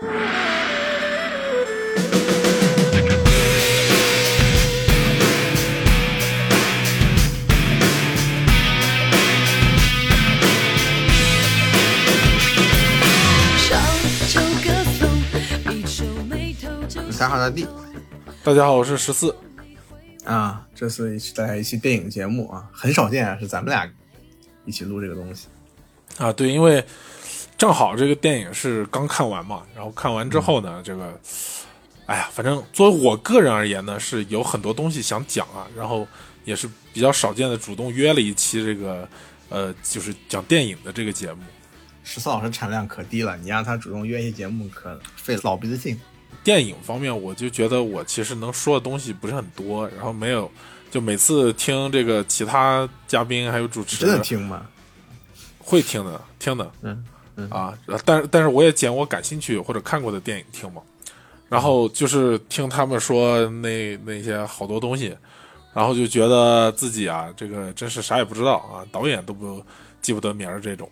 大家好，大地大家好，我是十四。啊，这是一期大家一期电影节目啊，很少见啊，是咱们俩一起录这个东西。啊，对，因为正好这个电影是刚看完嘛，然后看完之后呢，这个，哎呀，反正作为我个人而言呢，是有很多东西想讲啊，然后也是比较少见的，主动约了一期这个，呃，就是讲电影的这个节目。十四老师产量可低了，你让他主动约一节目，可费老鼻子劲。电影方面，我就觉得我其实能说的东西不是很多，然后没有，就每次听这个其他嘉宾还有主持真的听吗？会听的，听的，嗯啊，但但是我也捡我感兴趣或者看过的电影听嘛，然后就是听他们说那那些好多东西，然后就觉得自己啊，这个真是啥也不知道啊，导演都不记不得名儿这种。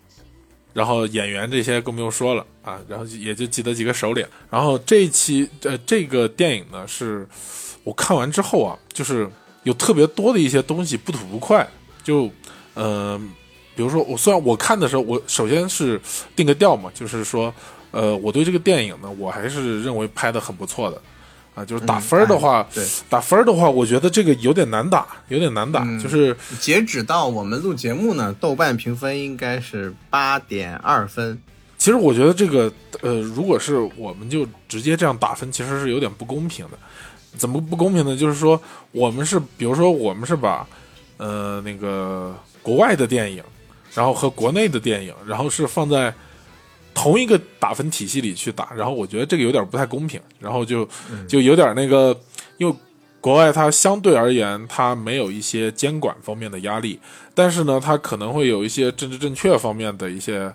然后演员这些更不用说了啊，然后也就记得几个熟脸。然后这一期呃这个电影呢，是我看完之后啊，就是有特别多的一些东西不吐不快。就呃，比如说我虽然我看的时候，我首先是定个调嘛，就是说呃，我对这个电影呢，我还是认为拍的很不错的。啊，就是打分的话，对，打分的话，我觉得这个有点难打，有点难打。就是截止到我们录节目呢，豆瓣评分应该是八点二分。其实我觉得这个，呃，如果是我们就直接这样打分，其实是有点不公平的。怎么不公平呢？就是说，我们是，比如说，我们是把，呃，那个国外的电影，然后和国内的电影，然后是放在。同一个打分体系里去打，然后我觉得这个有点不太公平，然后就就有点那个，因为国外它相对而言它没有一些监管方面的压力，但是呢，它可能会有一些政治正确方面的一些，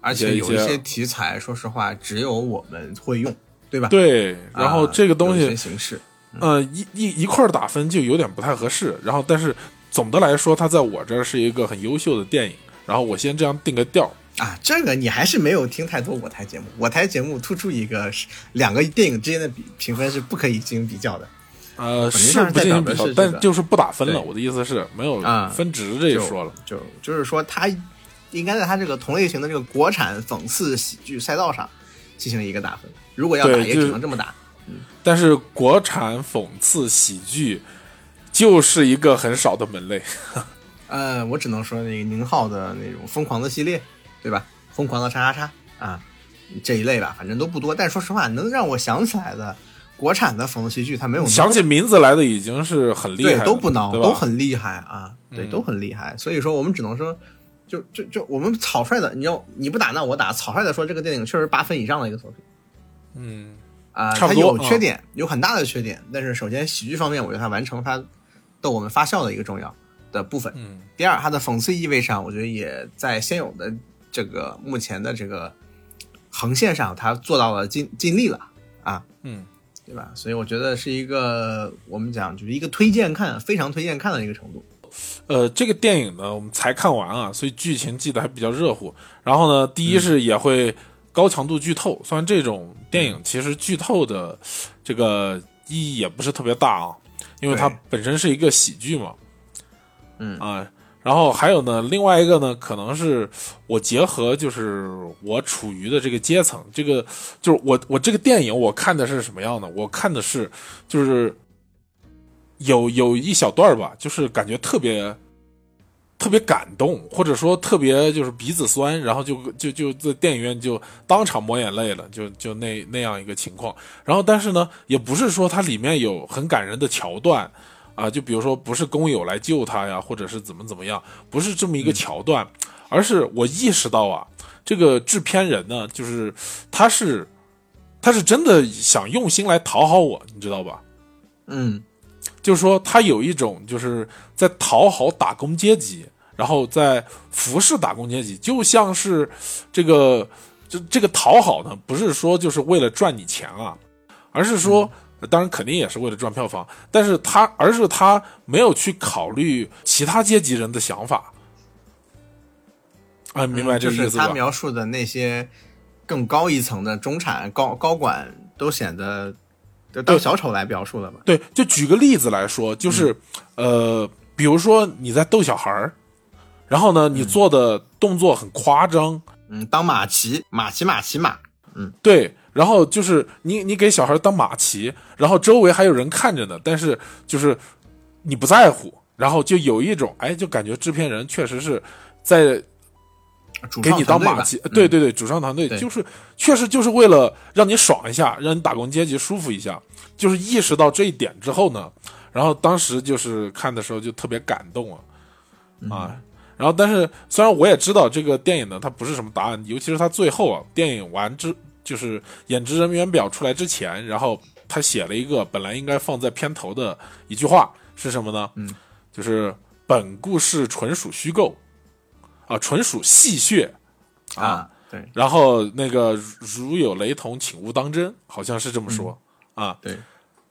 而且有一些题材，说实话只有我们会用，对吧？对，然后这个东西形式，呃，一一一块打分就有点不太合适，然后但是总的来说，它在我这儿是一个很优秀的电影，然后我先这样定个调。啊，这个你还是没有听太多我台节目。我台节目突出一个是两个电影之间的比评分是不可以进行比较的。呃，是不进行比较，但就是不打分了。我的意思是没有分值这一说了。就就是说，他应该在他这个同类型的这个国产讽刺喜剧赛道上进行一个打分。如果要打，也只能这么打。嗯，但是国产讽刺喜剧就是一个很少的门类。呃，我只能说那个宁浩的那种疯狂的系列。对吧？疯狂的叉叉叉啊，这一类吧，反正都不多。但说实话，能让我想起来的国产的讽刺喜剧，它没有想起名字来的已经是很厉害，对，都不孬，都很厉害啊，对，都很厉害。所以说，我们只能说，就就就我们草率的，你要你不打那我打，草率的说，这个电影确实八分以上的一个作品。嗯啊，它有缺点，有很大的缺点。但是首先喜剧方面，我觉得它完成它逗我们发笑的一个重要的部分。嗯，第二，它的讽刺意味上，我觉得也在现有的。这个目前的这个横线上，它做到了尽尽力了啊，嗯，对吧？所以我觉得是一个我们讲就是一个推荐看，非常推荐看的一个程度。呃，这个电影呢，我们才看完啊，所以剧情记得还比较热乎。然后呢，第一是也会高强度剧透，虽然这种电影其实剧透的这个意义也不是特别大啊，因为它本身是一个喜剧嘛，嗯啊。然后还有呢，另外一个呢，可能是我结合就是我处于的这个阶层，这个就是我我这个电影我看的是什么样的？我看的是就是有有一小段吧，就是感觉特别特别感动，或者说特别就是鼻子酸，然后就就就在电影院就当场抹眼泪了，就就那那样一个情况。然后但是呢，也不是说它里面有很感人的桥段。啊，就比如说不是工友来救他呀，或者是怎么怎么样，不是这么一个桥段，而是我意识到啊，这个制片人呢，就是他是，他是真的想用心来讨好我，你知道吧？嗯，就是说他有一种就是在讨好打工阶级，然后在服侍打工阶级，就像是这个这这个讨好呢，不是说就是为了赚你钱啊，而是说。当然，肯定也是为了赚票房，但是他，而是他没有去考虑其他阶级人的想法。啊，明白这意思吧？他描述的那些更高一层的中产高高管都显得就当小丑来描述了吧？对，就举个例子来说，就是、呃，比如说你在逗小孩儿，然后呢，你做的动作很夸张，嗯，当马骑，马骑马骑马，嗯对，然后就是你你给小孩当马骑，然后周围还有人看着呢，但是就是你不在乎，然后就有一种哎，就感觉制片人确实是在给你当马骑，嗯对对对，主创团队对。就是确实就是为了让你爽一下，让你打工阶级舒服一下，就是意识到这一点之后呢，然后当时就是看的时候就特别感动啊。嗯。啊，然后但是虽然我也知道这个电影呢它不是什么答案，尤其是它最后啊电影完之就是演职人员表出来之前，然后他写了一个本来应该放在片头的一句话是什么呢？嗯，就是本故事纯属虚构啊，纯属戏谑。啊，对然后那个如如有雷同，请勿当真，好像是这么说、啊。对，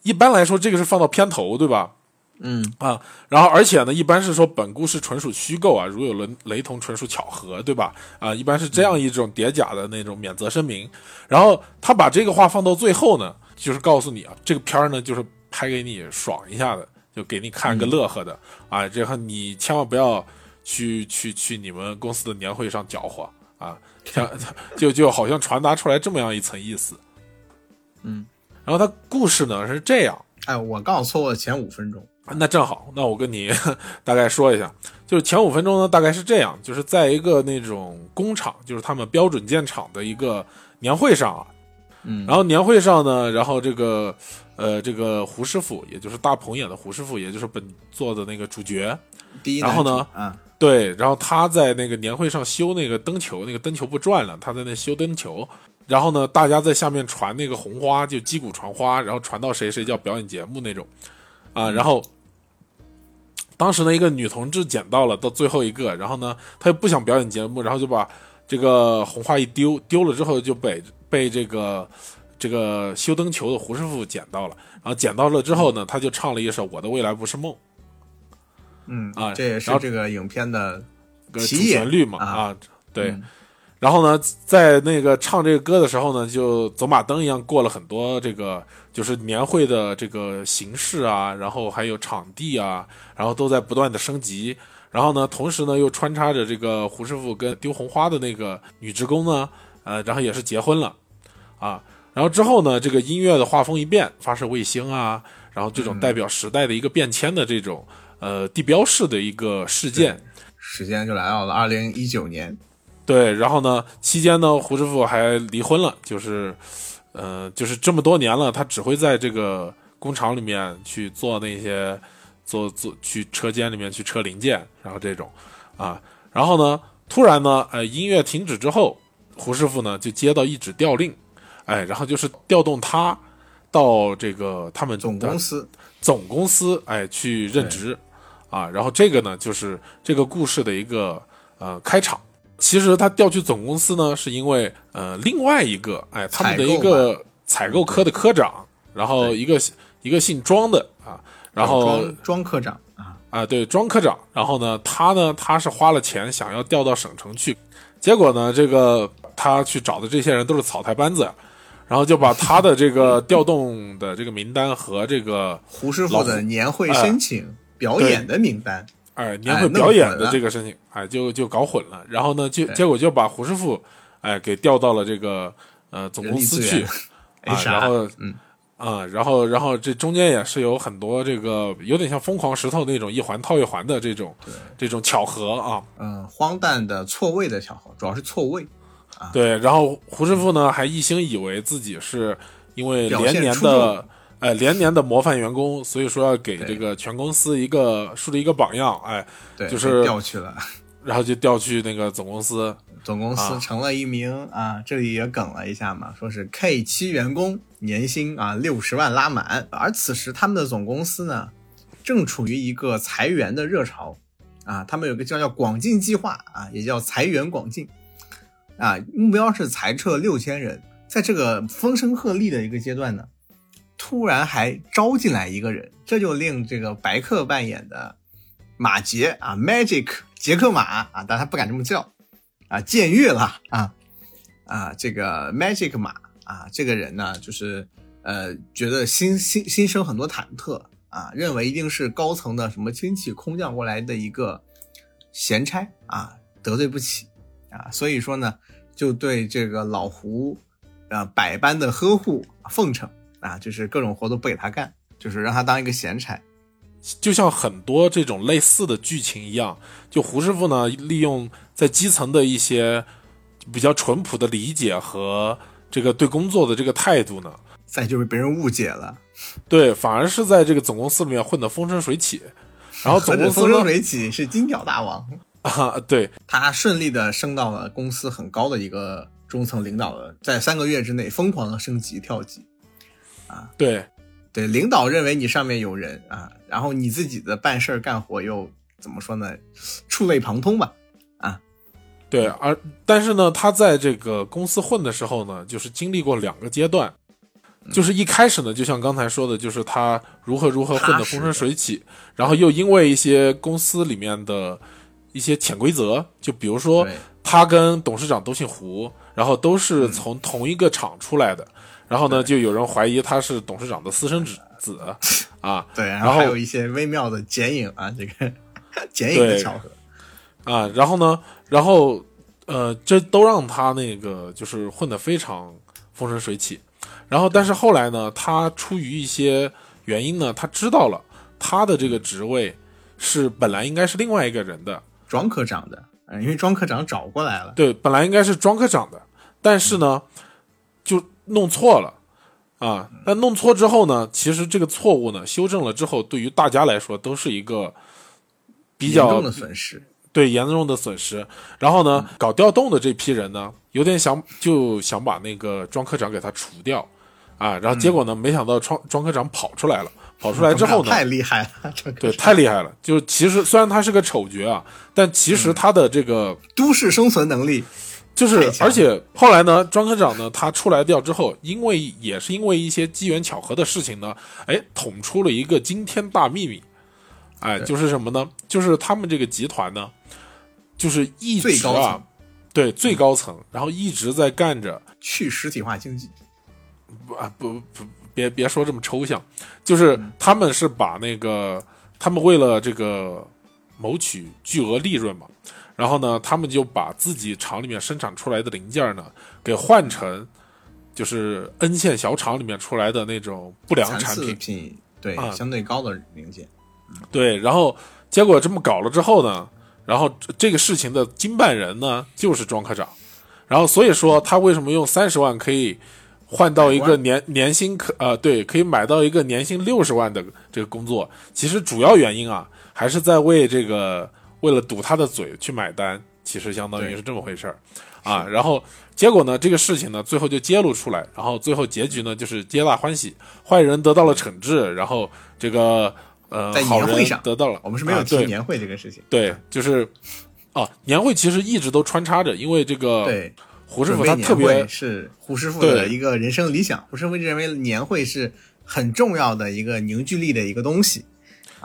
一般来说，这个是放到片头，对吧？嗯啊，然后而且呢，一般是说本故事纯属虚构啊，如有雷雷同，纯属巧合，对吧？啊，一般是这样一种叠假的那种免责声明。然后他把这个话放到最后呢，就是告诉你啊，这个片儿呢就是拍给你爽一下的，就给你看个乐呵的、啊，这后你千万不要去去去你们公司的年会上搅和啊，像 就就好像传达出来这么样一层意思。嗯，然后他故事呢是这样。哎，我刚好错过了前五分钟，那正好，那我跟你 大概说一下，就是前五分钟呢，大概是这样，就是在一个那种工厂，就是他们标准建厂的一个年会上啊，嗯，然后年会上呢，然后这个呃这个胡师傅，也就是大鹏演的胡师傅，也就是本作的那个主角，第一然后呢男主啊，对，然后他在那个年会上修那个灯球，那个灯球不转了，他在那修灯球。然后呢，大家在下面传那个红花，就击鼓传花，然后传到谁谁叫表演节目那种，啊，然后当时呢，一个女同志捡到了，到最后一个，然后呢，她又不想表演节目，然后就把这个红花一丢，丢了之后就被被这个这个修灯球的胡师傅捡到了，然后捡到了之后呢，他就唱了一首《我的未来不是梦》。嗯啊这也是这个影片的个主旋律嘛啊啊，对。嗯然后呢，在那个唱这个歌的时候呢，就走马灯一样过了很多这个就是年会的这个形式啊，然后还有场地啊，然后都在不断的升级。然后呢，同时呢又穿插着这个胡师傅跟丢红花的那个女职工呢，呃，然后也是结婚了啊。然后之后呢，这个音乐的画风一变，发射卫星啊，然后这种代表时代的一个变迁的这种呃地标式的一个事件。时间就来到了二零一九年，对，然后呢，期间呢，胡师傅还离婚了，就是，呃，就是这么多年了，他只会在这个工厂里面去做那些，做做去车间里面去车零件，然后这种，啊，然后呢，突然呢，呃，音乐停止之后，胡师傅呢就接到一纸调令，哎，然后就是调动他到这个他们总公司总公司哎去任职啊，然后这个呢就是这个故事的一个呃开场。其实他调去总公司呢，是因为呃另外一个哎他们的一个采购科的科长，然后一个一个姓庄的啊，然后庄庄科长啊，啊，对，庄科长。然后呢，他呢，他是花了钱想要调到省城去，结果呢，这个他去找的这些人都是草台班子，然后就把他的这个调动的这个名单和这个胡师傅的年会申请表演的名单，哎年会表演的这个事情，哎，就就搞混了。然后呢，就结果就把胡师傅哎给调到了这个呃总公司去啊，然后嗯。啊，然后然后这中间也是有很多这个有点像疯狂石头那种一环套一环的这种这种巧合啊。嗯，荒诞的错位的巧合，主要是错位，对，然后胡师傅呢还一心以为自己是因为连年的哎连年的模范员工，所以说要给这个全公司一个树立一个榜样，哎，对，就是调去了然后就调去那个总公司。总公司，啊成了一名啊，这里也梗了一下嘛，说是 K 七员工，年薪啊六十万拉满，而此时他们的总公司呢，正处于一个裁员的热潮啊，他们有个叫叫广进计划啊，也叫裁员广进。啊，目标是裁撤六千人，在这个风声鹤唳的一个阶段呢，突然还招进来一个人，这就令这个白客扮演的马杰啊，Magic 杰克马啊，但他不敢这么叫啊，僭越了啊，啊，这个 Magic 马啊，这个人呢，就是呃，觉得心心心生很多忐忑啊，认为一定是高层的什么亲戚空降过来的一个闲差啊，得罪不起啊，所以说呢，就对这个老胡啊百般的呵护奉承。啊，就是各种活都不给他干，就是让他当一个闲差。就像很多这种类似的剧情一样，就胡师傅呢，利用在基层的一些比较淳朴的理解和这个对工作的这个态度呢，再就是被人误解了，对，反而是在这个总公司里面混得风生水起。然后总公司 风生，水起是金角大王，啊，对，他顺利的升到了公司很高的一个中层领导的，在三个月之内疯狂的升级跳级。对，对，领导认为你上面有人啊，然后你自己的办事儿干活又怎么说呢？触类旁通吧。啊。对，而但是呢，他在这个公司混的时候呢，就是经历过两个阶段，就是一开始呢，就像刚才说的，就是他如何如何混得风生水起，然后又因为一些公司里面的一些潜规则，就比如说他跟董事长都姓胡，然后都是从同一个厂出来的，然后呢，就有人怀疑他是董事长的私生子子啊，对，然后还有一些微妙的剪影啊，这个剪影的巧合。啊，然后呢，然后呃，这都让他那个就是混得非常风生水起。然后，但是后来呢，他出于一些原因呢，他知道了他的这个职位是本来应该是另外一个人的，庄科长的，嗯，因为庄科长找过来了，对，本来应该是庄科长的，但是呢，就弄错了啊。但弄错之后呢，其实这个错误呢，修正了之后，对于大家来说都是一个比较严重的损失。对严重的损失。然后呢，搞调动的这批人呢，有点想就想把那个庄科长给他除掉啊。然后结果呢，没想到庄庄科长跑出来了，跑出来之后呢，太厉害了，这个对，太厉害了。就其实虽然他是个丑角啊，但其实他的这个。都市生存能力，就是而且后来呢，庄科长呢，他出来掉之后，因为也是因为一些机缘巧合的事情呢，哎，捅出了一个惊天大秘密，哎，就是什么呢？就是他们这个集团呢，就是一直啊，对最高层，然后一直在干着去实体化经济。不啊不不别别说这么抽象，就是他们是把那个他们为了这个谋取巨额利润嘛，然后呢，他们就把自己厂里面生产出来的零件呢，给换成就是 N 线小厂里面出来的那种不良产品，品对、啊相对高的零件，对，然后结果这么搞了之后呢，然后这这个事情的经办人呢就是庄科长，然后所以说他为什么用三十万可以换到一个年年薪可呃对可以买到一个年薪六十万的这个工作，其实主要原因啊还是在为这个为了堵他的嘴去买单，其实相当于是这么回事儿啊。然后结果呢，这个事情呢最后就揭露出来，然后最后结局呢就是皆大欢喜，坏人得到了惩治，然后这个呃在好人年会上得到了，我们是没有提年会这个事情。对，就是啊，年会其实一直都穿插着，因为这个对，胡师傅他特别会是胡师傅的一个人生理想。胡师傅认为年会是很重要的一个凝聚力的一个东西。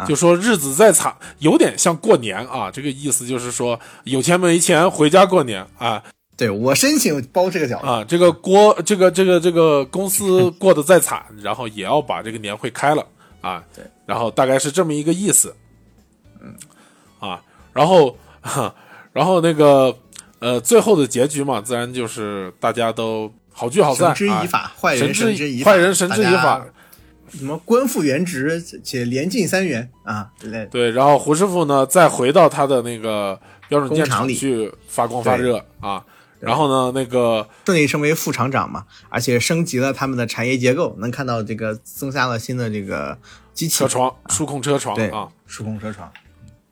就说日子再惨，有点像过年啊，这个意思就是说有钱没钱回家过年啊。对我申请包这个饺子，啊，这个锅这个这个这个公司过得再惨，然后也要把这个年会开了啊，对，然后大概是这么一个意思，嗯，啊，然后 然后那个呃最后的结局嘛，自然就是大家都好聚好散啊绳之以，法，坏人绳之以法，坏人绳之以法。什么官复原职且连进三元啊？来对，然后胡师傅呢，再回到他的那个标准舰工厂里去发光发热啊。然后呢，那个顺利升为副厂长嘛，而且升级了他们的产业结构，能看到这个增加了新的这个机器车床、数控车床啊。数控车床。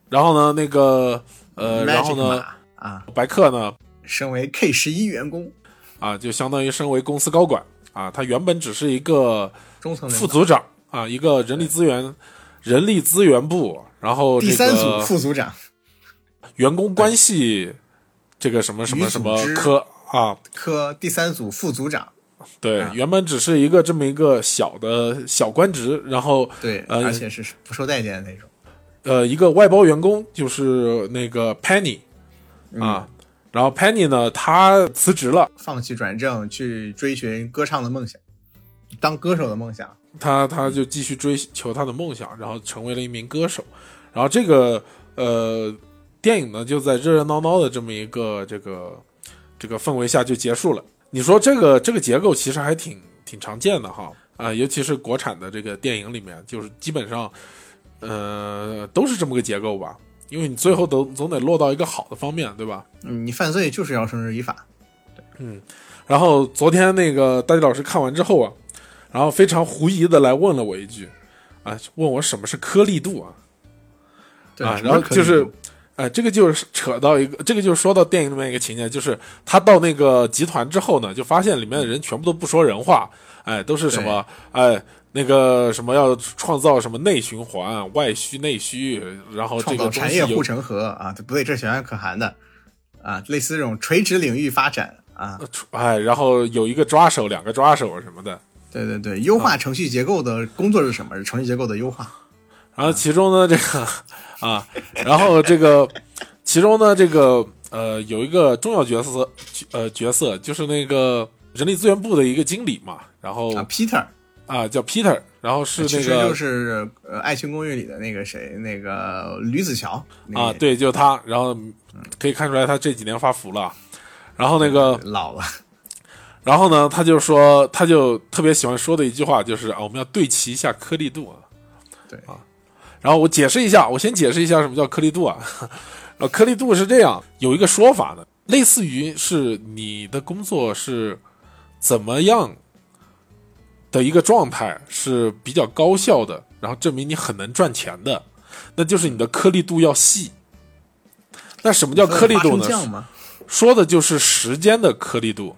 然后呢，那个呃，然后呢，啊，白客呢升为 K 十一员工，啊，就相当于升为公司高管啊。他原本只是一个中层副组长啊，一个人力资源人力资源部，然后这第三组副组长，员工关系这个什么什么什么科啊，科第三组副组长。对，啊原本只是一个这么一个小的小官职，然后对，呃而且是不受待见的那种。呃，一个外包员工就是那个 Penny 啊，然后 Penny 呢，他辞职了，放弃转正，去追寻歌唱的梦想，当歌手的梦想。他他就继续追求他的梦想，然后成为了一名歌手。然后这个呃电影呢，就在热热闹闹的这么一个这个这个氛围下就结束了。你说这个这个结构其实还挺挺常见的哈啊，尤其是国产的这个电影里面，就是基本上呃都是这么个结构吧。因为你最后都总得落到一个好的方面，对吧？嗯，你犯罪就是要绳之以法。嗯，然后昨天那个大吉老师看完之后啊，然后非常狐疑的来问了我一句，啊，问我什么是颗粒度啊？啊，然后就是，哎，这个就是扯到一个，这个就是说到电影里面一个情节，就是他到那个集团之后呢，就发现里面的人全部都不说人话，哎，都是什么，哎。那个什么要创造什么内循环、外需、内需，然后这个产业护城河啊，不对，这是相可汗的啊，类似这种垂直领域发展啊，哎，然后有一个抓手、两个抓手什么的，对对对，优化程序结构的工作是什么？是程序结构的优化。然后其中呢，这个啊，然后这个其中呢，这个呃，有一个重要角色，呃，角色就是那个人力资源部的一个经理嘛，然后 Peter。啊，叫 Peter，然后是那个，其实就是呃《爱情公寓》里的那个谁，那个吕子乔啊，对，就是他，然后可以看出来他这几年发福了，然后那个老了，然后呢，他就说，他就特别喜欢说的一句话就是啊，我们要对齐一下颗粒度啊，对啊，然后我解释一下，我先解释一下什么叫颗粒度啊，呃，颗粒度是这样，有一个说法的，类似于是你的工作是怎么样。的一个状态是比较高效的，然后证明你很能赚钱的，那就是你的颗粒度要细。那什么叫颗粒度呢？说的就是时间的颗粒度，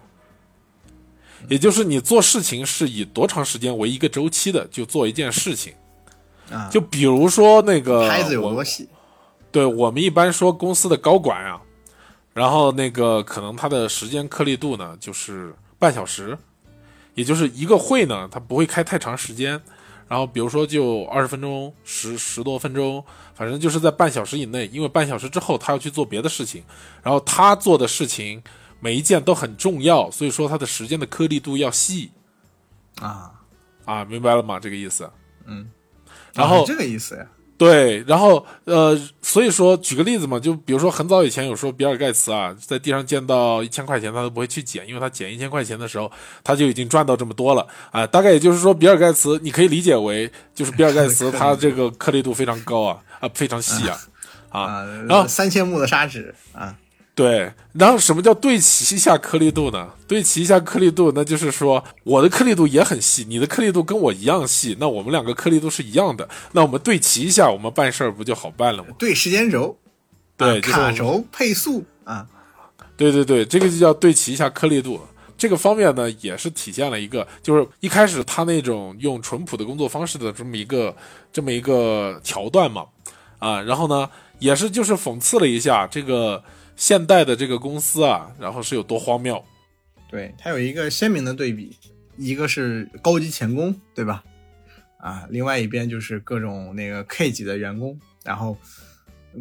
也就是你做事情是以多长时间为一个周期的，就做一件事情。啊，就比如说那个拍子有多细？对我们一般说公司的高管啊，然后那个可能他的时间颗粒度呢就是半小时。也就是一个会呢，他不会开太长时间，然后比如说就二十分钟、十十多分钟，反正就是在半小时以内。因为半小时之后他要去做别的事情，然后他做的事情每一件都很重要，所以说它的时间的颗粒度要细。啊啊，明白了吗？这个意思。嗯，然后这个意思呀。对，然后呃，所以说举个例子嘛，就比如说很早以前有时候比尔盖茨啊，在地上见到一千块钱他都不会去捡，因为他捡一千块钱的时候他就已经赚到这么多了啊。大概也就是说，比尔盖茨你可以理解为就是比尔盖茨他这个颗粒度非常高啊啊非常细啊啊，然后三千目的砂纸啊。对，然后什么叫对齐一下颗粒度呢？对齐一下颗粒度，那就是说我的颗粒度也很细，你的颗粒度跟我一样细，那我们两个颗粒度是一样的，那我们对齐一下，我们办事儿不就好办了吗？对时间轴，对卡轴配速啊，对对对，这个就叫对齐一下颗粒度。这个方面呢，也是体现了一个，就是一开始他那种用淳朴的工作方式的这么一个这么一个桥段嘛，啊，然后呢，也是就是讽刺了一下这个。现代的这个公司啊，然后是有多荒谬？对，它有一个鲜明的对比，一个是高级钳工，对吧？啊，另外一边就是各种那个 K 级的员工，然后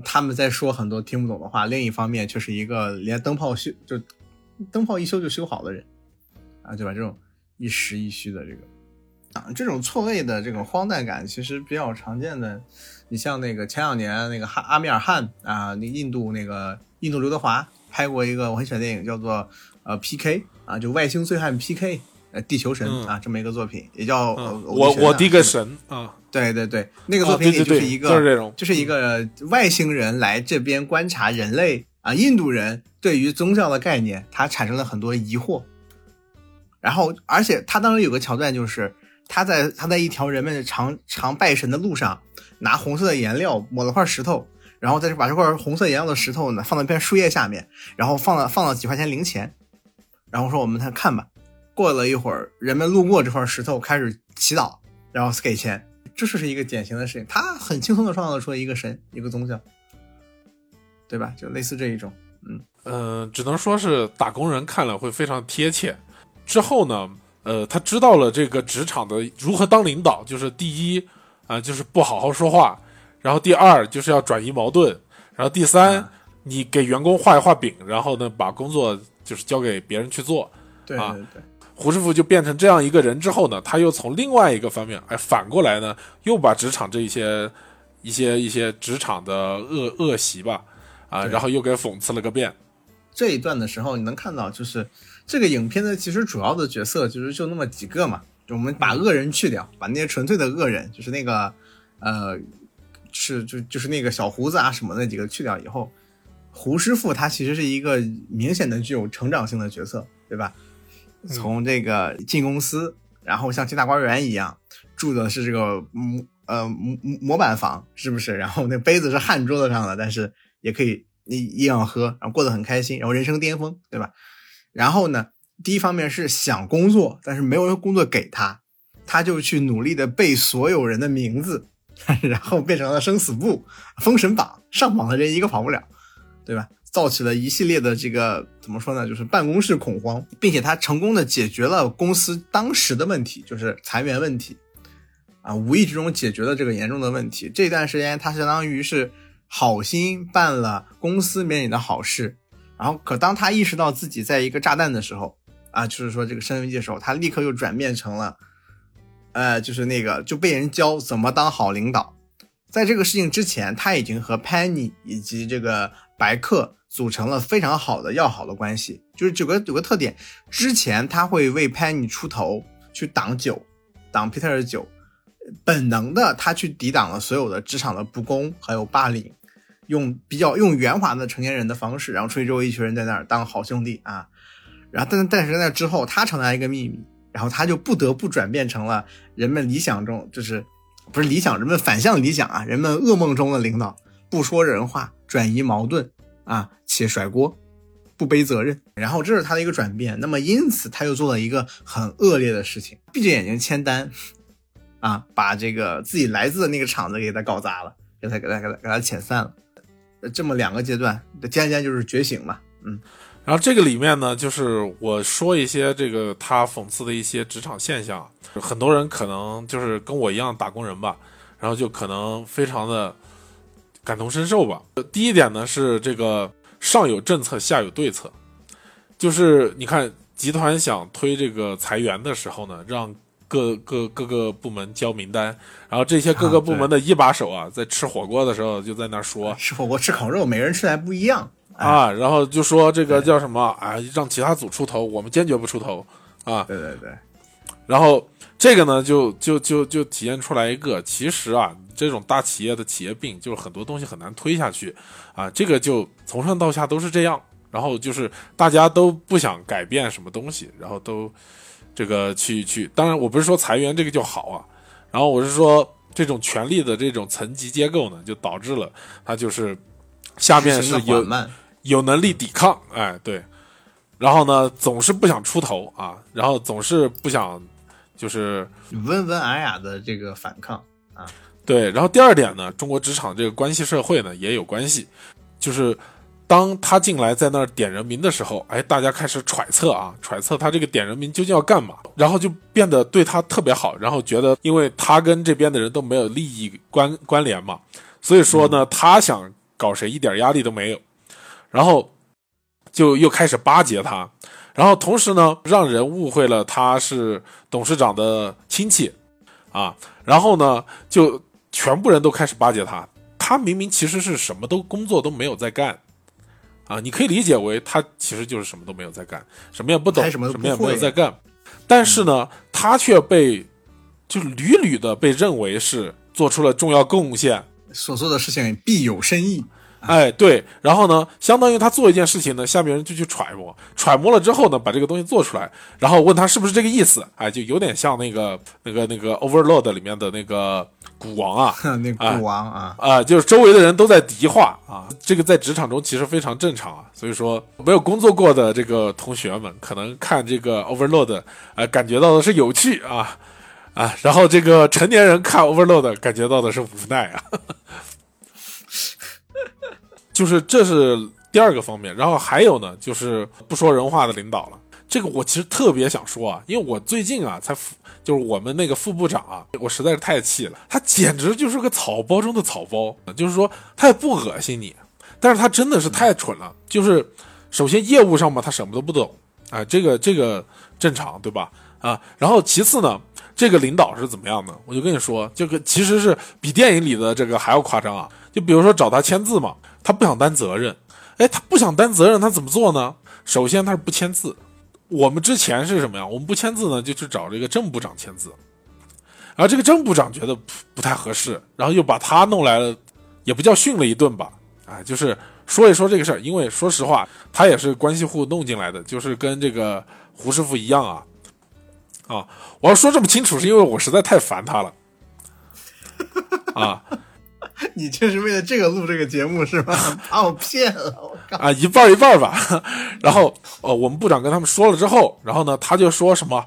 他们在说很多听不懂的话。另一方面，却是一个连灯泡修就灯泡一修就修好的人，啊，对吧？这种一实一虚的这个啊，这种错位的这种荒诞感，其实比较常见的。你像那个前两年那个汉阿米尔汗啊，那印度那个。印度刘德华拍过一个我很喜欢电影，叫做呃 P.K. 啊，就外星醉汉 P.K. 呃地球神啊这么一个作品，也叫呃我我第一个神啊，对对对，那个作品里就是一个就是这种，就是一个外星人来这边观察人类啊，印度人对于宗教的概念，他产生了很多疑惑，然后而且他当时有个桥段，就是他在他在一条人们常常拜神的路上，拿红色的颜料抹了块石头。然后再把这块红色颜料的石头呢放到一片树叶下面，然后放了放了几块钱零钱，然后说我们看看吧。过了一会儿，人们路过这块石头开始祈祷，然后给钱。这就是一个典型的事情，他很轻松的创造出了一个神，一个宗教，对吧？就类似这一种，嗯嗯，只能说是打工人看了会非常贴切。之后呢，呃，他知道了这个职场的如何当领导，就是第一啊，就是不好好说话。然后第二就是要转移矛盾，然后第三你给员工画一画饼，然后呢把工作就是交给别人去做。对啊对对，胡师傅就变成这样一个人之后呢，他又从另外一个方面，哎，反过来呢，又把职场这一些、一些、一些职场的恶恶习吧，啊，然后又给讽刺了个遍。这一段的时候，你能看到，就是这个影片的其实主要的角色就是就那么几个嘛，就我们把恶人去掉，把那些纯粹的恶人，就是那个呃，是就就是那个小胡子啊什么那几个去掉以后，胡师傅他其实是一个明显的具有成长性的角色，对吧？从这个进公司，然后像进大观园一样住的是这个模呃模模板房，是不是？然后那杯子是焊桌子上的，但是也可以一一样喝，然后过得很开心，然后人生巅峰，对吧？然后呢，第一方面是想工作，但是没有人工作给他，他就去努力的背所有人的名字，然后变成了生死簿、封神榜，上榜的人一个跑不了，对吧？造起了一系列的这个怎么说呢，就是办公室恐慌，并且他成功的解决了公司当时的问题，就是裁员问题，啊，无意之中解决了这个严重的问题。这段时间他相当于是好心办了公司面临的好事，然后可当他意识到自己在一个炸弹的时候，啊，就是说这个身份危机的时候，他立刻又转变成了，呃，就是那个就被人教怎么当好领导。在这个事情之前，他已经和 Penny 以及这个白客组成了非常好的要好的关系。就是有个有个特点，之前他会为 Penny 出头，去挡酒，挡 Peter 的酒，本能的他去抵挡了所有的职场的不公还有霸凌，用比较用圆滑的成年人的方式，然后出去周围一群人在那儿当好兄弟啊。然后但但是在那之后，他承担一个秘密，然后他就不得不转变成了人们理想中就是不是理想，人们反向理想啊，人们噩梦中的领导，不说人话，转移矛盾啊，且甩锅，不背责任。然后这是他的一个转变。那么因此他又做了一个很恶劣的事情，闭着眼睛签单啊，把这个自己来自的那个厂子给他搞砸了，给他给他给他给他遣散了。这么两个阶段，渐渐就是觉醒嘛，嗯。然后这个里面呢，就是我说一些这个他讽刺的一些职场现象，很多人可能就是跟我一样打工人吧，然后就可能非常的感同身受吧。第一点呢是这个上有政策下有对策，就是你看集团想推这个裁员的时候呢，让各各各个部门交名单，然后这些各个部门的一把手啊，在吃火锅的时候就在那说，吃火锅吃烤肉，每个人吃的还不一样。哎啊，然后就说这个叫什么啊，让其他组出头，我们坚决不出头啊。对对对，然后这个呢，就就就就体现出来一个，其实啊，这种大企业的企业病，就是很多东西很难推下去啊。这个就从上到下都是这样，然后就是大家都不想改变什么东西，然后都这个去去。当然，我不是说裁员这个就好啊，然后我是说这种权力的这种层级结构呢，就导致了它就是下面是有。有能力抵抗，哎，对，然后呢，总是不想出头啊，然后总是不想，就是温文尔雅的这个反抗啊，对，然后第二点呢，中国职场这个关系社会呢也有关系，就是当他进来在那儿点人名的时候，哎，大家开始揣测啊，揣测他这个点人名究竟要干嘛，然后就变得对他特别好，然后觉得因为他跟这边的人都没有利益关关联嘛，所以说呢，他想搞谁一点压力都没有。然后就又开始巴结他，然后同时呢，让人误会了他是董事长的亲戚，啊，然后呢，就全部人都开始巴结他。他明明其实是什么都工作都没有在干，啊，你可以理解为他其实就是什么都没有在干，什么也不懂，什么也没有在干。但是呢，他却被就屡屡的被认为是做出了重要贡献，所做的事情必有深意。哎，对，然后呢，相当于他做一件事情呢，下面人就去揣摩，揣摩了之后呢，把这个东西做出来，然后问他是不是这个意思，哎，就有点像那个那个那个 Overload 里面的那个古王啊，那古王啊，啊，就是周围的人都在敌化啊，这个在职场中其实非常正常啊，所以说没有工作过的这个同学们，可能看这个 Overload，呃，感觉到的是有趣啊啊，然后这个成年人看 Overload 感觉到的是无奈啊。就是这是第二个方面，然后还有呢，就是不说人话的领导了。这个我其实特别想说啊，因为我最近啊才副，就是我们那个副部长啊，我实在是太气了，他简直就是个草包中的草包。就是说他也不恶心你，但是他真的是太蠢了，就是首先业务上嘛，他什么都不懂啊，这个这个正常对吧？啊，然后其次呢，这个领导是怎么样的？我就跟你说，这个其实是比电影里的这个还要夸张啊。就比如说找他签字嘛，他不想担责任，哎，他不想担责任，他怎么做呢？首先他是不签字。我们之前是什么呀？我们不签字呢，就去找这个郑部长签字。然后这个郑部长觉得不太合适，然后又把他弄来了，也不叫训了一顿吧，啊，就是说一说这个事儿。因为说实话，他也是关系户弄进来的，就是跟这个胡师傅一样啊。啊，我要说这么清楚，是因为我实在太烦他了。啊，你就是为了这个录这个节目是吧？把我骗了，我！啊，一半一半吧。然后，哦，我们部长跟他们说了之后，然后呢，他就说什么？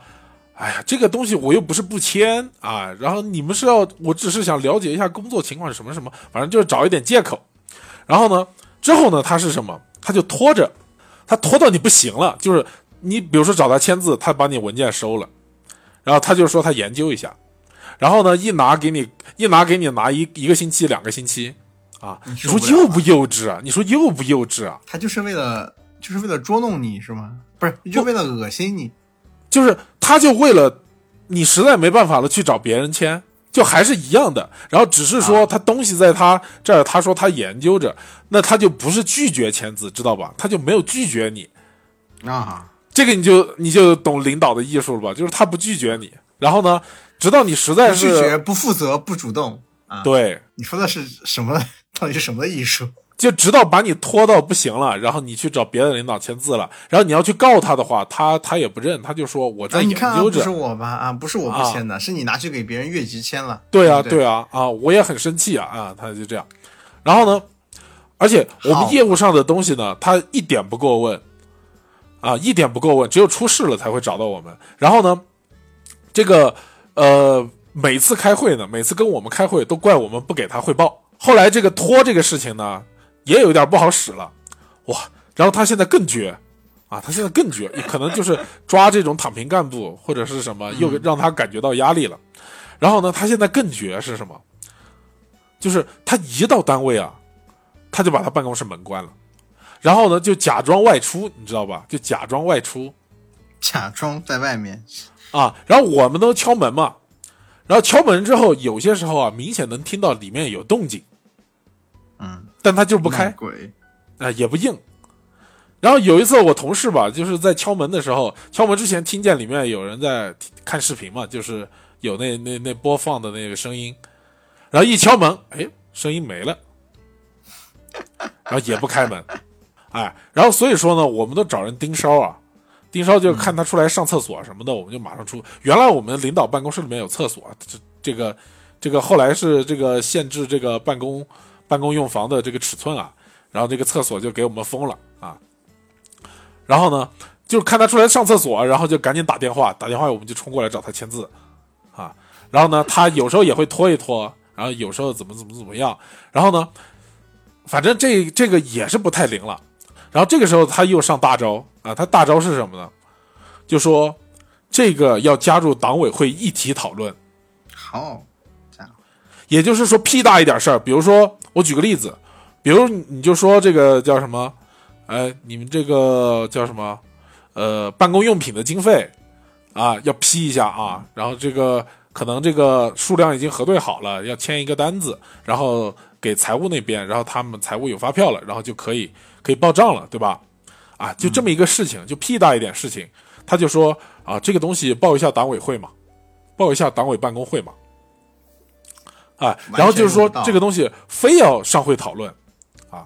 哎呀，这个东西我又不是不签啊。然后你们是要，我只是想了解一下工作情况是什么什么，反正就是找一点借口。然后呢，之后呢，他是什么？他就拖着，他拖到你不行了，就是你比如说找他签字，他把你文件收了。然后他就说他研究一下，然后呢，一拿给你，一拿给你拿一一个星期、两个星期，啊，你说幼不幼稚啊？你说幼不幼稚啊？他就是为了，就是为了捉弄你是吗？不是，就为了恶心你，就是他就为了你实在没办法了去找别人签，就还是一样的。然后只是说他东西在他这儿，他说他研究着，那他就不是拒绝签字，知道吧？他就没有拒绝你啊。这个你就你就懂领导的艺术了吧？就是他不拒绝你，然后呢，直到你实在是拒绝、不负责、不主动啊。对，你说的是什么？到底是什么艺术？就直到把你拖到不行了，然后你去找别的领导签字了，然后你要去告他的话，他他也不认，他就说我在研究着。不是我吧？啊，不是我不签的，是你拿去给别人越级签了。对啊，对啊，啊，我也很生气啊啊！他就这样，然后呢，而且我们业务上的东西呢，他一点不过问。啊，一点不过问，只有出事了才会找到我们。然后呢，这个呃，每次开会呢，每次跟我们开会都怪我们不给他汇报。后来这个拖这个事情呢，也有点不好使了，哇！然后他现在更绝啊，他现在更绝，可能就是抓这种躺平干部或者是什么，又让他感觉到压力了。然后呢，他现在更绝是什么？就是他一到单位啊，他就把他办公室门关了。然后呢，就假装外出，你知道吧？就假装外出，假装在外面啊。然后我们都敲门嘛，然后敲门之后，有些时候啊，明显能听到里面有动静，嗯，但他就不开，鬼。啊，也不应。然后有一次，我同事吧，就是在敲门的时候，敲门之前听见里面有人在看视频嘛，就是有那那那播放的那个声音，然后一敲门，哎，声音没了，然后也不开门。哎，然后所以说呢，我们都找人盯梢啊，盯梢就看他出来上厕所什么的，我们就马上出。原来我们领导办公室里面有厕所，这这个这个后来是这个限制这个办公办公用房的这个尺寸啊，然后这个厕所就给我们封了啊。然后呢，就看他出来上厕所，然后就赶紧打电话，打电话我们就冲过来找他签字啊。然后呢，他有时候也会拖一拖，然后有时候怎么怎么怎么样，然后呢，反正这这个也是不太灵了。然后这个时候他又上大招啊！他大招是什么呢？就说这个要加入党委会议题讨论。好，这样，也就是说屁大一点事儿，比如说我举个例子，比如你就说这个叫什么？哎，你们这个叫什么？呃，办公用品的经费啊，要批一下啊。然后这个可能这个数量已经核对好了，要签一个单子，然后给财务那边，然后他们财务有发票了，然后就可以。可以报账了，对吧？啊，就这么一个事情，就屁大一点事情，他就说啊，这个东西报一下党委会嘛，报一下党委办公会嘛，啊，然后就是说这个东西非要上会讨论啊，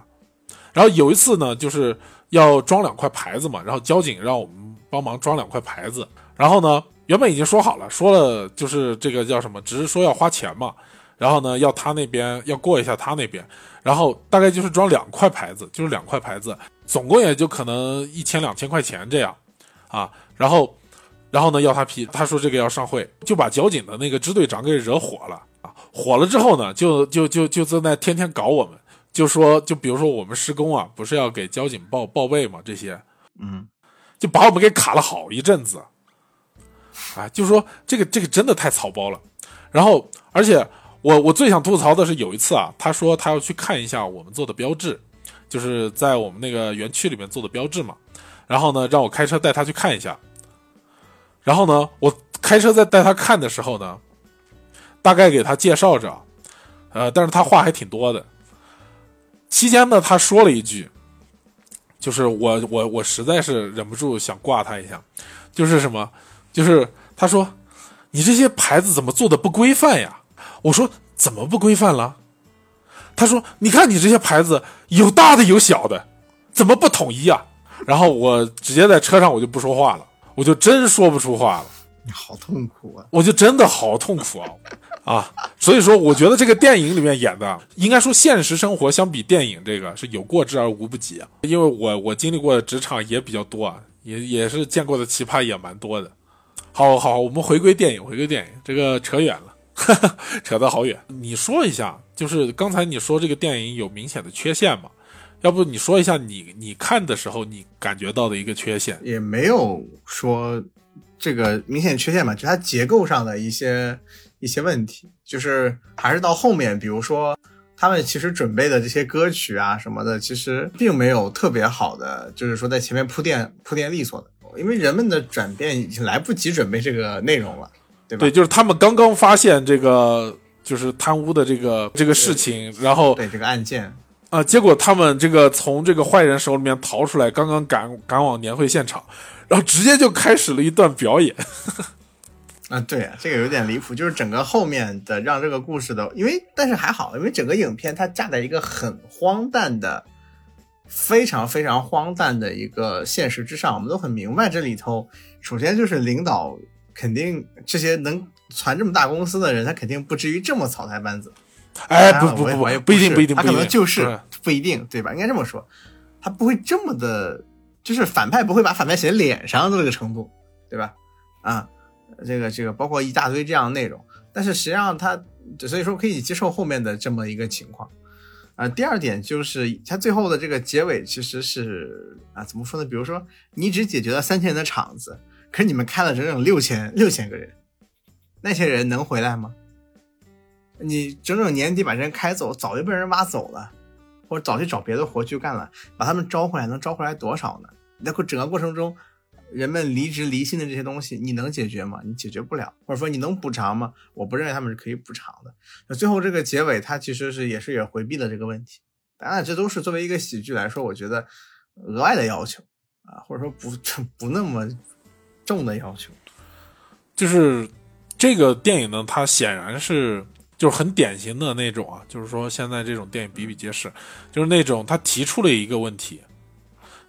然后有一次呢，就是要装两块牌子嘛，然后交警让我们帮忙装两块牌子，然后呢，原本已经说好了，说了就是这个叫什么，只是说要花钱嘛。然后呢，要他那边要过一下他那边，然后大概就是装两块牌子，就是两块牌子，总共也就可能一千两千块钱这样，啊，然后，然后呢要他批，他说这个要上会，就把交警的那个支队长给惹火了。啊，火了之后呢，就就就就在那天天搞我们，就说就比如说我们施工啊，不是要给交警报报备嘛，这些，嗯，就把我们给卡了好一阵子，啊，就说这个这个真的太草包了，然后而且。我我最想吐槽的是有一次啊，他说他要去看一下我们做的标志，就是在我们那个园区里面做的标志嘛。然后呢，让我开车带他去看一下。然后呢，我开车在带他看的时候呢，大概给他介绍着，呃，但是他话还挺多的。期间呢，他说了一句，就是我我我实在是忍不住想挂他一下，就是什么，就是他说你这些牌子怎么做的不规范呀？我说怎么不规范了？他说你看你这些牌子有大的有小的，怎么不统一啊？然后我直接在车上我就不说话了，我就真说不出话了。你好痛苦啊！我就真的好痛苦啊 啊！所以说，我觉得这个电影里面演的，应该说现实生活相比电影这个是有过之而无不及啊。因为我我经历过的职场也比较多啊，也也是见过的奇葩也蛮多的。好好，我们回归电影，回归电影，这个扯远了，扯得好远。你说一下，就是刚才你说这个电影有明显的缺陷吗？要不你说一下你你看的时候你感觉到的一个缺陷？也没有说。这个明显缺陷吧，就它结构上的一些一些问题，就是还是到后面，比如说他们其实准备的这些歌曲啊什么的，其实并没有特别好的，就是说在前面铺垫铺垫利索的，因为人们的转变已经来不及准备这个内容了，对吧？对，就是他们刚刚发现这个就是贪污的这个这个事情，然后对这个案件啊，结果他们这个从这个坏人手里面逃出来，刚刚赶赶往年会现场。然后直接就开始了一段表演，啊，对啊，这个有点离谱，就是整个后面的让这个故事的，因为但是还好，因为整个影片它架在一个很荒诞的、非常非常荒诞的一个现实之上，我们都很明白这里头，首先就是领导肯定这些能传这么大公司的人，他肯定不至于这么草台班子。哎，不不不，不一定不一定，他可能就是不一定，对吧？应该这么说，他不会这么的。就是反派不会把反派写脸上的这个程度，对吧？啊，这个这个包括一大堆这样的内容，但是实际上他所以说可以接受后面的这么一个情况。啊，第二点就是他最后的这个结尾其实是啊，怎么说呢？比如说你只解决了三千人的场子，可是你们开了整整六千六千个人，那些人能回来吗？你整整年底把人开走，早就被人挖走了，或者早去找别的活去干了，把他们招回来，能招回来多少呢？那过整个过程中，人们离职离心的这些东西，你能解决吗？你解决不了，或者说你能补偿吗？我不认为他们是可以补偿的。那最后这个结尾，它其实是也是也回避了这个问题。当然，这都是作为一个喜剧来说，我觉得额外的要求啊，或者说不 不那么重的要求。就是这个电影呢，它显然是就是很典型的那种啊，就是说现在这种电影比比皆是，就是那种他提出了一个问题。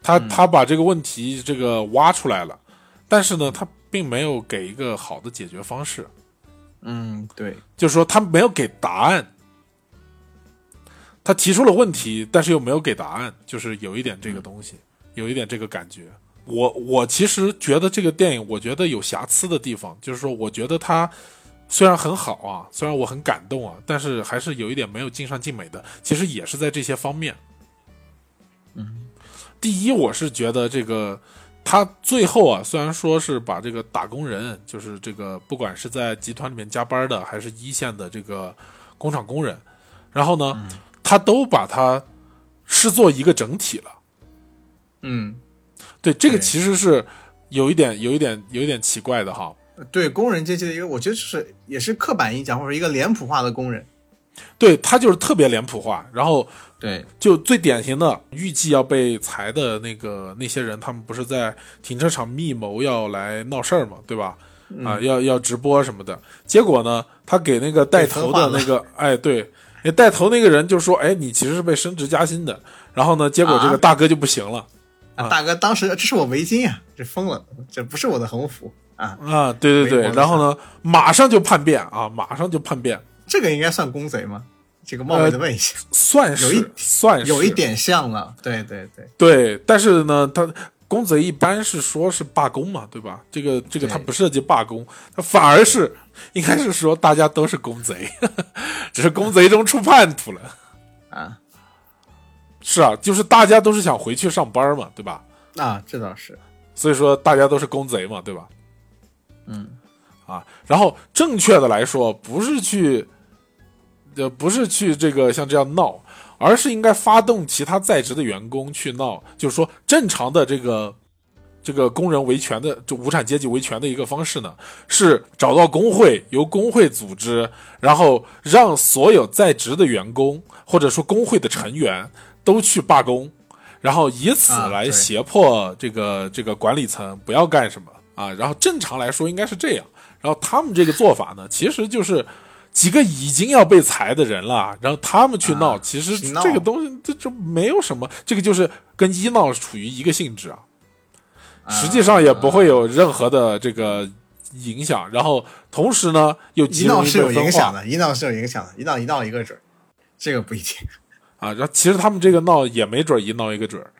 他他把这个问题这个挖出来了，但是呢，他并没有给一个好的解决方式。嗯，对，就是说他没有给答案。他提出了问题，但是又没有给答案，就是有一点这个东西，有一点这个感觉。我我其实觉得这个电影，我觉得有瑕疵的地方，就是说，我觉得它虽然很好啊，虽然我很感动啊，但是还是有一点没有尽善尽美的。其实也是在这些方面。嗯。第一，我是觉得这个他最后啊，虽然说是把这个打工人，就是这个不管是在集团里面加班的，还是一线的这个工厂工人，然后呢，他都把他视作一个整体了。嗯，对，这个其实是有一点、有一点、有一点奇怪的哈。对工人阶级的一个，我觉得是也是刻板印象或者一个脸谱化的工人。对他就是特别脸谱化，然后。对，就最典型的预计要被裁的那个那些人，他们不是在停车场密谋要来闹事儿嘛，对吧？啊，要要直播什么的。结果呢，他给那个带头的那个，哎，对，那带头那个人就说：“哎，你其实是被升职加薪的。”然后呢，结果这个大哥就不行了。啊，大哥，当时这是我围巾呀，这疯了，这不是我的横幅啊啊！对对对，然后呢，马上就叛变啊，马上就叛变。这个应该算公贼吗？这个冒昧的问一下，算是有一算有一点像了，对对对对。但是呢，他公贼一般是说是罢工嘛，对吧？这个这个他不涉及罢工，他反而是应该是说大家都是公贼，只是公贼中出叛徒了啊。是啊，就是大家都是想回去上班嘛，对吧？啊，这倒是。所以说大家都是公贼嘛，对吧？嗯啊，然后正确的来说，不是去。呃不是去这个像这样闹，而是应该发动其他在职的员工去闹，就是说正常的这个这个工人维权的，就无产阶级维权的一个方式呢，是找到工会，由工会组织，然后让所有在职的员工或者说工会的成员都去罢工，然后以此来胁迫这个、这个管理层不要干什么啊。然后正常来说应该是这样，然后他们这个做法呢，其实就是。几个已经要被裁的人了，然后他们去闹，啊其实这个东西这就没有什么，这个就是跟医闹处于一个性质啊。实际上也不会有任何的这个影响，然后同时呢又极容易一闹是有影响的，一闹是有影响的，一闹一闹一个准，这个不一定。啊。然后其实他们这个闹也没准儿一闹一个准儿，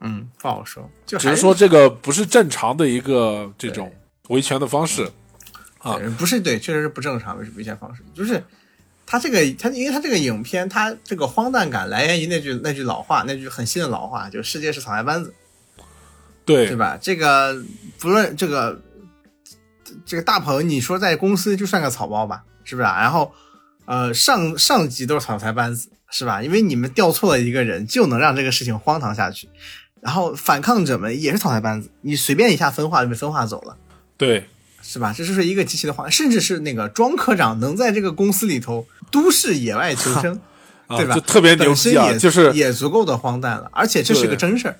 嗯，不好说，就只是说这个不是正常的一个这种维权的方式。啊不是对，确实是不正常的维权方式。就是他这个，他因为他这个影片，他这个荒诞感来源于那句那句老话，那句很新的老话，就世界是草台班子，对对吧？这个不论这个这个大鹏，你说在公司就算个草包吧，是不是、啊？然后呃，上上级都是草台班子，是吧？因为你们调错了一个人，就能让这个事情荒唐下去。然后反抗者们也是草台班子，你随便一下分化就被分化走了。对是吧？这就是一个极其的荒，甚至是那个庄科长能在这个公司里头都市野外求生，啊，对吧？就特别牛逼啊！也就是也足够的荒诞了，而且这是个真事儿，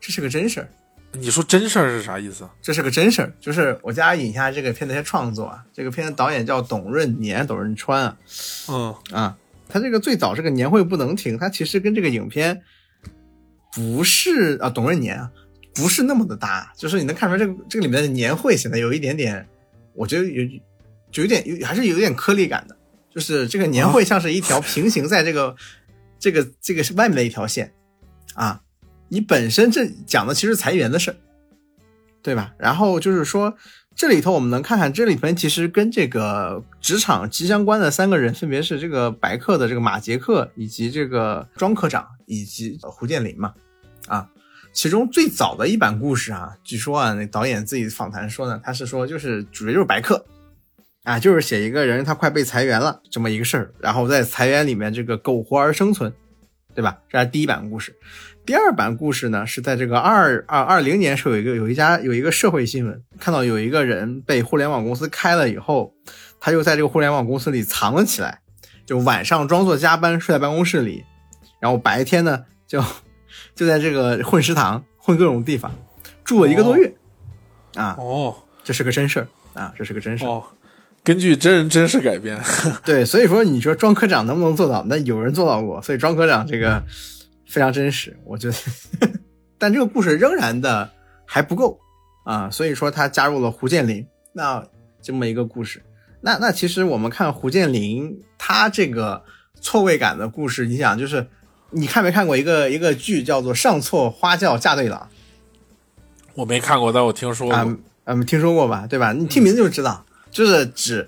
这是个真事儿，你说真事儿是啥意思？这是个真事儿。就是我家引一下这个片的一些创作啊，这个片的导演叫董润年、董润川啊嗯啊，他这个最早这个年会不能停，他其实跟这个影片不是啊，董润年啊。不是那么的搭，就是你能看出来这个这个里面的年会显得有一点点，我觉得有就有点有还是有点颗粒感的，就是这个年会像是一条平行在这个、这个这个是外面的一条线啊，你本身这讲的其实裁员的事儿，对吧？然后就是说这里头我们能看看这里边其实跟这个职场极相关的三个人，分别是这个白客的这个马杰克，以及这个庄科长，以及胡建林嘛，啊。其中最早的一版故事啊，据说啊，那导演自己访谈说呢，他是说就是主角就是白客，啊，就是写一个人他快被裁员了这么一个事儿，然后在裁员里面这个苟活而生存，对吧？这是第一版故事。第二版故事呢是在这个二二二零年时候有一个有一家有一个社会新闻，看到有一个人被互联网公司开了以后，他又在这个互联网公司里藏了起来，就晚上装作加班睡在办公室里，然后白天呢就。就在这个混食堂、混各种地方，住了一个多月，哦、啊，哦，这是个真事儿啊，这是个真事儿。哦，根据真人真事改编，对，所以说你说庄科长能不能做到？那有人做到过，所以庄科长这个非常真实，我觉得。但这个故事仍然的还不够啊，所以说他加入了胡建林那这么一个故事。那那其实我们看胡建林他这个错位感的故事，你想就是。你看没看过一个一个剧叫做《上错花轿嫁对郎》？我没看过，但我听说过。嗯嗯，听说过吧？对吧？你听名字就知道，就是指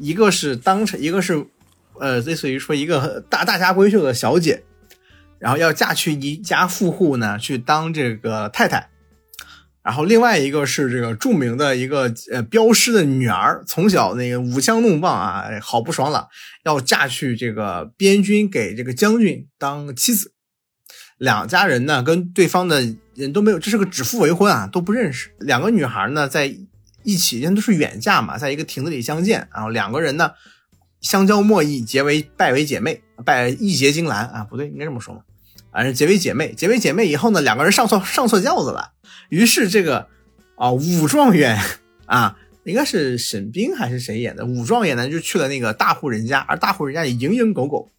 一个是当成一个是呃，类似于说一个大大家闺秀的小姐，然后要嫁去一家富户呢，去当这个太太。然后另外一个是这个著名的一个呃镖师的女儿，从小那个舞枪弄棒啊，好不爽朗，要嫁去这个边军给这个将军当妻子。两家人呢跟对方的人都没有，这是个指腹为婚啊，都不认识。两个女孩呢在一起，因为都是远嫁嘛，在一个亭子里相见，然后两个人呢相交莫义，结为拜为姐妹，拜义结金兰啊，不对，应该这么说嘛，反正结为姐妹。结为姐妹以后呢，两个人上错上错轿子了。于是这个啊武状元啊，应该是沈冰还是谁演的？武状元呢就去了那个大户人家，而大户人家也蝇营狗苟。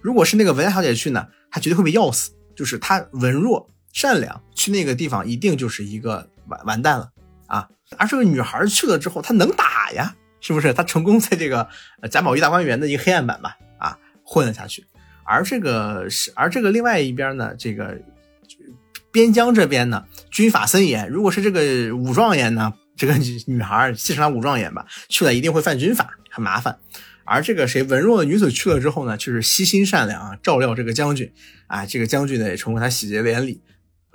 如果是那个文小姐去呢，她绝对会被要死。就是她文弱善良，去那个地方一定就是一个完完蛋了啊！而这个女孩去了之后，她能打呀，是不是？她成功在这个贾宝玉大观园的一个黑暗版吧啊混了下去。而这个是，而这个另外一边呢，这个。边疆这边呢，军法森严。如果是这个武状元呢，这个女孩继承了武状元吧，去了一定会犯军法，很麻烦。而这个谁文弱的女子去了之后呢，就是悉心善良啊，照料这个将军啊，这个将军呢也成为他喜结连理，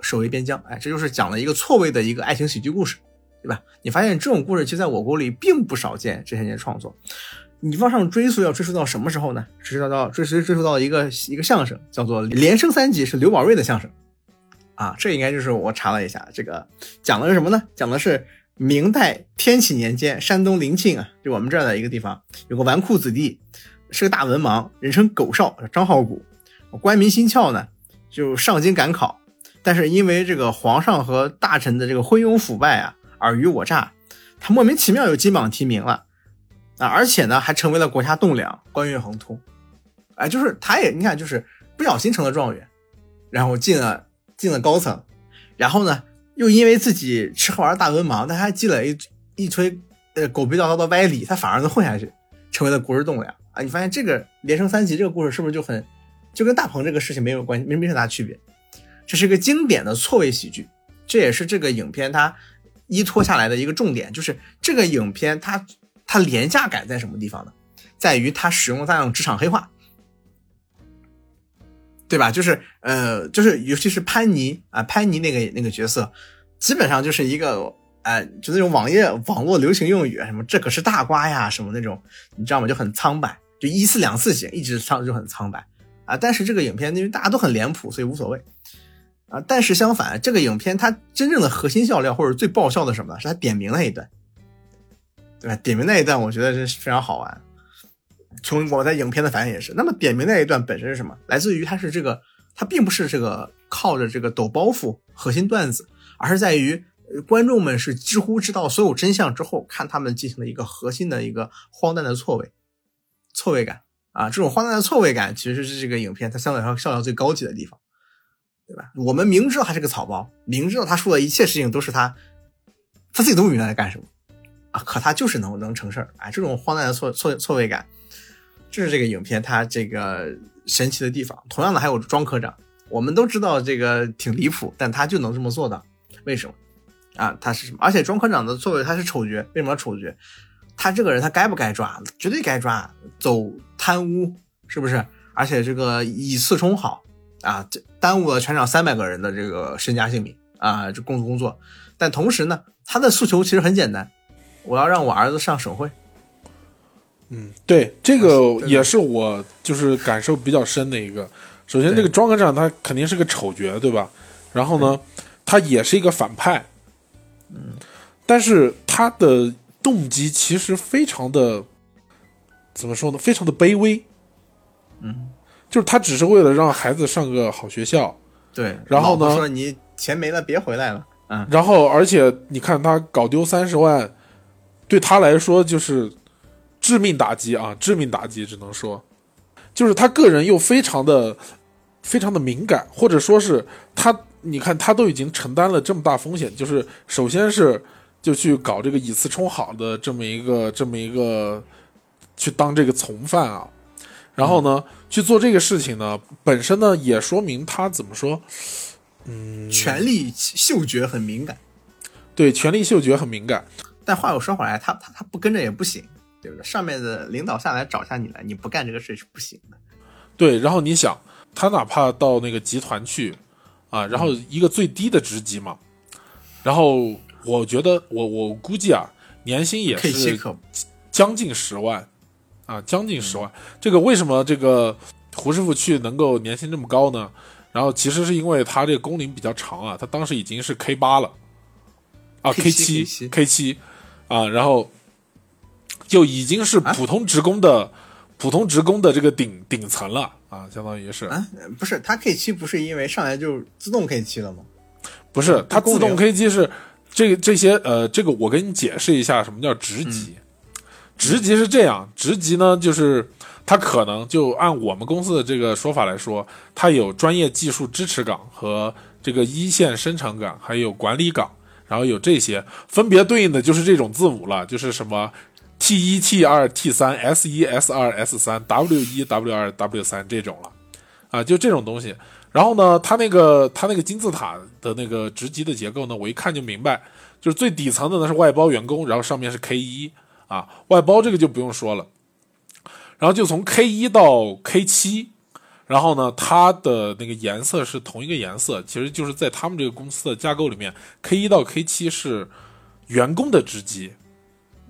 守卫边疆。哎，这就是讲了一个错位的一个爱情喜剧故事，对吧？你发现这种故事其实在我国里并不少见，这些年创作。你往上追溯，要追溯到什么时候呢？追溯到追溯追溯到一个一个相声，叫做《连升三级》，是刘宝瑞的相声。啊，这应该就是我查了一下，这个讲的是什么呢？讲的是明代天启年间，山东临庆啊，就我们这儿的一个地方，有个纨绔子弟，是个大文盲，人称狗少，张浩古，官民心窍呢，就上京赶考，但是因为这个皇上和大臣的这个昏庸腐败啊，尔虞我诈，他莫名其妙就金榜题名了啊，而且呢，还成为了国家栋梁，官运亨通，哎，就是他也你看，就是不小心成了状元，然后进了。进了高层，然后呢，又因为自己吃喝玩大文盲，但还积累一一堆呃狗屁叨叨的歪理，他反而能混下去，成为了国之栋梁啊！你发现这个连升三级这个故事是不是就很就跟大鹏这个事情没有关系，没没啥大区别？这是一个经典的错位喜剧，这也是这个影片它依托下来的一个重点，就是这个影片它它廉价感在什么地方呢？在于它使用大量职场黑话。对吧？就是呃，就是尤其是潘妮啊，潘妮那个那个角色，基本上就是一个哎，就那种网页网络流行用语，什么这可是大瓜呀，什么那种，你知道吗？就很苍白，就一次两次行，一直唱就很苍白啊。但是这个影片因为大家都很脸谱，所以无所谓啊。但是相反，这个影片它真正的核心笑料或者最爆笑的什么，是它点名那一段，对吧？点名那一段，我觉得是非常好玩。从我在影片的反应也是，那么点名那一段本身是什么？来自于它是这个，它并不是这个靠着这个抖包袱核心段子，而是在于观众们是几乎知道所有真相之后，看他们进行了一个核心的一个荒诞的错位，错位感啊，这种荒诞的错位感其实是这个影片它相对来说笑料最高级的地方，对吧？我们明知道他是个草包，明知道他说的一切事情都是他他自己都不明白在干什么可他就是能能成事儿，哎，这种荒诞的错错错位感。这是这个影片它这个神奇的地方。同样的，还有庄科长，我们都知道这个挺离谱，但他就能这么做的，为什么？啊，他是什么？而且庄科长的作为他是丑角，为什么丑角？他这个人他该不该抓？绝对该抓，走贪污是不是？而且这个以次充好啊，这耽误了全场三百个人的这个身家性命啊，这工作工作。但同时呢，他的诉求其实很简单，我要让我儿子上省会。嗯，对，这个也是我就是感受比较深的一个。首先，这个庄科长他肯定是个丑角，对吧？然后呢，他也是一个反派，嗯，但是他的动机其实非常的怎么说呢？非常的卑微，嗯，就是他只是为了让孩子上个好学校，对。然后呢，说你钱没了，别回来了，嗯。然后，而且你看他搞丢三十万，对他来说就是。致命打击啊！致命打击，只能说，就是他个人又非常的、非常的敏感，或者说是他，你看他都已经承担了这么大风险，就是首先是就去搞这个以次充好的这么一个、这么一个，去当这个从犯啊，然后呢去做这个事情呢，本身呢也说明他怎么说，嗯，权力嗅觉很敏感，对，权力嗅觉很敏感，但话又说回来，他他他不跟着也不行。对不对？上面的领导下来找下你来，你不干这个事是不行的。对，然后你想，他哪怕到那个集团去，啊，然后一个最低的职级嘛，然后我觉得，我我估计啊，年薪也是将近十万，啊，将近十万。这个为什么这个胡师傅去能够年薪这么高呢？然后其实是因为他这个工龄比较长啊，他当时已经是 K 八了，啊，K 七 K 七，啊，然后。就已经是普通职工的，普通职工的这个顶顶层了啊，相当于是啊，不是他 K 七不是因为上来就自动 K 七了吗？不是，他自动 K 七是这这些呃，这个我给你解释一下什么叫职级。职级是这样，职级呢就是他可能就按我们公司的这个说法来说，他有专业技术支持岗和这个一线生产岗，还有管理岗，然后有这些分别对应的就是这种字母了，就是什么。T 一 T 二 T 三 S 一 S 二 S 三 W 一 W 二 W 三这种了，啊，就这种东西。然后呢，它那个它那个金字塔的那个职级的结构呢，我一看就明白，就是最底层的呢是外包员工，然后上面是 K 一啊，外包这个就不用说了。然后就从 K 一到 K 七，然后呢，它的那个颜色是同一个颜色，其实就是在他们这个公司的架构里面，K 一到 K 七是员工的职级。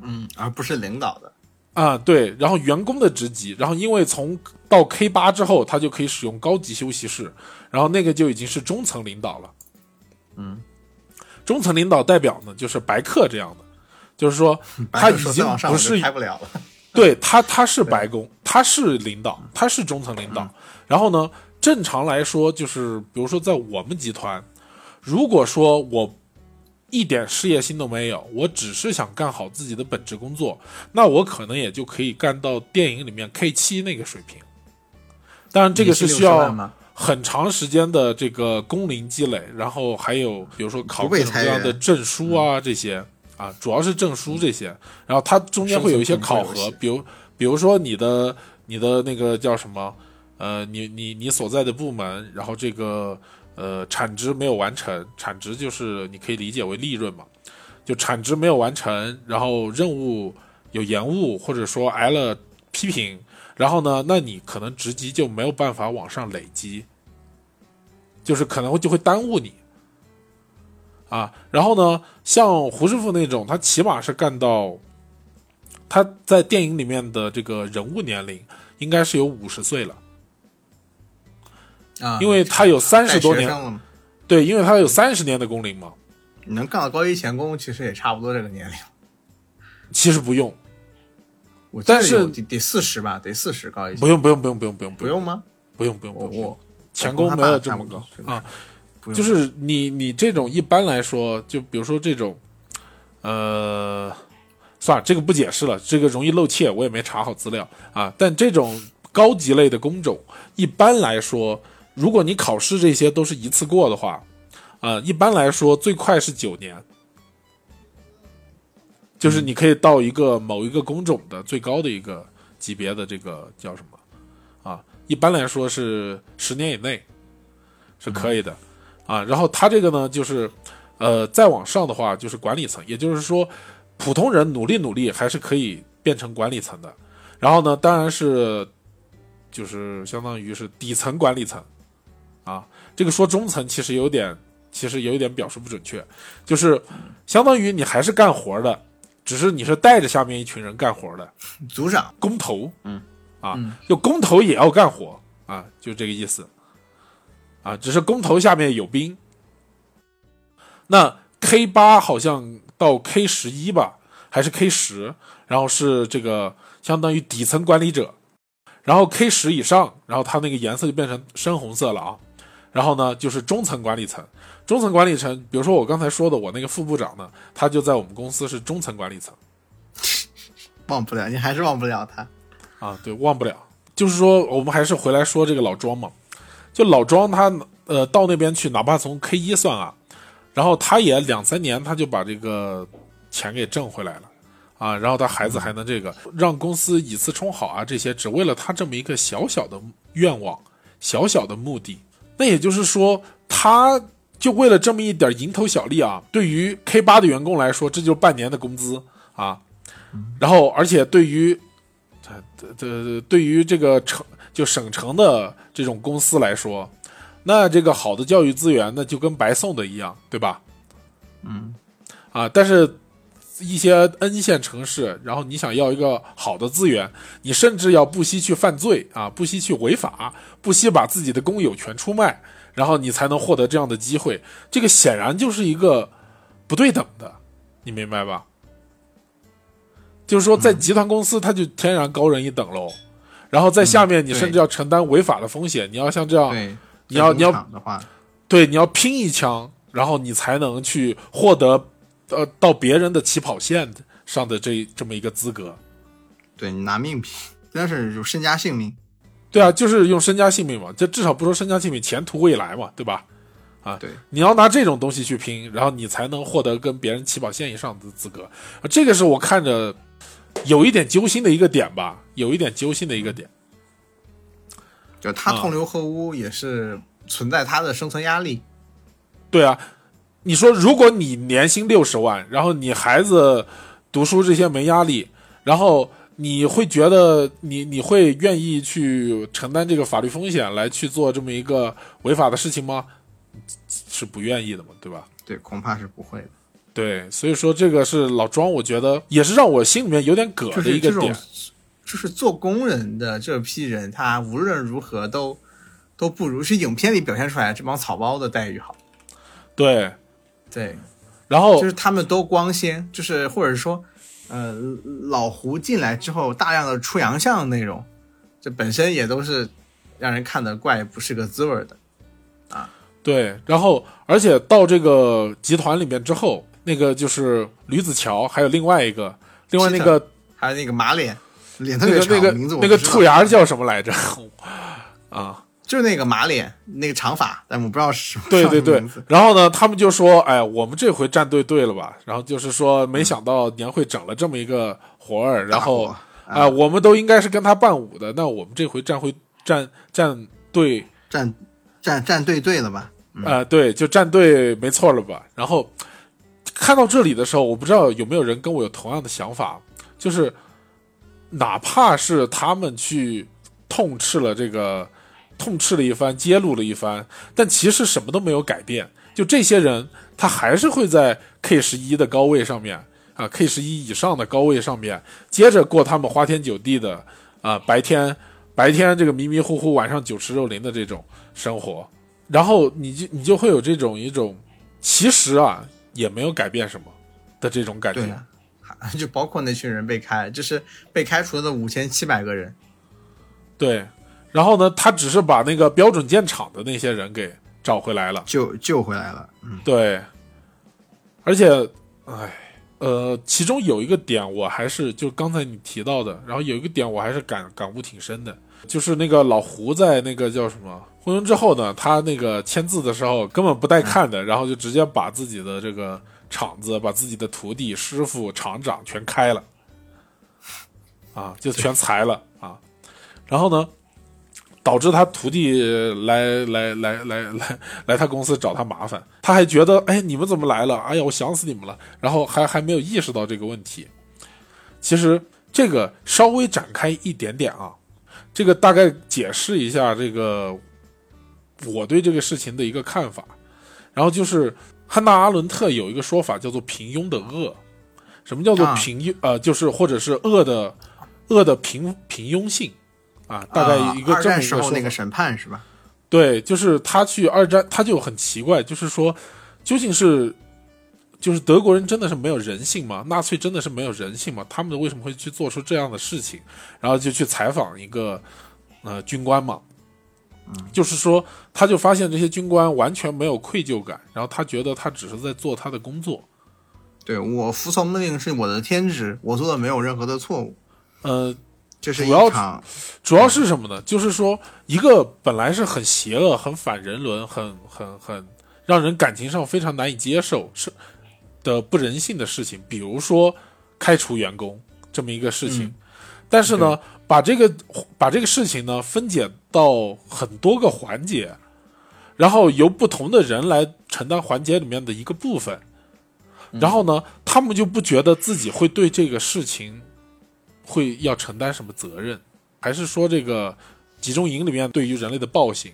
嗯，而不是领导的啊，对，然后员工的职级，然后因为从到 K 八之后，他就可以使用高级休息室，然后那个就已经是中层领导了。嗯，中层领导代表呢，就是白客这样的，就是说他已经不是开不了了。对他，他是白宫，他是领导，他是中层领导。然后呢，正常来说，就是比如说在我们集团，如果说我。一点事业心都没有，我只是想干好自己的本职工作，那我可能也就可以干到电影里面 K 七那个水平。当然，这个是需要很长时间的这个工龄积累，然后还有比如说考各种各样的证书啊这些啊，主要是证书这些。然后它中间会有一些考核，比如比如说你的你的那个叫什么呃，你你你所在的部门，然后这个。呃，产值没有完成，产值就是你可以理解为利润嘛，就产值没有完成，然后任务有延误，或者说挨了批评，然后呢，那你可能职级就没有办法往上累积，就是可能就会耽误你啊。然后呢，像胡师傅那种，他起码是干到他在电影里面的这个人物年龄应该是有五十岁了。啊，因为他有三十多年，对，因为他有三十年的工龄嘛。你能干到高一钳工，其实也差不多这个年龄。其实不用，但是得得四十吧，得四十高一。不用不用不用不用不用不用吗？不用不用不用，钳工没有这么高啊。就是你你这种一般来说，就比如说这种，呃，算了，这个不解释了，这个容易漏怯，我也没查好资料啊。但这种高级类的工种，一般来说。如果你考试这些都是一次过的话，呃，一般来说最快是九年，就是你可以到一个某一个工种的最高的一个级别的这个叫什么啊？一般来说是十年以内是可以的啊。然后他这个呢，就是呃，再往上的话就是管理层，也就是说普通人努力努力还是可以变成管理层的。然后呢，当然是就是相当于是底层管理层。啊，这个说中层其实有点，其实有一点表述不准确，就是相当于你还是干活的，只是你是带着下面一群人干活的，组长、工头，嗯，啊，就工头也要干活啊，就这个意思，啊，只是工头下面有兵。那 K 八好像到 K 十一吧，还是 K 十，然后是这个相当于底层管理者，然后 K 十以上，然后它那个颜色就变成深红色了啊。然后呢，就是中层管理层，中层管理层，比如说我刚才说的，我那个副部长呢，他就在我们公司是中层管理层，忘不了，你还是忘不了他，啊，对，忘不了。就是说，我们还是回来说这个老庄嘛，就老庄他呃到那边去，哪怕从 K 一算啊，然后他也两三年他就把这个钱给挣回来了。啊，然后他孩子还能这个让公司以次充好啊，这些只为了他这么一个小小的愿望，小小的目的。那也就是说，他就为了这么一点蝇头小利啊，对于 K 八的员工来说，这就是半年的工资啊。然后，而且对于，这这对于这个城就省城的这种公司来说，那这个好的教育资源，呢就跟白送的一样，对吧？嗯，啊，但是。一些 N 线城市，然后你想要一个好的资源，你甚至要不惜去犯罪啊，不惜去违法，不惜把自己的公有权出卖，然后你才能获得这样的机会。这个显然就是一个不对等的，你明白吧？就是说，在集团公司，他就天然高人一等喽。然后在下面，你甚至要承担违法的风险。你要像这样，你要你要对，你要拼一枪，然后你才能去获得。呃，到别人的起跑线上的这这么一个资格，对你拿命拼，真是有身家性命。对啊，就是用身家性命嘛，就至少不说身家性命，前途未来嘛，对吧？啊，对，你要拿这种东西去拼，然后你才能获得跟别人起跑线以上的资格。这个是我看着有一点揪心的一个点吧，有一点揪心的一个点。就他同流合污，也是存在他的生存压力。对啊。你说，如果你年薪六十万，然后你孩子读书这些没压力，然后你会觉得你你会愿意去承担这个法律风险来去做这么一个违法的事情吗？是不愿意的嘛，对吧？对，恐怕是不会的。对，所以说这个是老庄，我觉得也是让我心里面有点膈的一个点。，就是做工人的这批人，他无论如何都都不如是影片里表现出来这帮草包的待遇好。对，对，然后就是他们都光鲜，就是或者说，呃，老胡进来之后大量的出洋相内容，这本身也都是让人看得怪不是个滋味的啊。对，然后而且到这个集团里面之后，那个就是吕子乔，还有另外一个，另外那个还有那个马脸，脸特别长，那个那个名字我那个兔牙叫什么来着？啊，就是那个马脸，那个长发，但我不知道是什么对对对。然后呢，他们就说：“哎，我们这回站队对了吧？”然后就是说，没想到年会整了这么一个活儿，然后大啊、伙我们都应该是跟他伴舞的，那我们这回站会站站队，站站站队对了吧？呃，对，就站队没错了吧？然后看到这里的时候，我不知道有没有人跟我有同样的想法，就是哪怕是他们去痛斥了这个，痛斥了一番，揭露了一番，但其实什么都没有改变。就这些人，他还是会在 K 十一的高位上面啊，K 十一以上的高位上面，接着过他们花天酒地的啊，白天白天这个迷迷糊糊，晚上酒池肉林的这种生活。然后你就你就会有这种一种，其实啊也没有改变什么的这种感觉。对啊，就包括那群人被开，就是被开除的五千七百个人。对，然后呢，他只是把那个标准建厂的那些人给找回来了。救救回来了。嗯，对，而且，哎，呃，其中有一个点我还是就刚才你提到的，然后有一个点我还是感感悟挺深的，就是那个老胡在那个叫什么婚姻之后呢，他那个签字的时候根本不带看的，然后就直接把自己的这个厂子、把自己的徒弟、师傅、厂长全开了，啊，就全裁了啊，然后呢？导致他徒弟来来来来来来他公司找他麻烦，他还觉得哎你们怎么来了？哎呀我想死你们了，然后还还没有意识到这个问题。其实这个稍微展开一点点啊，这个大概解释一下这个我对这个事情的一个看法。然后就是汉娜阿伦特有一个说法叫做平庸的恶，什么叫做平庸？呃，就是或者是恶的恶的平平庸性。啊，大概一个啊二战时这么一个说法。候那个审判是吧？对，就是他去二战，他就很奇怪，就是说，究竟是，就是德国人真的是没有人性吗？纳粹真的是没有人性吗？他们为什么会去做出这样的事情？然后就去采访一个呃军官嘛，就是说，他就发现这些军官完全没有愧疚感，然后他觉得他只是在做他的工作，对我服从命令是我的天职，我做的没有任何的错误。呃，这是主要主要是什么呢？就是说，一个本来是很邪恶、很反人伦、很很很让人感情上非常难以接受是的不人性的事情，比如说开除员工这么一个事情。嗯但是呢，把这个把这个事情呢分解到很多个环节，然后由不同的人来承担环节里面的一个部分，然后呢，他们就不觉得自己会对这个事情会要承担什么责任，还是说这个集中营里面对于人类的暴行？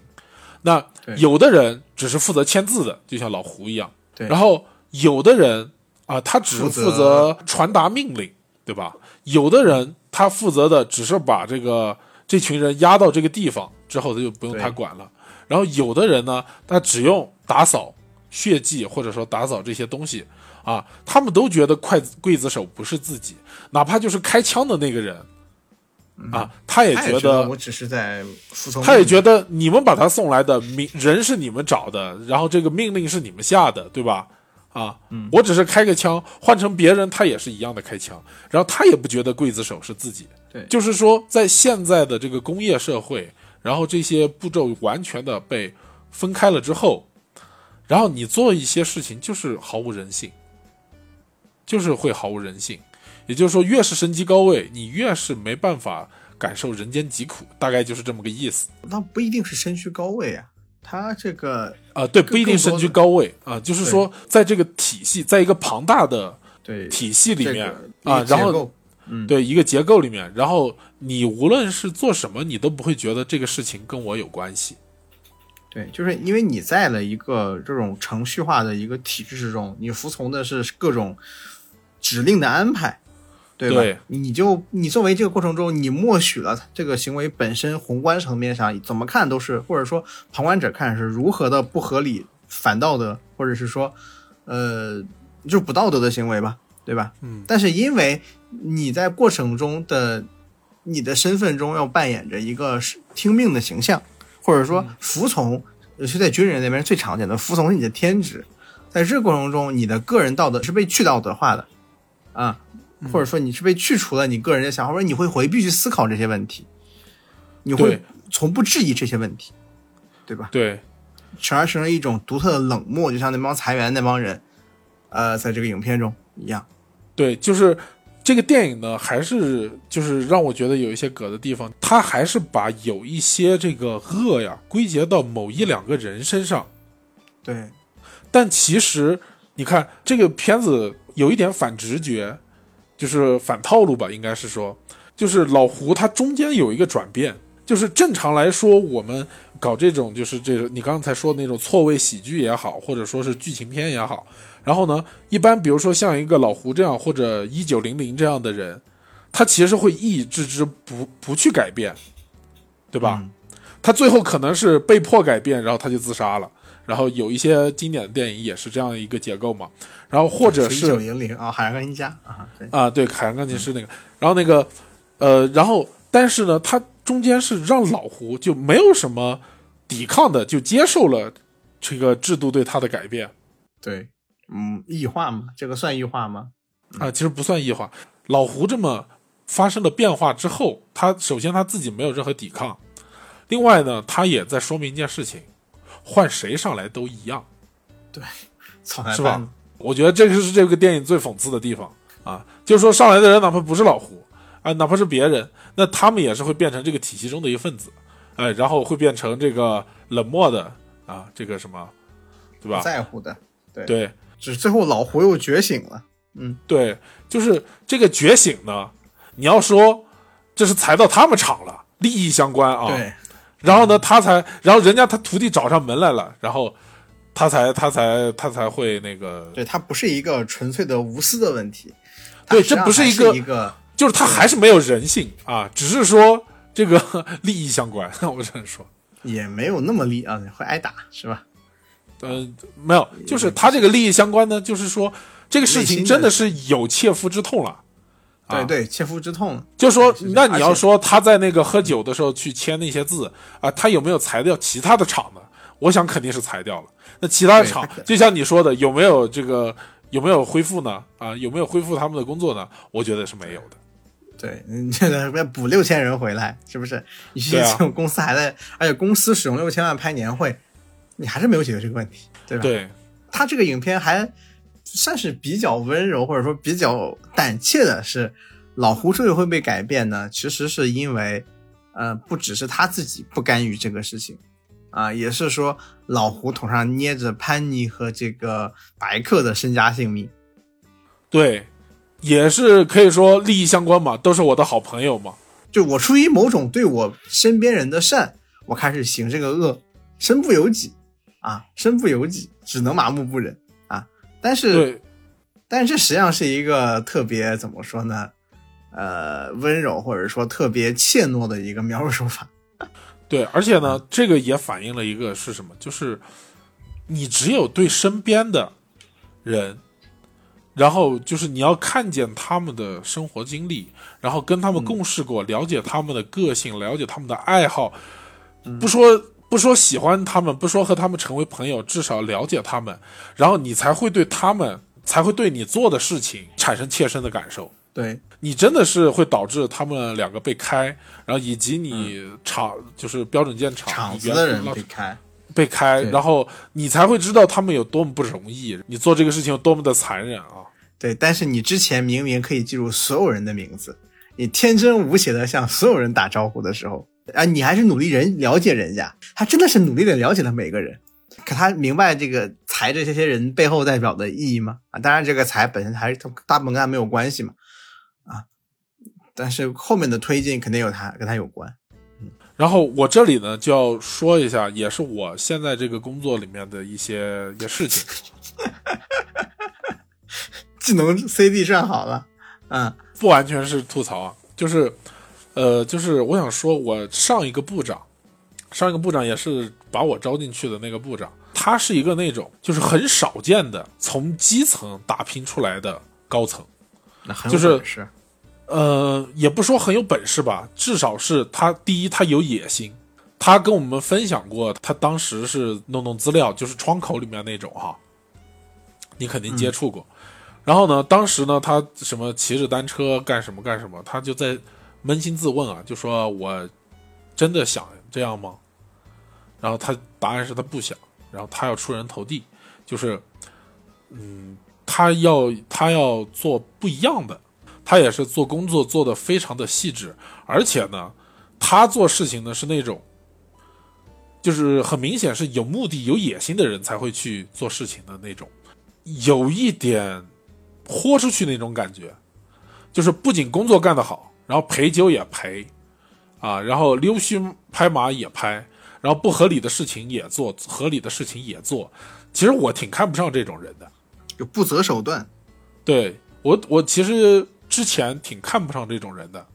那有的人只是负责签字的，就像老胡一样，对然后有的人啊，他只是负责传达命令，对吧？有的人他负责的只是把这个这群人押到这个地方之后，他就不用对他管了。然后有的人呢，他只用打扫血迹或者说打扫这些东西啊，他们都觉得刽子刽子手不是自己，哪怕就是开枪的那个人啊，他也他也觉得我只是在服从，他也觉得你们把他送来的命人是你们找的，然后这个命令是你们下的，对吧？啊，我只是开个枪，换成别人他也是一样的开枪，然后他也不觉得刽子手是自己。对。就是说在现在的这个工业社会，然后这些步骤完全的被分开了之后，然后你做一些事情就是毫无人性，就是会毫无人性。也就是说，越是身居高位，你越是没办法感受人间疾苦，大概就是这么个意思。那不一定是身居高位啊，他这个啊，对，不一定身居高位啊，就是说，在这个体系，在一个庞大的对体系里面这个啊，然后嗯对一个结构里面，然后你无论是做什么，你都不会觉得这个事情跟我有关系。对，就是因为你在了一个这种程序化的一个体制之中，你服从的是各种指令的安排，对吧？对你就你作为这个过程中，你默许了这个行为本身宏观层面上怎么看都是，或者说旁观者看是如何的不合理、反道德，或者是说，呃，就是不道德的行为吧，对吧？嗯，但是因为你在过程中的你的身份中要扮演着一个是听命的形象，或者说服从，尤其在军人那边最常见的服从是你的天职，在这个过程中，你的个人道德是被去道德化的，啊，或者说你是被去除了你个人的想法，或者你会回避去思考这些问题，你会从不质疑这些问题，对吧？对，从而形成一种独特的冷漠，就像那帮裁员那帮人，呃，在这个影片中一样。对，就是这个电影呢，还是就是让我觉得有一些葛的地方，他还是把有一些这个恶呀归结到某一两个人身上，对，但其实你看这个片子有一点反直觉，就是反套路吧，应该是说，就是老胡他中间有一个转变，就是正常来说我们搞这种就是这个你刚才说的那种错位喜剧也好，或者说是剧情片也好，然后呢，一般比如说像一个老胡这样或者一九零零这样的人，他其实会抑制之不不去改变，对吧？嗯他最后可能是被迫改变，然后他就自杀了。然后有一些经典的电影也是这样一个结构嘛。然后或者一是九零零啊，海洋钢琴家啊，对，啊，对，海洋钢琴师那个，然后那个，呃，然后但是呢，他中间是让老胡就没有什么抵抗的，就接受了这个制度对他的改变对，嗯，异化嘛，这个算异化吗？啊，其实不算异化。老胡这么发生了变化之后，他首先他自己没有任何抵抗，另外呢，他也在说明一件事情：换谁上来都一样。是吧草台班子，我觉得这个是这个电影最讽刺的地方啊，就是说上来的人哪怕不是老胡啊，哪怕是别人，那他们也是会变成这个体系中的一份子，哎，然后会变成这个冷漠的啊，这个什么，对吧？在乎的，对，对。只是最后老胡又觉醒了，嗯，对，就是这个觉醒呢，你要说这是裁到他们厂了，利益相关啊，对，然后呢，他才，然后人家他徒弟找上门来了，然后他才他才他才会那个对，他不是一个纯粹的无私的问题，对这不是一个一个就是他还是没有人性啊，只是说这个利益相关，我只能说，也没有那么利啊，会挨打是吧？呃，没有，就是他这个利益相关呢，就是说这个事情真的是有切肤之痛了。啊对对，切肤之痛，就说，那你要说他在那个喝酒的时候去签那些字啊，他有没有裁掉其他的厂呢？我想肯定是裁掉了。那其他的厂就像你说的，有没有这个有没有恢复呢？啊，有没有恢复他们的工作呢？我觉得是没有的。对，你，这个要补六千人回来，是不是？你这种公司还在，而且公司使用六千万拍年会，你还是没有解决这个问题，对吧？，对，他这个影片还算是比较温柔，或者说比较胆怯的是，老胡之所以会被改变呢，其实是因为，呃，不只是他自己不甘于这个事情，啊、也是说老胡头上捏着潘妮和这个白客的身家性命。对，也是可以说利益相关嘛，都是我的好朋友嘛。就我出于某种对我身边人的善，我开始行这个恶，身不由己啊，身不由己，只能麻木不仁啊。但是，但是这实际上是一个特别怎么说呢？呃，温柔或者说特别怯懦的一个描述手法。对，而且呢，这个也反映了一个是什么？就是你只有对身边的人，然后就是你要看见他们的生活经历，然后跟他们共事过，了解他们的个性，了解他们的爱好，不说不说喜欢他们，不说和他们成为朋友，至少了解他们，然后你才会对他们，才会对你做的事情产生切身的感受。对，你真的是会导致他们两个被开，然后以及你厂、就是标准件厂厂子的人被开，被开，然后你才会知道他们有多么不容易，你做这个事情有多么的残忍啊！对，但是你之前明明可以记住所有人的名字，你天真无邪的向所有人打招呼的时候，啊，你还是努力人了解人家，他真的是努力的了解了每个人。可他明白这个财这些人背后代表的意义吗？啊，当然这个财本身还是大部分跟他没有关系嘛，啊，但是后面的推进肯定有他跟他有关。然后我这里呢就要说一下，也是我现在这个工作里面的一些一些事情。技能 CD 站好了，嗯，不完全是吐槽啊，就是，呃，就是我想说，我上一个部长，上一个部长也是把我招进去的那个部长，他是一个那种就是很少见的从基层打拼出来的高层，那很就是有本事呃，也不说很有本事吧，至少是他第一他有野心，他跟我们分享过，他当时是弄弄资料，就是窗口里面那种哈，你肯定接触过。然后呢，当时呢，他什么骑着单车干什么干什么，他就在扪心自问啊，就说我真的想这样吗？然后他答案是他不想，然后他要出人头地，就是嗯，他要他要做不一样的，他也是做工作做得非常的细致，而且呢，他做事情呢是那种，就是很明显是有目的、有野心的人才会去做事情的那种，有一点豁出去那种感觉，就是不仅工作干得好，然后陪酒也陪，啊，然后溜须拍马也拍，然后不合理的事情也做，合理的事情也做。其实我挺看不上这种人的。就不择手段，对我，我其实之前挺看不上这种人的，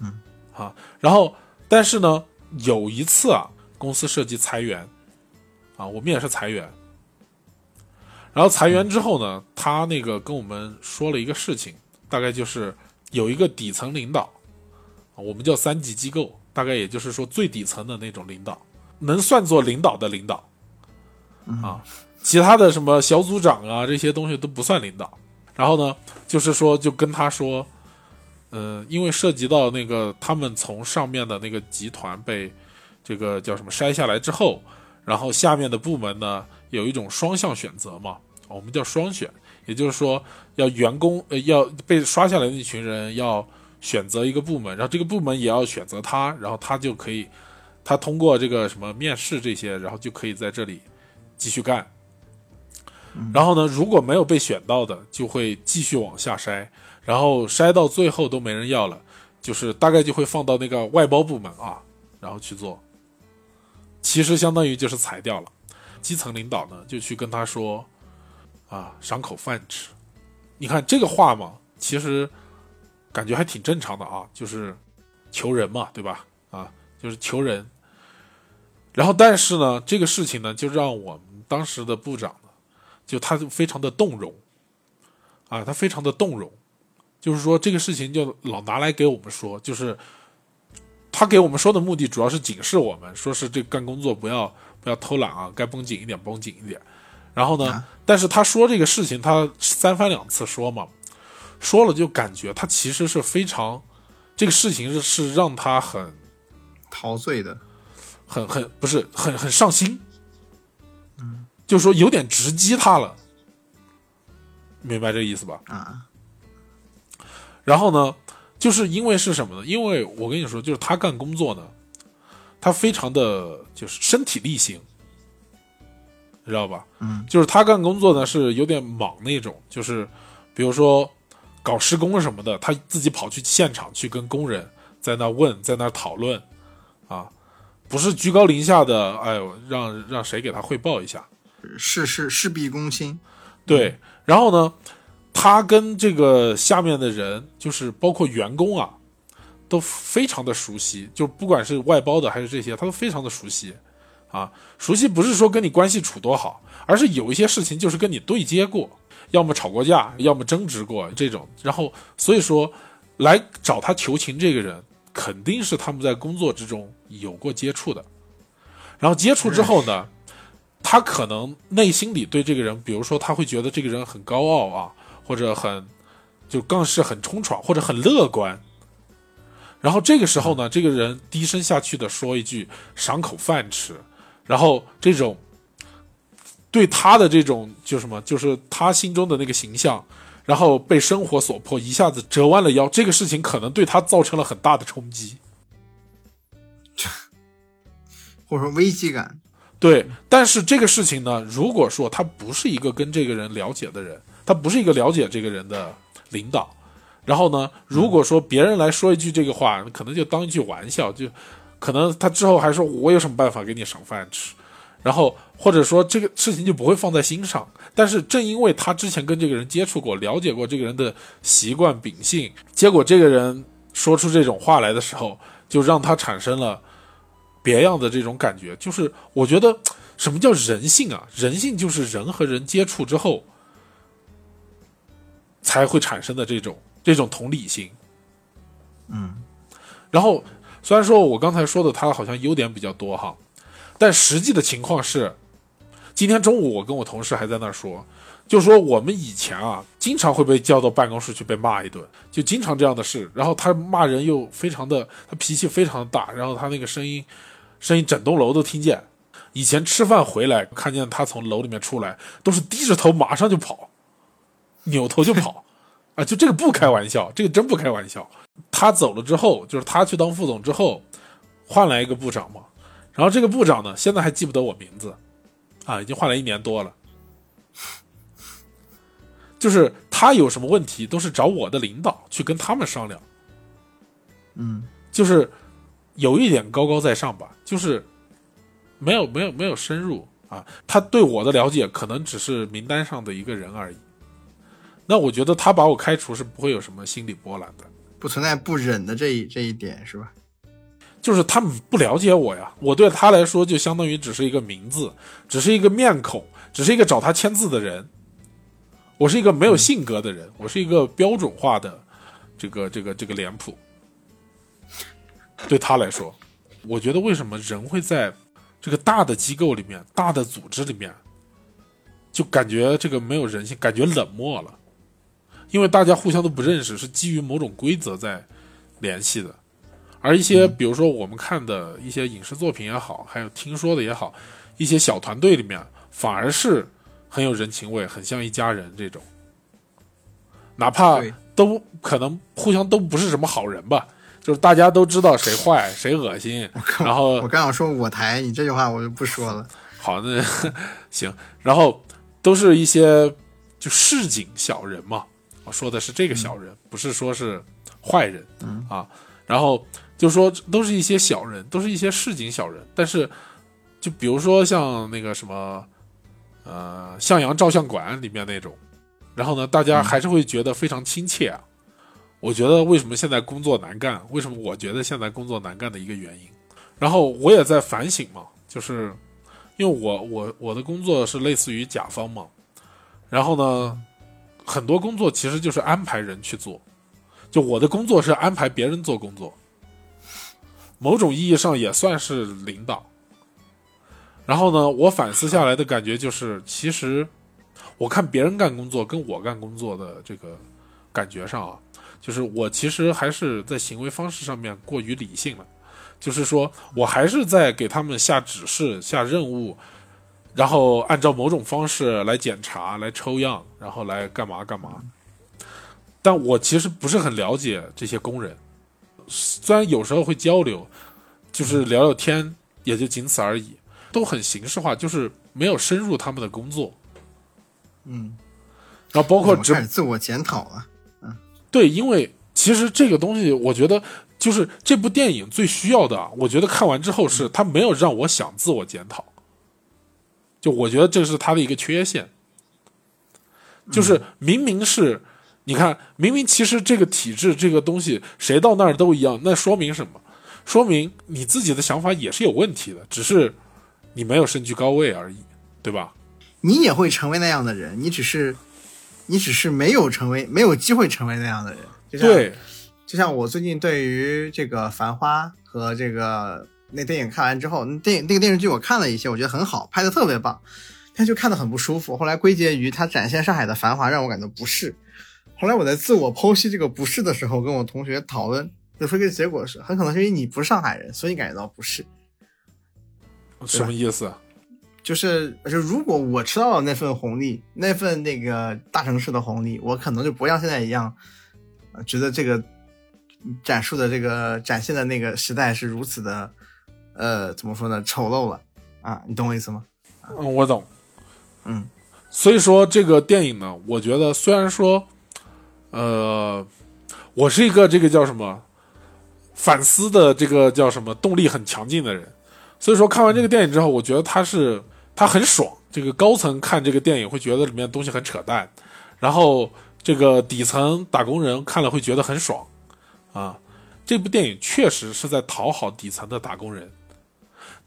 嗯，啊，然后但是呢，有一次啊，公司涉及裁员，啊，我们也是裁员，然后裁员之后呢，他那个跟我们说了一个事情，大概就是有一个底层领导，啊我们叫三级机构，大概也就是说最底层的那种领导，能算作领导的领导，啊，其他的什么小组长啊这些东西都不算领导。然后呢，就是说就跟他说，嗯、因为涉及到那个他们从上面的那个集团被这个叫什么筛下来之后，然后下面的部门呢有一种双向选择嘛，我们叫双选，也就是说要员工呃要被刷下来的那群人要选择一个部门，然后这个部门也要选择他，然后他就可以他通过这个什么面试这些，然后就可以在这里继续干。然后呢，如果没有被选到的，就会继续往下筛，然后筛到最后都没人要了，就是大概就会放到那个外包部门啊，然后去做。其实相当于就是裁掉了。基层领导呢，就去跟他说，啊，赏口饭吃。你看这个话嘛，其实感觉还挺正常的啊，就是求人嘛，对吧？啊，就是求人。然后，但是呢，这个事情呢，就让我们当时的部长，就他就非常的动容，啊，他非常的动容，就是说这个事情就老拿来给我们说，就是他给我们说的目的主要是警示我们，说是这干工作不要不要偷懒啊，该绷紧一点绷紧一点。然后呢，啊。但是他说这个事情，他三番两次说嘛，说了就感觉他其实是非常这个事情是是让他很陶醉的，很很不是很很上心，嗯，就是说有点直击他了，明白这意思吧？啊，然后呢，就是因为是什么呢？因为我跟你说，就是他干工作呢，他非常的就是身体力行，知道吧？嗯，就是他干工作呢是有点莽那种，就是比如说搞施工什么的，他自己跑去现场去跟工人在那问，在那讨论，啊，不是居高临下的，哎呦，让让谁给他汇报一下，事事事必躬亲，对，然后呢，他跟这个下面的人，就是包括员工啊，都非常的熟悉，就不管是外包的还是这些，他都非常的熟悉，啊，熟悉不是说跟你关系处多好，而是有一些事情就是跟你对接过，要么吵过架，要么争执过这种，然后所以说来找他求情这个人，肯定是他们在工作之中有过接触的，然后接触之后呢。他可能内心里对这个人，比如说他会觉得这个人很高傲啊，或者很就更是很冲闯，或者很乐观。然后这个时候呢，这个人低声下气的说一句“赏口饭吃”，然后这种对他的这种就什么，就是他心中的那个形象，然后被生活所迫，一下子折弯了腰。这个事情可能对他造成了很大的冲击。或者说危机感，对，但是这个事情呢，如果说他不是一个跟这个人了解的人，他不是一个了解这个人的领导，然后呢，如果说别人来说一句这个话，可能就当一句玩笑，就可能他之后还说我有什么办法给你赏饭吃，然后或者说这个事情就不会放在心上。但是正因为他之前跟这个人接触过，了解过这个人的习惯秉性，结果这个人说出这种话来的时候，就让他产生了别样的这种感觉。就是我觉得什么叫人性啊？人性就是人和人接触之后才会产生的这种这种同理心。嗯，然后虽然说我刚才说的他好像优点比较多哈，但实际的情况是，今天中午我跟我同事还在那儿说，就说我们以前啊，经常会被叫到办公室去被骂一顿，就经常这样的事。然后他骂人又非常的，他脾气非常大，然后他那个声音，声音整栋楼都听见。以前吃饭回来看见他从楼里面出来，都是低着头马上就跑，扭头就跑，啊，就这个不开玩笑，这个真不开玩笑。他走了之后，就是他去当副总之后，换来一个部长嘛。然后这个部长呢，现在还记不得我名字，啊，已经换了一年多了。就是他有什么问题，都是找我的领导去跟他们商量。嗯，就是有一点高高在上吧，就是没有没有没有深入啊。他对我的了解可能只是名单上的一个人而已。那我觉得他把我开除是不会有什么心理波澜的。不存在不忍的这一这一点是吧？就是他们不了解我呀，我对他来说就相当于只是一个名字，只是一个面孔，只是一个找他签字的人。我是一个没有性格的人，我是一个标准化的这个这个这个脸谱。对他来说，我觉得为什么人会在这个大的机构里面、大的组织里面，就感觉这个没有人性，感觉冷漠了。因为大家互相都不认识，是基于某种规则在联系的，而一些比如说我们看的一些影视作品也好，还有听说的也好，一些小团队里面反而是很有人情味，很像一家人这种，哪怕都可能互相都不是什么好人吧，就是大家都知道谁坏谁恶心，然后我刚想说我台，你这句话我就不说了。好，那 行，然后都是一些就市井小人嘛，我说的是这个小人，不是说是坏人，嗯啊，然后就说都是一些小人，都是一些市井小人，但是就比如说像那个什么，呃，向阳照相馆里面那种，然后呢，大家还是会觉得非常亲切啊。我觉得为什么现在工作难干？为什么我觉得现在工作难干的一个原因？然后我也在反省嘛，就是因为我我我的工作是类似于甲方嘛，然后呢，很多工作其实就是安排人去做，就我的工作是安排别人做工作，某种意义上也算是领导。然后呢，我反思下来的感觉就是，其实我看别人干工作跟我干工作的这个感觉上啊，就是我其实还是在行为方式上面过于理性了。就是说我还是在给他们下指示、下任务，然后按照某种方式来检查、来抽样，然后来干嘛干嘛。但我其实不是很了解这些工人，虽然有时候会交流，就是聊聊天，也就仅此而已，都很形式化，就是没有深入他们的工作。嗯，然后包括直我开始自我检讨了。对，因为其实这个东西，我觉得就是这部电影最需要的啊。我觉得看完之后是，它没有让我想自我检讨，就我觉得这是他的一个缺陷。就是明明是，你看，明明其实这个体制这个东西，谁到那儿都一样，那说明什么？说明你自己的想法也是有问题的，只是你没有身居高位而已，对吧？你也会成为那样的人，你只是，你只是没有成为，没有机会成为那样的人。就像，对，就像我最近对于这个《繁花》和这个那电影看完之后，那电影那个电视剧我看了一些，我觉得很好，拍的特别棒，但就看的很不舒服。后来归结于它展现上海的繁华，让我感到不适。后来我在自我剖析这个不适的时候，跟我同学讨论，得出一个结果是，很可能是因为你不是上海人，所以感觉到不适。什么意思？啊就是就如果我吃到了那份红利，那份那个大城市的红利，我可能就不像现在一样，呃，觉得这个展述的这个展现的那个时代是如此的，呃，怎么说呢，丑陋了啊？你懂我意思吗？嗯，我懂。嗯所以说这个电影呢，我觉得虽然说，呃，我是一个这个叫什么，反思的这个叫什么动力很强劲的人。所以说看完这个电影之后，我觉得他是他很爽。这个高层看这个电影会觉得里面东西很扯淡，然后这个底层打工人看了会觉得很爽，啊，这部电影确实是在讨好底层的打工人。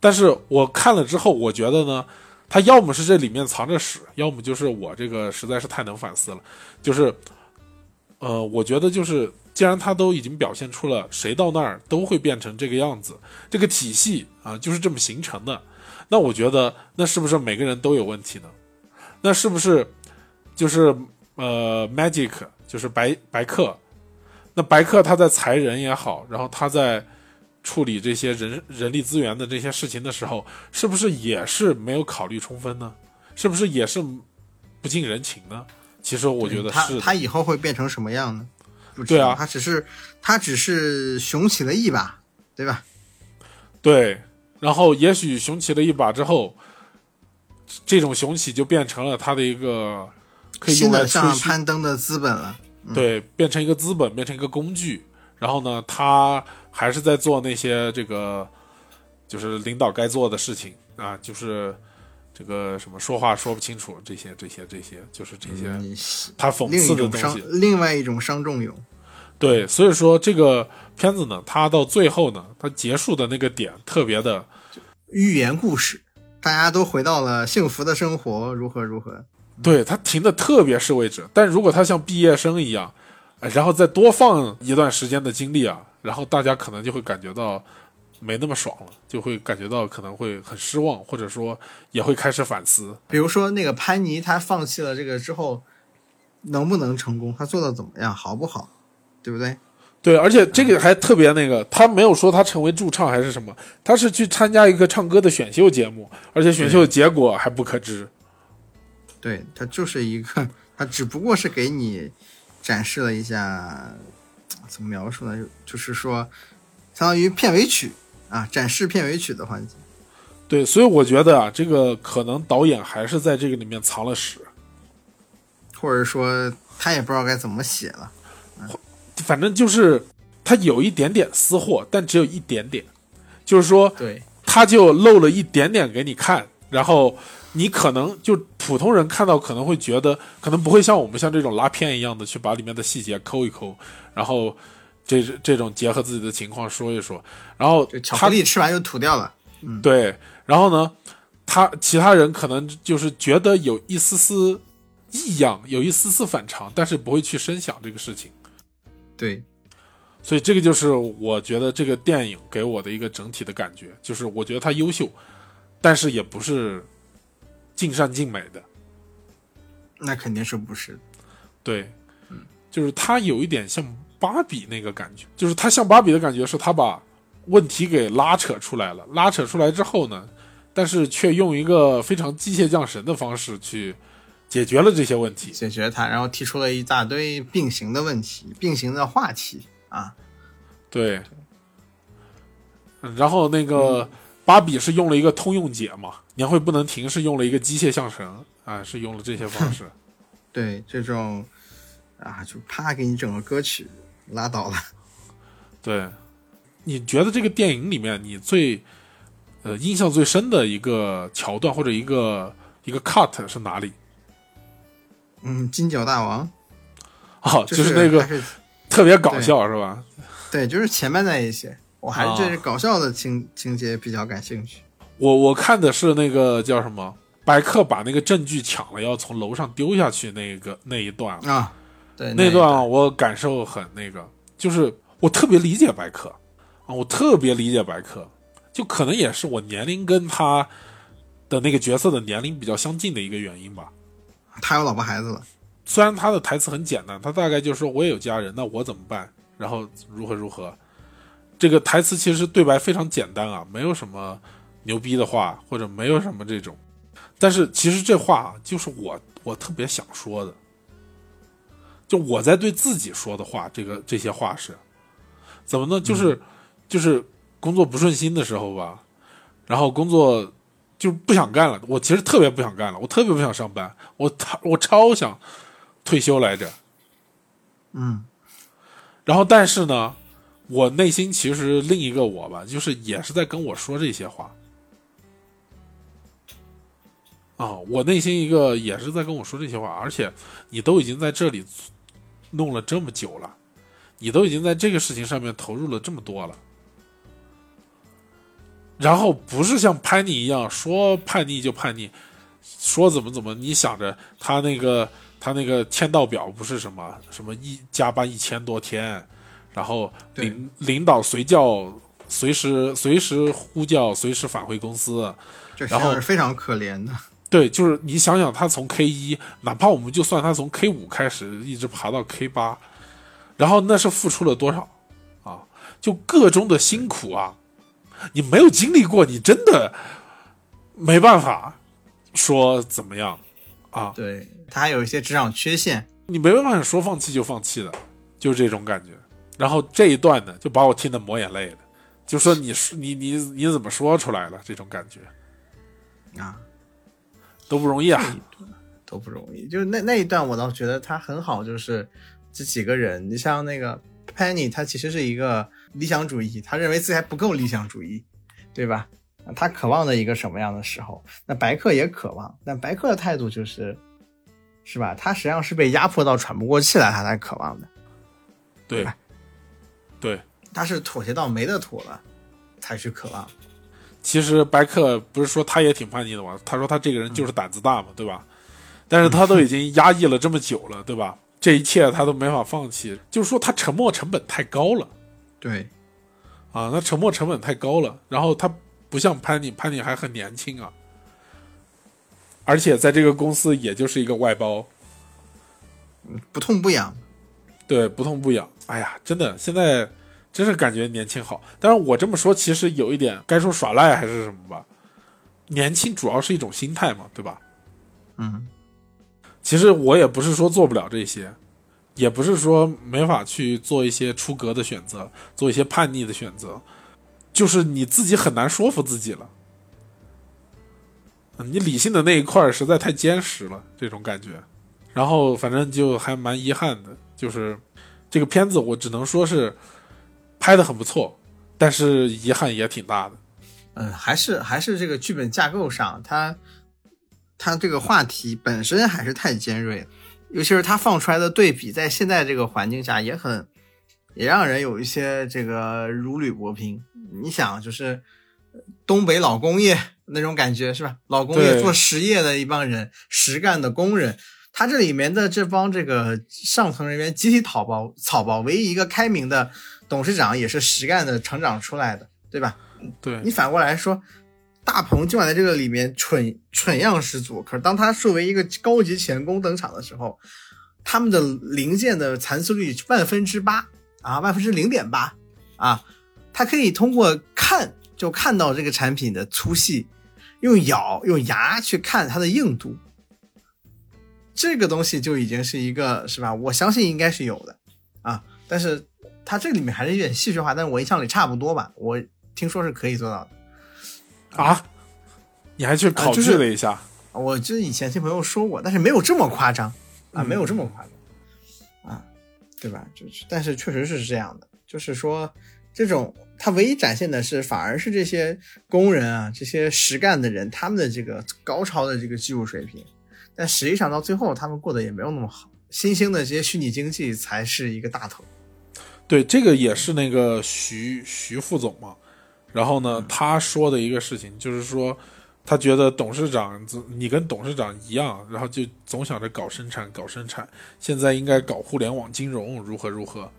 但是我看了之后，我觉得呢，他要么是这里面藏着屎，要么就是我这个实在是太能反思了。就是，呃，我觉得就是，既然他都已经表现出了谁到那儿都会变成这个样子，这个体系啊就是这么形成的。那我觉得，那是不是每个人都有问题呢？那是不是就是呃，Magic 就是白白客？那白客他在裁人也好，然后他在处理这些人人力资源的这些事情的时候，是不是也是没有考虑充分呢？是不是也是不近人情呢？其实我觉得是。他以后会变成什么样呢？对啊，他只是他只是雄起了一把，对吧？对。然后，也许雄起了一把之后，这种雄起就变成了他的一个可以用来向攀登的资本了。对，变成一个资本，变成一个工具。然后呢，他还是在做那些这个，就是领导该做的事情啊，就是这个什么说话说不清楚，这些这些这些，就是这些他讽刺的东西。另外一种伤仲永。对，所以说这个片子呢，它到最后呢，它结束的那个点特别的。寓言故事，大家都回到了幸福的生活，如何如何？对他停的特别是位置，但如果他像毕业生一样，然后再多放一段时间的经历啊，然后大家可能就会感觉到没那么爽了，就会感觉到可能会很失望，或者说也会开始反思。比如说那个潘妮，他放弃了这个之后，能不能成功？他做的怎么样？好不好？对不对？对，而且这个还特别那个，他没有说他成为驻唱还是什么，他是去参加一个唱歌的选秀节目，而且选秀结果还不可知。对他就是一个，他只不过是给你展示了一下，怎么描述呢？就是说，相当于片尾曲啊，展示片尾曲的环节。对，所以我觉得啊，这个可能导演还是在这个里面藏了屎，或者说他也不知道该怎么写了。反正就是他有一点点私货，但只有一点点，就是说，对，他就露了一点点给你看，然后你可能就普通人看到可能会觉得，可能不会像我们像这种拉片一样的去把里面的细节抠一抠，然后这这种结合自己的情况说一说，然后巧克力吃完就吐掉了，嗯，对，然后呢，他其他人可能就是觉得有一丝丝异样，有一丝丝反常，但是不会去深想这个事情。对，所以这个就是我觉得这个电影给我的一个整体的感觉，就是我觉得它优秀，但是也不是尽善尽美的。那肯定是不是？对，嗯，就是他有一点像芭比那个感觉，就是他像芭比的感觉是他把问题给拉扯出来了，拉扯出来之后呢，但是却用一个非常机械降神的方式去。解决了这些问题，解决它，然后提出了一大堆并行的问题，并行的话题啊，对。然后那个芭比是用了一个通用解嘛，年会不能停是用了一个机械象神啊，是用了这些方式。对，这种啊，就啪给你整个歌曲拉倒了。对，你觉得这个电影里面你最呃印象最深的一个桥段或者一个一个 cut 是哪里？嗯，金角大王，哦，就是那个特别搞笑是吧？对，就是前面那一些，我还是对搞笑的情情节比较感兴趣。我我看的是那个叫什么，白客把那个证据抢了，要从楼上丢下去那个那一段啊，对，那段我感受很那个，就是我特别理解白客啊，我特别理解白客，就可能也是我年龄跟他的那个角色的年龄比较相近的一个原因吧。他有老婆孩子了，虽然他的台词很简单，他大概就是说我也有家人，那我怎么办？然后如何如何？这个台词其实对白非常简单啊，没有什么牛逼的话，或者没有什么这种。但是其实这话就是我我特别想说的，就我在对自己说的话。这个这些话是怎么呢？就是就是工作不顺心的时候吧，然后工作。就不想干了，我其实特别不想干了，我特别不想上班，我超我超想退休来着，嗯，然后但是呢，我内心其实另一个我吧，就是也是在跟我说这些话。啊，我内心一个也是在跟我说这些话，而且你都已经在这里弄了这么久了，你都已经在这个事情上面投入了这么多了，然后不是像叛逆一样说叛逆就叛逆，说怎么怎么，你想着他那个他那个签到表不是什么什么一加班一千多天，然后领领导随叫随时随时呼叫随时返回公司，然后是非常可怜的。对，就是你想想，他从 K 一，哪怕我们就算他从 K 五开始一直爬到 K 八，然后那是付出了多少啊？就各中的辛苦啊，你没有经历过，你真的没办法说怎么样啊？对他还有一些职场缺陷，你没办法说放弃就放弃的，就是这种感觉。然后这一段呢，就把我听得抹眼泪了，就说你你你你怎么说出来了这种感觉啊？都不容易啊，都不容易。就是那那一段，我倒觉得他很好。就是这几个人，你像那个 Penny，他其实是一个理想主义，他认为自己还不够理想主义，对吧？他渴望的一个什么样的时候？那白客也渴望，但白客的态度就是，是吧？他实际上是被压迫到喘不过气来，他才渴望的。对，对，他是妥协到没得妥了，才去渴望。其实白客不是说他也挺叛逆的吗？他说他这个人就是胆子大嘛，对吧？但是他都已经压抑了这么久了，对吧？这一切他都没法放弃，就是说他沉默成本太高了。对，啊，那沉默成本太高了。然后他不像潘妮，潘妮还很年轻啊，而且在这个公司也就是一个外包，不痛不痒。对，不痛不痒。哎呀，真的现在。真是感觉年轻好，但是我这么说其实有一点该说耍赖还是什么吧？年轻主要是一种心态嘛，对吧？嗯，其实我也不是说做不了这些，也不是说没法去做一些出格的选择，做一些叛逆的选择，就是你自己很难说服自己了。你理性的那一块实在太坚实了，这种感觉。然后反正就还蛮遗憾的，就是这个片子我只能说是。拍的很不错，但是遗憾也挺大的。嗯，还是还是这个剧本架构上，它它这个话题本身还是太尖锐了，尤其是它放出来的对比，在现在这个环境下也很也让人有一些这个如履薄冰。你想，就是东北老工业那种感觉是吧？老工业做实业的一帮人，实干的工人，他这里面的这帮这个上层人员集体草包草包，唯一一个开明的。董事长也是实干的成长出来的，对吧？对你反过来说，大鹏尽管在这个里面蠢蠢样十足，可是当他作为一个高级钳工登场的时候，他们的零件的残次率万分之八啊，万分之零点八啊，他可以通过看就看到这个产品的粗细，用咬用牙去看它的硬度，这个东西就已经是一个是吧？我相信应该是有的啊，但是。它这里面还是有点戏剧化，但是我印象里差不多吧。我听说是可以做到的啊！你还去考据了一下？我就以前听朋友说过，但是没有这么夸张啊，没有这么夸张啊，对吧？就是，但是确实是这样的，就是说，这种它唯一展现的是，反而是这些工人啊，这些实干的人，他们的这个高超的这个技术水平，但实际上到最后，他们过得也没有那么好。新兴的这些虚拟经济才是一个大头。对，这个也是那个徐徐副总嘛，然后呢，他说的一个事情就是说，他觉得董事长，你跟董事长一样，然后就总想着搞生产，搞生产，现在应该搞互联网金融，如何如何。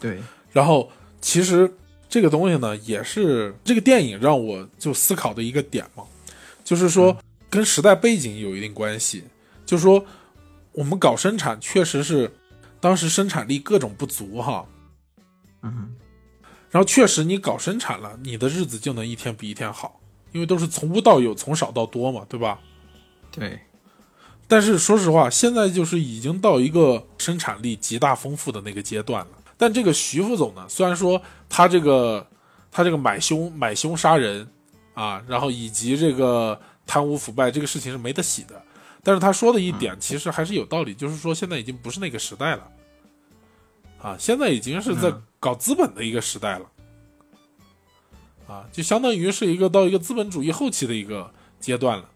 对，然后其实这个东西呢，也是这个电影让我就思考的一个点嘛，就是说跟时代背景有一定关系，就是说我们搞生产确实是。当时生产力各种不足哈，嗯，然后确实你搞生产了，你的日子就能一天比一天好，因为都是从无到有，从少到多嘛，对吧？对。但是说实话，现在就是已经到一个生产力极大丰富的那个阶段了。但这个徐副总呢，虽然说他这个他这个买凶买凶杀人啊，然后以及这个贪污腐败这个事情是没得洗的。但是他说的一点其实还是有道理，就是说现在已经不是那个时代了，啊，现在已经是在搞资本的一个时代了，啊，就相当于是一个到一个资本主义后期的一个阶段了。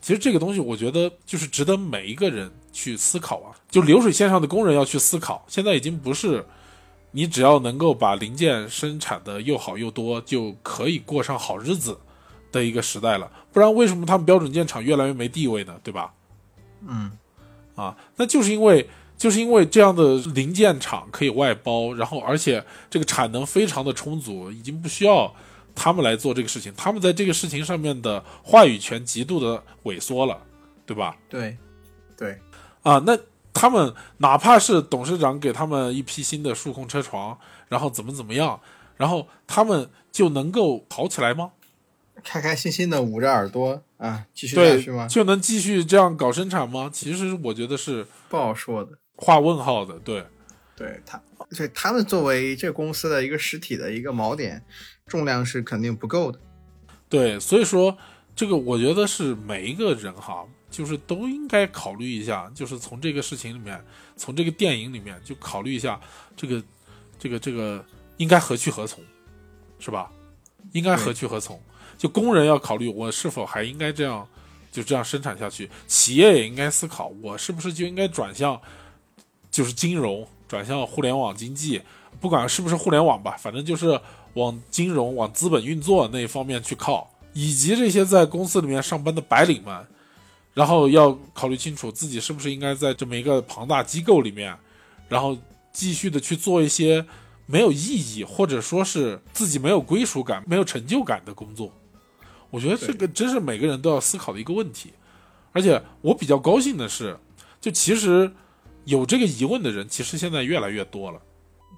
其实这个东西，我觉得就是值得每一个人去思考啊。就流水线上的工人要去思考，现在已经不是你只要能够把零件生产的又好又多，就可以过上好日子的一个时代了。不然为什么他们标准件厂越来越没地位呢？对吧？嗯，啊，那就是因为就是因为这样的零件厂可以外包，然后而且这个产能非常的充足，已经不需要他们来做这个事情，他们在这个事情上面的话语权极度的萎缩了，对吧？对，对，啊，那他们哪怕是董事长给他们一批新的数控车床，然后怎么怎么样，然后他们就能够好起来吗？开开心心的捂着耳朵啊，继续下对去吗？，就能继续这样搞生产吗？其实我觉得是不好说的。画问号的，对。对他，对他们作为这个公司的一个实体的一个锚点，重量是肯定不够的。对，所以说这个我觉得是每一个人哈，就是都应该考虑一下，就是从这个事情里面，从这个电影里面就考虑一下这个这个这个应该何去何从，是吧？应该何去何从？就工人要考虑我是否还应该这样就这样生产下去，企业也应该思考我是不是就应该转向就是金融，转向互联网经济，不管是不是互联网吧，反正就是往金融、往资本运作那一方面去靠，以及这些在公司里面上班的白领们，然后要考虑清楚自己是不是应该在这么一个庞大机构里面，然后继续的去做一些没有意义或者说是自己没有归属感、没有成就感的工作。我觉得这个真是每个人都要思考的一个问题。而且我比较高兴的是，就其实有这个疑问的人，其实现在越来越多了。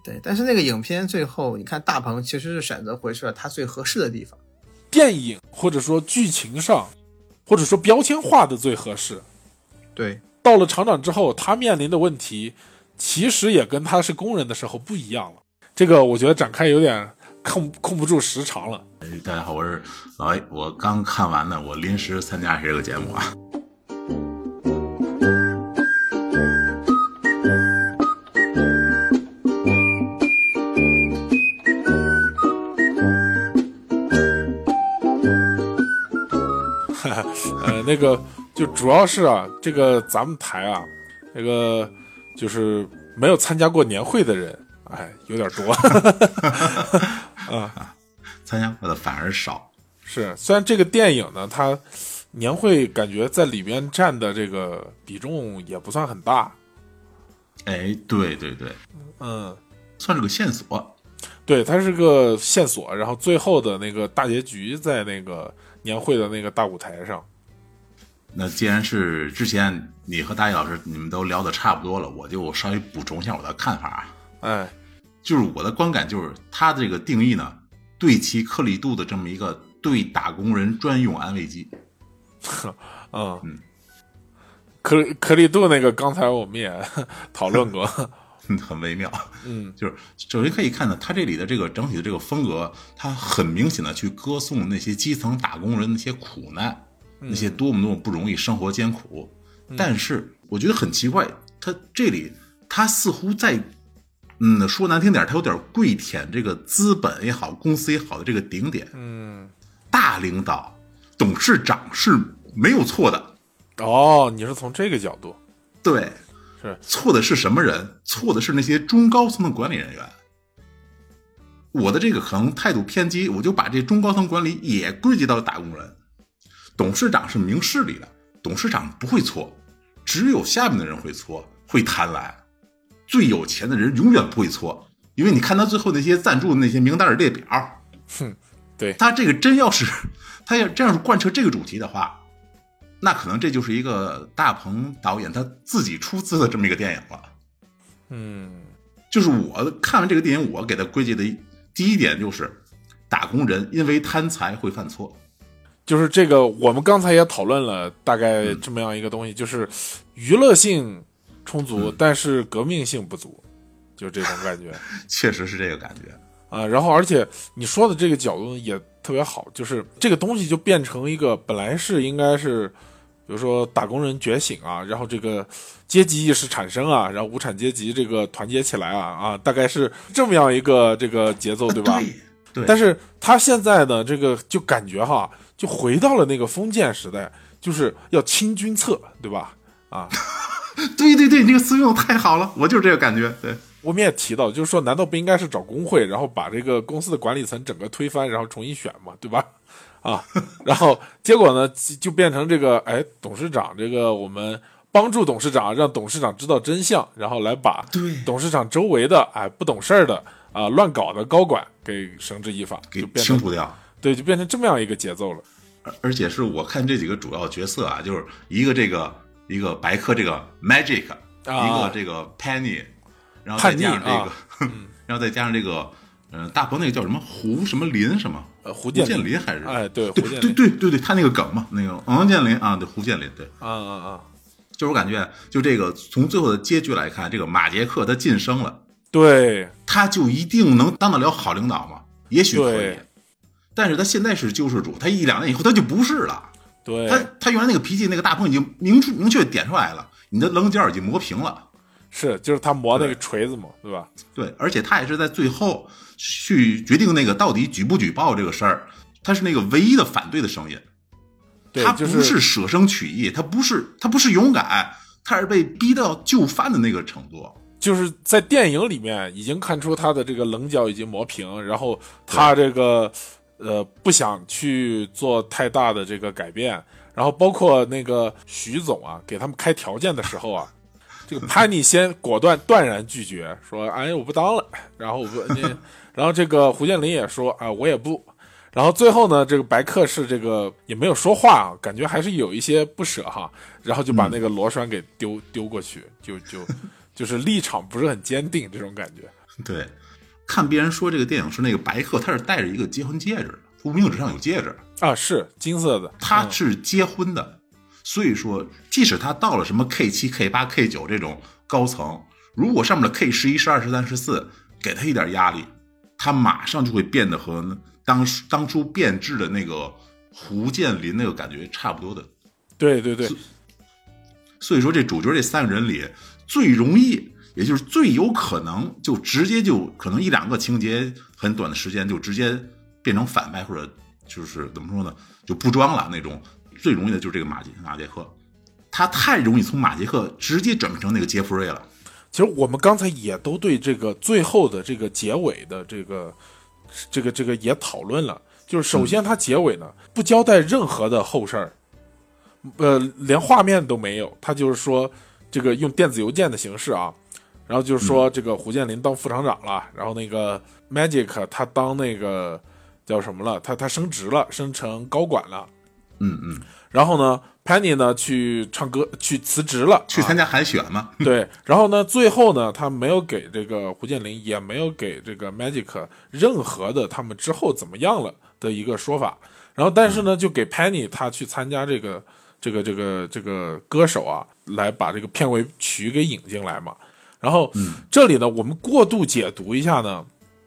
对，但是那个影片最后，你看大鹏其实是选择回去了他最合适的地方。电影或者说剧情上，或者说标签化的最合适。对，到了厂长之后，他面临的问题其实也跟他是工人的时候不一样了。这个我觉得展开有点控控不住时长了。哎大家好，我是老 A，我刚看完呢，我临时参加这个节目啊。呃，那个就主要是啊，这个咱们台啊，那个就是没有参加过年会的人，哎，有点多。啊参加过的反而少。是，虽然这个电影呢，它年会感觉在里边占的这个比重也不算很大，哎，对对对，嗯，算是个线索。对，它是个线索，然后最后的那个大结局在那个年会的那个大舞台上。那既然是之前你和大一老师你们都聊的差不多了，我就稍微补充一下我的看法啊。哎，就是我的观感就是，它这个定义呢，对其颗粒度的这么一个对打工人专用安慰剂。嗯嗯，颗颗粒度那个，刚才我们也讨论过。很微妙，嗯，就是首先可以看到，它这里的这个整体的这个风格，它很明显的去歌颂那些基层打工人那些苦难，那些多么多么不容易，生活艰苦。但是我觉得很奇怪，它这里它似乎在，嗯，说难听点，他有点跪舔这个资本也好，公司也好的这个顶点。嗯，大领导、董事长是没有错的，哦，你是从这个角度，对，是错的是什么人？错的是那些中高层的管理人员。我的这个可能态度偏激，我就把这中高层管理也归结到了打工人。董事长是明事理的，董事长不会错，只有下面的人会错，会贪婪。最有钱的人永远不会错，因为你看他最后那些赞助的那些名单的列表，哼，对，他这个真要是他要这样贯彻这个主题的话，那可能这就是一个大鹏导演他自己出资的这么一个电影了。嗯，就是我看完这个电影，我给他归结的第一点就是，打工人因为贪财会犯错。就是这个，我们刚才也讨论了大概这么样一个东西，就是娱乐性充足，但是革命性不足，就这种感觉 确实是这个感觉。啊。然后，而且你说的这个角度也特别好，就是这个东西就变成一个本来是应该是，比比如说打工人觉醒啊，然后这个阶级意识产生啊，然后无产阶级这个团结起来啊啊，大概是这么样一个这个节奏，对吧？对对，但是他现在呢，这个就感觉哈，就回到了那个封建时代，就是要清君侧，对吧？啊，对对对，你这个思路太好了，我就是这个感觉。对，我们也提到，就是说，难道不应该是找工会，然后把这个公司的管理层整个推翻，然后重新选嘛，对吧？啊，然后结果呢，就就变成这个，哎，董事长这个我们帮助董事长，让董事长知道真相，然后来把对董事长周围的哎不懂事儿的啊乱搞的高管给绳之以法，给清除掉。对，就变成这么样一个节奏了。而而且是我看这几个主要角色啊，就是一个这个一个白客这个 Magic，、啊一个这个 Penny，然后再加上这个，啊 然后再加上这个，嗯、大鹏那个叫什么胡什么林什么？呃，胡胡建建林还是？哎，对，对对对对对，他那个梗嘛，那个王建林啊，对胡建林，对，啊啊啊，就是我感觉，就这个从最后的结局来看，这个马杰克他晋升了，对他就一定能当得了好领导吗？也许可以，但是他现在是救世主，他一两年以后他就不是了。对，他他原来那个脾气，那个大鹏已经明出明确点出来了，你的棱角已经磨平了。是就是他磨那个锤子嘛，对吧？对，而且他也是在最后去决定那个到底举不举报这个事儿，他是那个唯一的反对的声音。他不是舍生取义，他不是他不是勇敢，他是被逼到就范的那个程度。就是在电影里面已经看出他的这个棱角已经磨平，然后他这个呃不想去做太大的这个改变，然后包括那个徐总啊给他们开条件的时候啊，这个潘妮先果断断然拒绝，说哎我不当了，然后我不，然后这个胡建林也说啊我也不。然后最后呢，这个白客是这个也没有说话啊，感觉还是有一些不舍哈，然后就把那个螺栓给丢、丢过去，就就就是立场不是很坚定这种感觉。对，看别人说这个电影是那个白客，他是戴着一个结婚戒指，无名指上有戒指，啊，是金色的，他嗯是结婚的，所以说，即使他到了什么 K 七、K 八、K 九这种高层，如果上面的 K 十一、十二、十三、十四给他一点压力，他马上就会变得和当当初变质的那个胡建林那个感觉差不多的。对对对，所以说，这主角这三个人里最容易，也就是最有可能就直接就可能一两个情节很短的时间就直接变成反派，或者就是怎么说呢，就不装了那种。最容易的就是这个马杰马杰克，他太容易从马杰克直接转变成那个杰弗瑞了。其实我们刚才也都对这个最后的这个结尾的这个这个这个也讨论了，就是首先他结尾呢不交代任何的后事儿，呃，连画面都没有，他就是说这个用电子邮件的形式啊，然后就是说这个胡建林当副厂长了，然后那个 Magic 他当那个叫什么了，他他升职了，升成高管了，嗯嗯，然后呢，Penny 呢去唱歌去辞职了，啊去参加海选嘛。对，然后呢，最后呢，他没有给这个胡建林，也没有给这个 Magic 任何的他们之后怎么样了的一个说法。然后，但是呢，就给 Penny 他去参加这个这个这个这个歌手啊，来把这个片尾曲给引进来嘛。然后，这里呢，我们过度解读一下呢，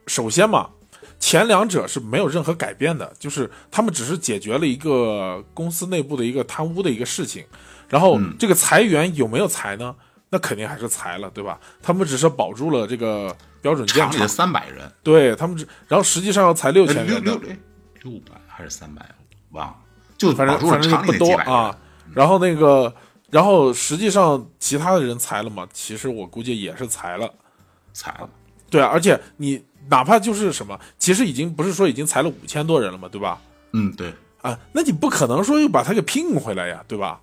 首先嘛，前两者是没有任何改变的，就是他们只是解决了一个公司内部的一个贪污的一个事情，然后这个裁员有没有裁呢？那肯定还是裁了，对吧？他们只是保住了这个标准建厂里的，三百人，对他们只，然后实际上要裁六呃千人的，六六哎六百还是三百，忘了，就反正反正就不多啊。然后那个，然后实际上其他的人裁了嘛，其实我估计也是裁了。裁了。对啊，而且你哪怕就是什么，其实已经不是说已经裁了五千多人了嘛，对吧？嗯，对，啊，那你不可能说又把他给聘回来呀，对吧？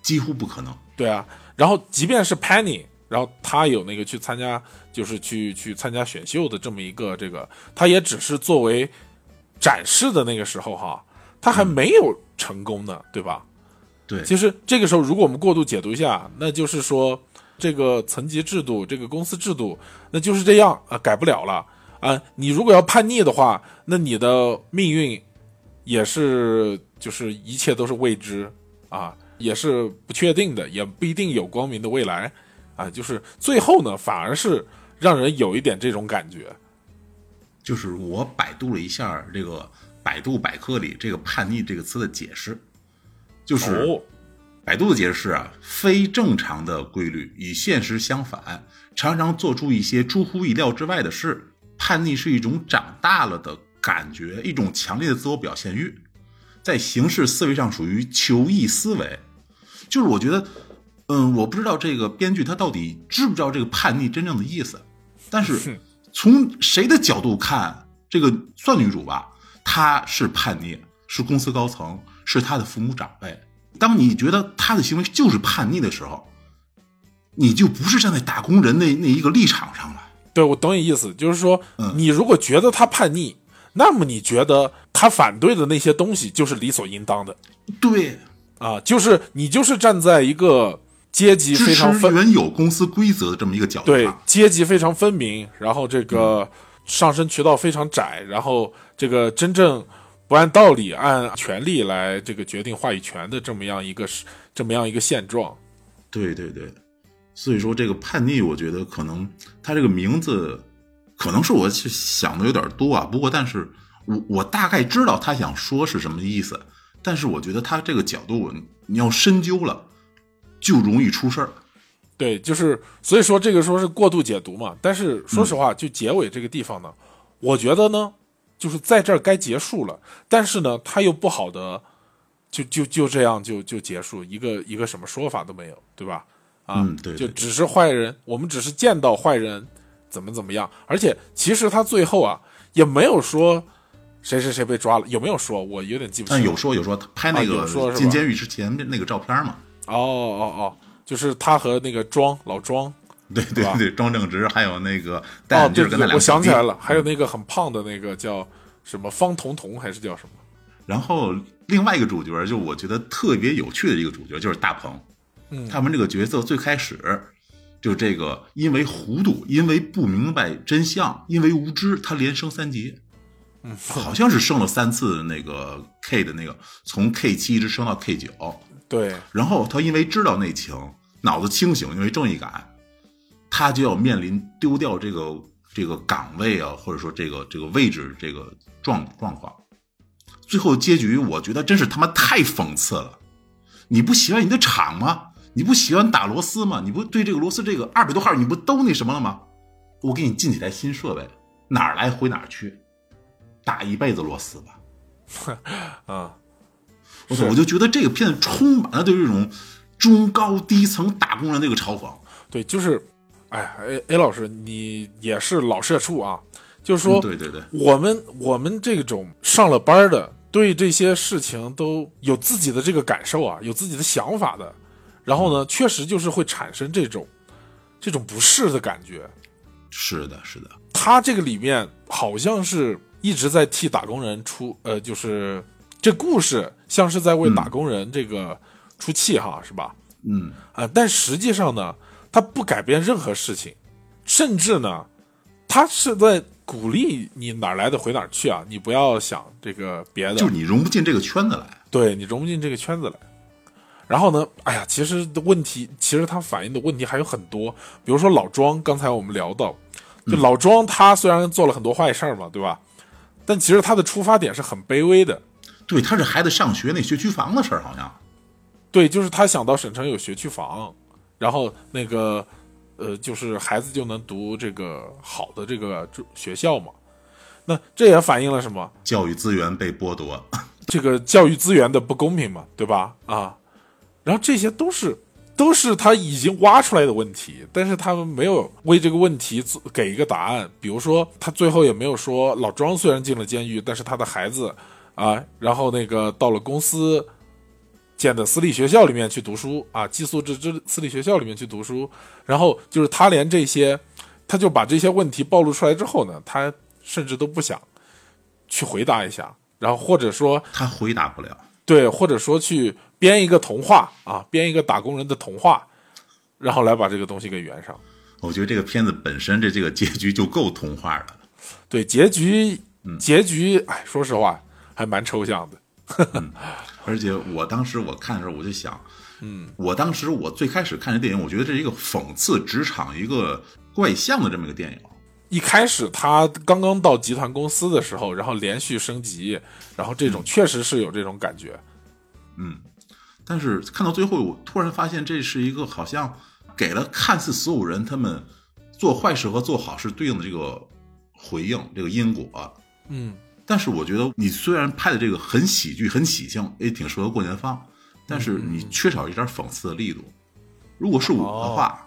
几乎不可能。对啊，然后即便是 Penny，然后他有那个去参加，就是去去参加选秀的这么一个这个，他也只是作为展示的那个时候哈，他还没有成功呢，对吧？对，其实这个时候，如果我们过度解读一下，那就是说这个层级制度、这个公司制度，那就是这样啊，改不了了啊。你如果要叛逆的话，那你的命运也是就是一切都是未知啊，也是不确定的，也不一定有光明的未来啊。就是最后呢，反而是让人有一点这种感觉。就是我百度了一下这个百度百科里这个“叛逆”这个词的解释，就是、哦百度的解释是啊，非正常的规律与现实相反，常常做出一些出乎意料之外的事。叛逆是一种长大了的感觉，一种强烈的自我表现欲，在形式思维上属于求异思维。就是我觉得，嗯，我不知道这个编剧他到底知不知道这个叛逆真正的意思，但是从谁的角度看，这个算女主吧，她是叛逆，是公司高层，是他的父母长辈。当你觉得他的行为就是叛逆的时候，你就不是站在打工人那那一个立场上了。对，我懂你意思，就是说，嗯你如果觉得他叛逆，那么你觉得他反对的那些东西就是理所应当的对，啊，就是你就是站在一个阶级非常分原有公司规则的这么一个角度对，阶级非常分明，然后这个上升渠道非常窄，然后这个真正不按道理、按权力来这个决定话语权的这么样一个这么样一个现状。对对对，所以说这个叛逆，我觉得可能他这个名字，可能是我是想的有点多啊。不过，但是我我大概知道他想说是什么意思，但是我觉得他这个角度你要深究了，就容易出事儿。对，就是所以说这个说是过度解读嘛。但是说实话，就结尾这个地方呢，我觉得呢，就是在这儿该结束了。但是呢，他又不好的，就就就这样就就结束，一个一个什么说法都没有，对吧？啊，嗯对对对就只是坏人，我们只是见到坏人怎么怎么样，而且其实他最后啊也没有说谁谁谁被抓了，有没有说？我有点记不清了。但有说有说他拍那啊个进监狱之前的那个照片嘛？哦哦哦，就是他和那个庄老庄。对对对，庄正直还有那个戴哦，眼镜跟他俩我想起来了。了，还有那个很胖的那个叫什么方彤彤还是叫什么？然后另外一个主角，就我觉得特别有趣的一个主角就是大鹏。嗯他们这个角色最开始就这个，因为糊涂，因为不明白真相，因为无知，他连升三级。嗯，好像是升了三次那个 K 的那个，从 K 七一直升到 K 九。对，然后他因为知道内情，脑子清醒，因为正义感，他就要面临丢掉这个这个岗位啊，或者说这个这个位置这个状状况。最后结局，我觉得真是他妈太讽刺了。你不喜欢你的厂吗？你不喜欢打螺丝吗？你不对这个螺丝这个二百多号你不都那什么了吗？我给你进几台新设备，哪儿来回哪儿去，打一辈子螺丝吧。啊，我操！我就觉得这个片子充满了对这种中高低层打工人的一个嘲讽。对，就是，哎，A A 老师，你也是老社畜啊，就是说，嗯对对对，我们我们这种上了班的，对这些事情都有自己的这个感受啊，有自己的想法的，然后呢，确实就是会产生这种这种不适的感觉。是的，是的，他这个里面好像是一直在替打工人出，呃，就是这故事像是在为打工人这个出气哈，是吧？嗯，啊、但实际上呢，他不改变任何事情，甚至呢，他是在鼓励你哪儿来的回哪儿去啊，你不要想这个别的，就是你融不进这个圈子来。对你融不进这个圈子来。然后呢，哎呀，其实的问题，其实他反映的问题还有很多，比如说老庄，刚才我们聊到，就老庄他虽然做了很多坏事儿嘛，对吧？但其实他的出发点是很卑微的，对，他是孩子上学那学区房的事儿，好像。对，就是他想到省城有学区房，然后那个呃，就是孩子就能读这个好的这个住学校嘛。那这也反映了什么？教育资源被剥夺，这个教育资源的不公平嘛，对吧？啊，然后这些都是都是他已经挖出来的问题，但是他们没有为这个问题给一个答案。比如说，他最后也没有说老庄虽然进了监狱，但是他的孩子啊，然后那个到了公司建的私立学校里面去读书啊，寄宿制之私立学校里面去读书，然后就是他连这些，他就把这些问题暴露出来之后呢，他甚至都不想去回答一下，然后或者说他回答不了。对，或者说去编一个童话啊，编一个打工人的童话，然后来把这个东西给圆上。我觉得这个片子本身这这个结局就够童话的了。对，结局，结局，哎，说实话还蛮抽象的。而且我当时我看的时候，我就想，嗯，我当时我最开始看这电影，我觉得这是一个讽刺职场一个怪象的这么一个电影。一开始他刚刚到集团公司的时候，然后连续升级，然后这种确实是有这种感觉。嗯但是看到最后，我突然发现这是一个好像给了看似所有人他们做坏事和做好事对应的这个回应，这个因果。嗯，但是我觉得你虽然拍的这个很喜剧、很喜庆，也挺适合过年放，但是你缺少一点讽刺的力度。如果是我的话，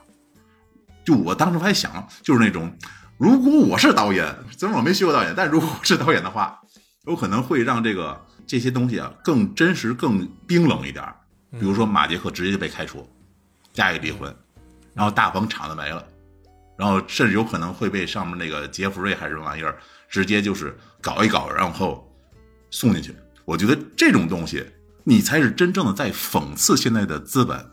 就我当时还想，就是那种，如果我是导演，虽然我没学过导演，但如果我是导演的话，有可能会让这个这些东西啊更真实、更冰冷一点。比如说马杰克直接就被开除，家里离婚，然后大鹏厂子没了，然后甚至有可能会被上面那个杰弗瑞还是什么玩意儿直接就是搞一搞，然后送进去。我觉得这种东西，你才是真正的在讽刺现在的资本，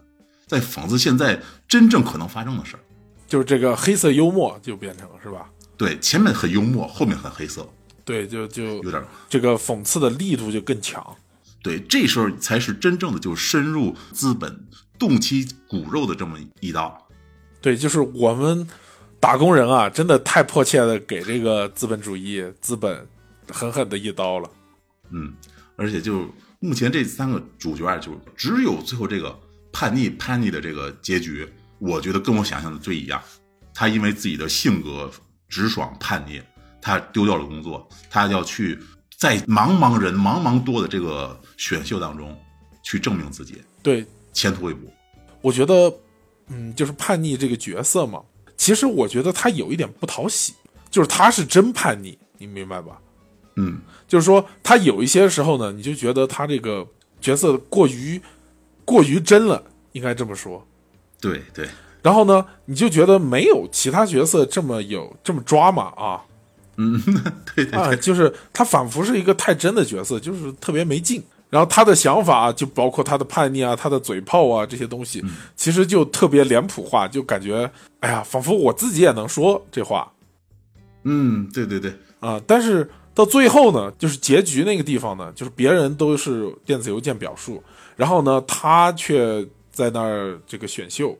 在讽刺现在真正可能发生的事儿。就是这个黑色幽默就变成是吧？对，前面很幽默，后面很黑色，对，就就有点这个讽刺的力度就更强。对，这时候才是真正的就深入资本动其骨肉的这么一刀。对，就是我们打工人啊，真的太迫切的给这个资本主义、资本狠狠的一刀了。嗯，而且就目前这三个主角啊，就只有最后这个叛逆叛逆的这个结局，我觉得跟我想象的最一样。他因为自己的性格直爽叛逆，他丢掉了工作，他要去在茫茫人、茫茫多的这个选秀当中去证明自己，对，前途未卜。我觉得，嗯，就是叛逆这个角色嘛，其实我觉得他有一点不讨喜，就是他是真叛逆，你明白吧？嗯，就是说他有一些时候呢，你就觉得他这个角色过于过于真了，应该这么说。对对，然后呢，你就觉得没有其他角色这么有这么抓马啊嗯，对对啊，对，就是他仿佛是一个太真的角色，就是特别没劲。然后他的想法就包括他的叛逆啊，他的嘴炮啊这些东西，其实就特别脸谱化，就感觉哎呀，仿佛我自己也能说这话嗯，对对对，啊。但是到最后呢，就是结局那个地方呢，就是别人都是电子邮件表述，然后呢，他却在那儿这个选秀。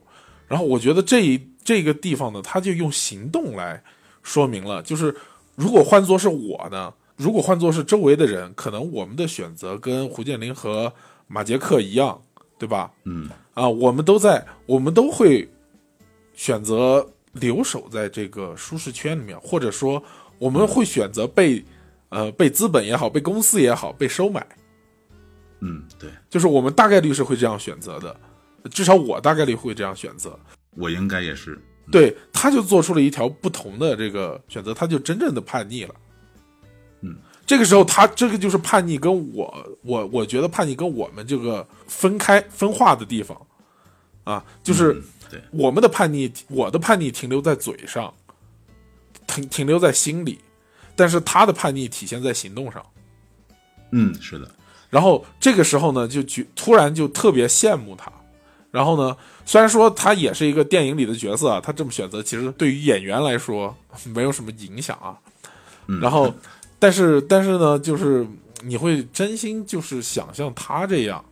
然后我觉得这一这个地方呢，他就用行动来说明了，就是如果换作是我呢，如果换作是周围的人，可能我们的选择跟胡建林和马杰克一样，对吧？嗯啊，我们都在，我们都会选择留守在这个舒适圈里面，或者说我们会选择被呃被资本也好，被公司也好被收买，嗯，对就是我们大概率是会这样选择的，至少我大概率会这样选择。我应该也是。对，他就做出了一条不同的这个选择，他就真正的叛逆了。嗯，这个时候他这个就是叛逆，跟我我我觉得叛逆跟我们这个分开分化的地方啊，就是我们的叛逆，我的叛逆停留在嘴上，停停留在心里，但是他的叛逆体现在行动上。嗯，是的，然后这个时候呢，就觉突然就特别羡慕他。然后呢，虽然说他也是一个电影里的角色啊，他这么选择其实对于演员来说没有什么影响啊。嗯然后，但是但是呢，就是你会真心就是想像他这样，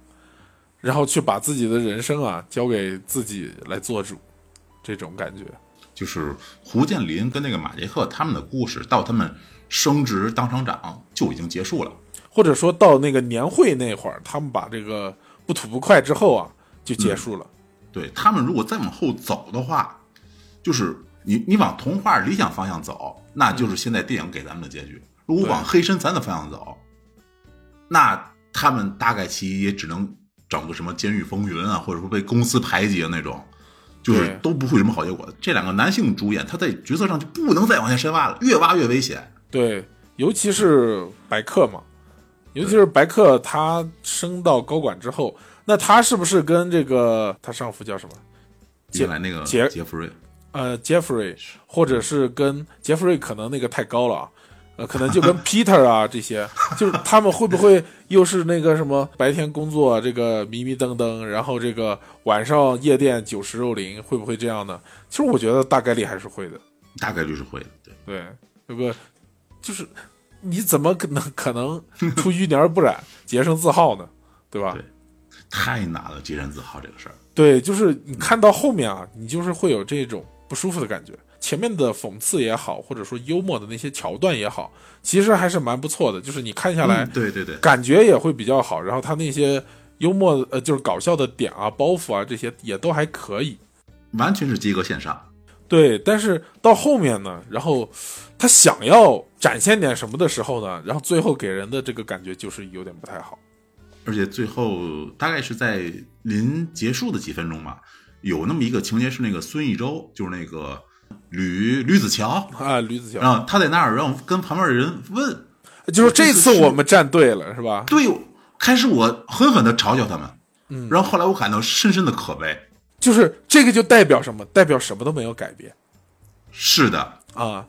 然后去把自己的人生啊交给自己来做主，这种感觉。就是胡建林跟那个马杰克他们的故事，到他们升职当厂长就已经结束了。或者说到那个年会那会儿，他们把这个不吐不快之后啊，就结束了。对他们如果再往后走的话，就是你你往童话理想方向走，那就是现在电影给咱们的结局；如果往黑身残的方向走，那他们大概其也只能整个什么《监狱风云》啊，或者说被公司排挤的那种，就是都不会有什么好结果的。这两个男性主演，他在角色上就不能再往下深挖了，越挖越危险。对，尤其是白客嘛，尤其是白客，他升到高管之后，那他是不是跟这个他上夫叫什么？进来那个杰杰弗瑞，呃，Jeffrey，或者是跟杰弗瑞，可能那个太高了啊，呃，可能就跟 Peter 啊这些，就是他们会不会又是那个什么白天工作这个迷迷瞪瞪，然后这个晚上夜店酒池肉林，会不会这样呢？其实我觉得大概率还是会的。大概率是会的。对，对，这个就是你怎么可能可能出淤泥而不染、洁身自好呢？对吧？对太难了，洁身自好这个事儿。对，就是你看到后面啊，你就是会有这种不舒服的感觉。前面的讽刺也好，或者说幽默的那些桥段也好，其实还是蛮不错的。就是你看下来，嗯对对对，感觉也会比较好。然后他那些幽默呃就是搞笑的点啊、包袱啊这些也都还可以。完全是及格线上。对，但是到后面呢，然后他想要展现点什么的时候呢，然后最后给人的这个感觉就是有点不太好。而且最后大概是在临结束的几分钟吧，有那么一个情节是那个孙艺洲，就是那个吕吕子乔，啊，吕子乔，啊他在那儿让跟旁边的人问，就是这次我们站对了，是吧？对，开始我狠狠的嘲笑他们，嗯，然后后来我感到深深的可悲。就是这个就代表什么？代表什么都没有改变是的，啊，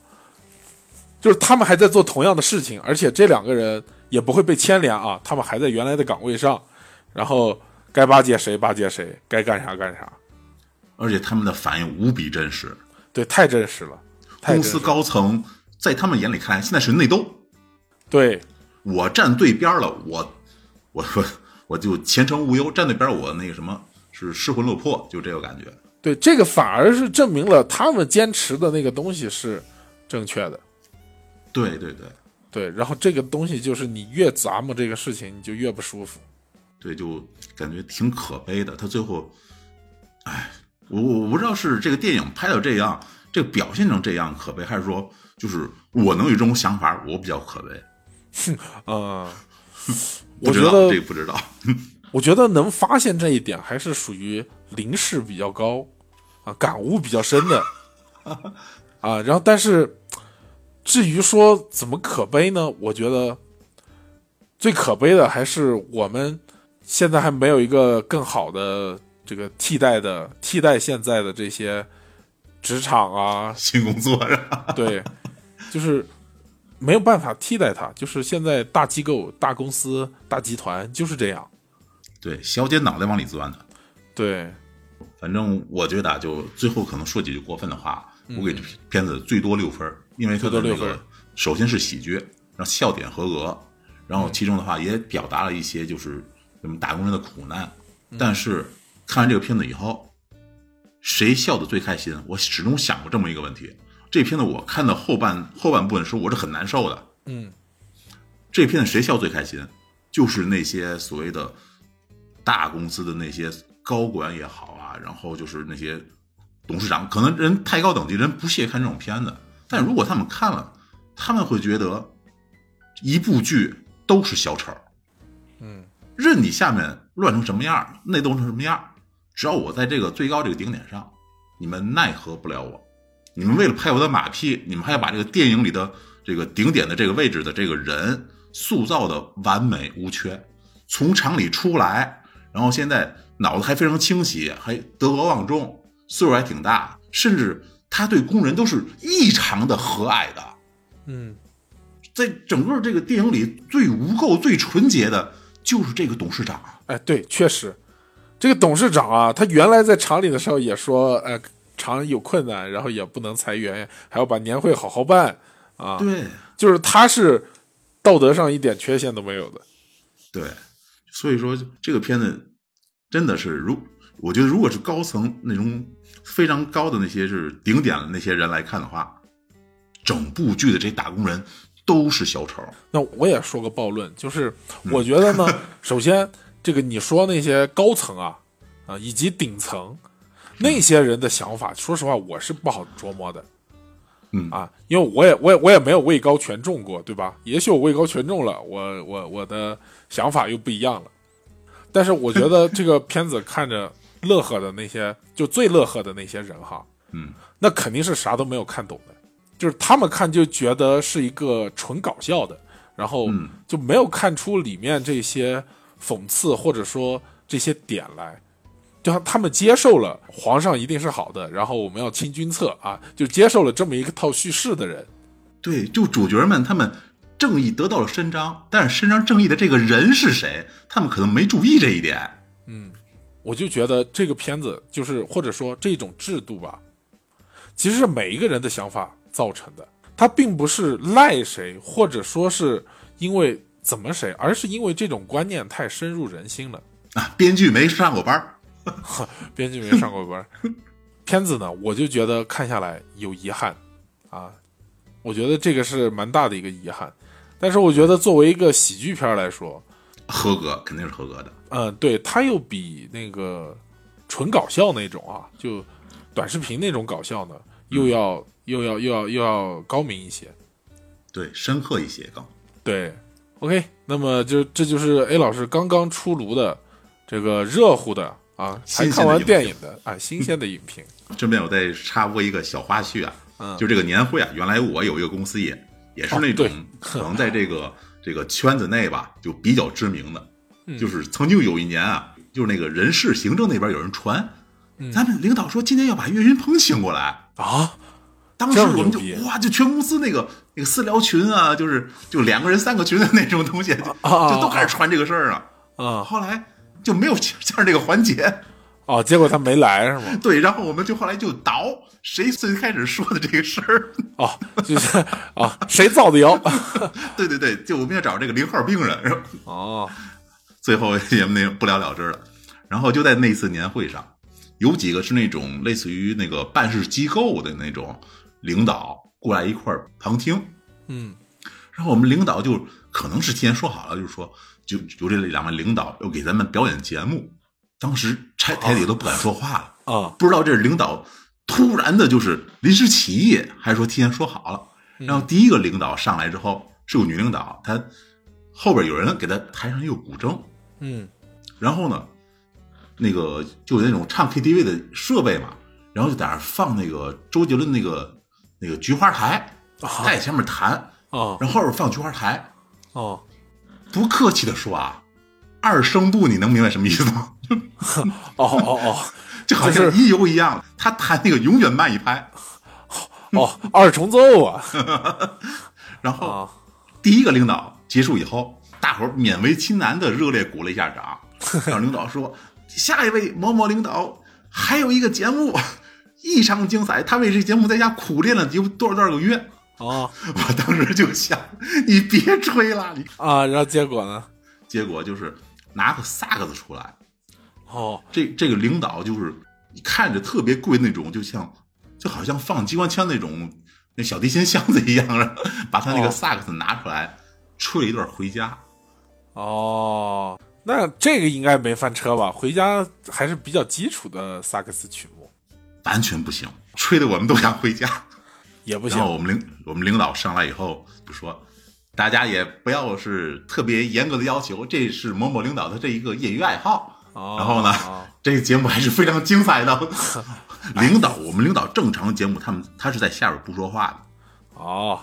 就是他们还在做同样的事情，而且这两个人也不会被牵连啊，他们还在原来的岗位上，然后该巴结谁巴结谁，该干啥干啥，而且他们的反应无比真实。对，太真实了，太公司高层在他们眼里看来，现在是内斗，对我站对边了，我我我我就前程无忧；站对边我那个什么是失魂落魄，就这个感觉。对，这个反而是证明了他们坚持的那个东西是正确的。对对对对，然后这个东西就是你越琢磨这个事情，你就越不舒服。对，就感觉挺可悲的。他最后，哎，我我不知道是这个电影拍到这样，这个表现成这样可悲，还是说就是我能有这种想法，我比较可悲。啊、不知道我觉得这个不知道。我觉得能发现这一点，还是属于灵视比较高啊，感悟比较深的 啊。然后，但是至于说怎么可悲呢？我觉得最可悲的还是我们现在还没有一个更好的这个替代的替代现在的这些职场啊，新工作？对，就是没有办法替代它。就是现在大机构、大公司、大集团就是这样。对，削尖脑袋往里钻的。对，反正我觉得啊，就最后可能说几句过分的话，我给这片子最多六分儿，因为它的那个首先是喜剧，然后笑点合格，然后其中的话也表达了一些就是我们打工人的苦难。但是看完这个片子以后，谁笑的最开心？我始终想过这么一个问题。这片子我看到后半后半部分的时候，我是很难受的。嗯，这片子谁笑最开心？就是那些所谓的大公司的那些高管也好啊，然后就是那些董事长，可能人太高等级，人不屑看这种片子。但如果他们看了，他们会觉得一部剧都是小丑，嗯，任你下面乱成什么样，内斗成什么样，只要我在这个最高这个顶点上，你们奈何不了我。你们为了拍我的马屁，你们还要把这个电影里的这个顶点的这个位置的这个人塑造的完美无缺，从厂里出来，然后现在脑子还非常清晰，还德高望重，岁数还挺大，甚至他对工人都是异常的和蔼的。嗯，在整个这个电影里，最无垢、最纯洁的就是这个董事长。哎，对，确实，这个董事长啊，他原来在厂里的时候也说，呃，厂有困难，然后也不能裁员，还要把年会好好办啊。对就是他是道德上一点缺陷都没有的。对，所以说这个片子真的是，如我觉得如果是高层那种非常高的那些是顶点的那些人来看的话，整部剧的这些打工人都是小丑。那我也说个暴论，就是我觉得呢，首先这个你说那些高层啊啊以及顶层那些人的想法，说实话我是不好琢磨的。嗯啊，因为我也我也我也没有位高权重过，对吧？也许我位高权重了，我我我的想法又不一样了。但是我觉得这个片子看着乐呵的那些，就最乐呵的那些人哈，嗯，那肯定是啥都没有看懂的，就是他们看就觉得是一个纯搞笑的，然后嗯就没有看出里面这些讽刺或者说这些点来。就像他们接受了皇上一定是好的，然后我们要清君侧啊，就接受了这么一个套叙事的人。对，就主角们他们正义得到了伸张，但是伸张正义的这个人是谁，他们可能没注意这一点。嗯我就觉得这个片子就是或者说这种制度吧，其实是每一个人的想法造成的，他并不是赖谁，或者说是因为怎么谁，而是因为这种观念太深入人心了。啊，编剧没上过班儿 编剧没上过班儿，片子呢，我就觉得看下来有遗憾啊，我觉得这个是蛮大的一个遗憾。但是我觉得作为一个喜剧片儿来说，合格肯定是合格的。嗯，对，它又比那个纯搞笑那种啊，就短视频那种搞笑呢，又要、又要又要又要高明一些。对，深刻一些更。对，OK，那么就这就是 A 老师刚刚出炉的这个热乎的啊，才看完电影的啊新鲜的影评。这边我再插播一个小花絮啊，嗯。就这个年会啊，原来我有一个公司也也是哦那种对。可能在这个 这个圈子内吧，就比较知名的，嗯。就是曾经有一年啊，就是那个人事行政那边有人传，嗯。咱们领导说今天要把岳云鹏请过来，啊，当时我们就哇，就全公司那个那个私聊群啊，就是就两个人三个群的那种东西，就啊就都开始传这个事儿啊。啊后来就没有请假这个环节，哦，结果他没来是吗？对，然后我们就后来就倒谁最开始说的这个事儿，哦，就是啊，谁造的谣？对对对，就我们要找这个零号病人，是吧哦，最后也那不了了之了。然后就在那次年会上，有几个是那种类似于那个办事机构的那种领导过来一块儿旁听，嗯。然后我们领导就可能是提前说好了，就是说就就这两位领导要给咱们表演节目，当时台台里都不敢说话了。啊不知道这是领导突然的，就是临时起意，还是说提前说好了？然后第一个领导上来之后是个女领导，她后边有人给她台上一个古筝，嗯。然后呢，那个就有那种唱 KTV 的设备嘛，然后就在那儿放那个周杰伦那个那个菊花台，他在前面弹，哦然后后边放菊花台。哦不客气的说啊，二声部你能明白什么意思吗？哦哦哦 就好像一游一样，他弹那个永远慢一拍，哦，二重奏啊 然后啊第一个领导结束以后，大伙儿勉为其难的热烈鼓了一下掌。然后领导说：“下一位某某领导还有一个节目异常精彩，他为这节目在家苦练了有多少多少个月。啊” 我当时就想，你别吹了，你。啊，然后结果呢？结果就是拿个萨克斯出来，哦这这个领导就是你看着特别贵那种，就像就好像放机关枪那种那小提琴箱子一样，把他那个哦萨克斯拿出来，吹了一段回家。哦，那这个应该没翻车吧？回家还是比较基础的萨克斯曲目，完全不行，吹的我们都想回家。也不然后我。们领我们领导上来以后就说，大家也不要是特别严格的要求，这是某某领导的这一个业余爱好。哦然后呢，哦这个节目还是非常精彩的。领导，我们领导正常节目，他们他是在下边不说话的，哦，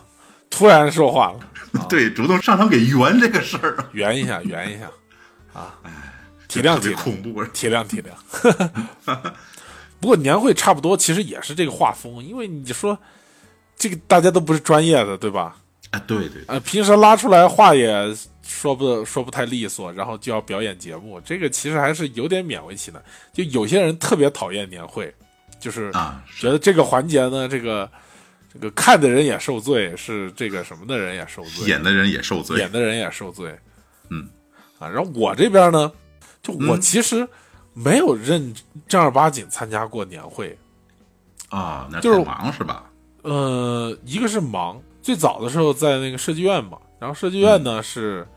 突然说话了，对，主动上场给圆这个事儿，圆一下，圆一下啊，体谅体谅，恐怖。体谅体谅。不过年会差不多，其实也是这个画风，因为你说这个大家都不是专业的，对吧？啊，对对，呃，平时拉出来话也说不说不太利索，然后就要表演节目，这个其实还是有点勉为其难。就有些人特别讨厌年会，就是啊，觉得这个环节呢，这个这个看的人也受罪，是这个什么的人也受罪，演的人也受罪演。的人也受罪。嗯，啊，然后我这边呢，就我嗯其实没有认正儿八经参加过年会，啊，那就是忙是吧？呃，一个是忙，最早的时候在那个设计院嘛，然后设计院嗯。呢、是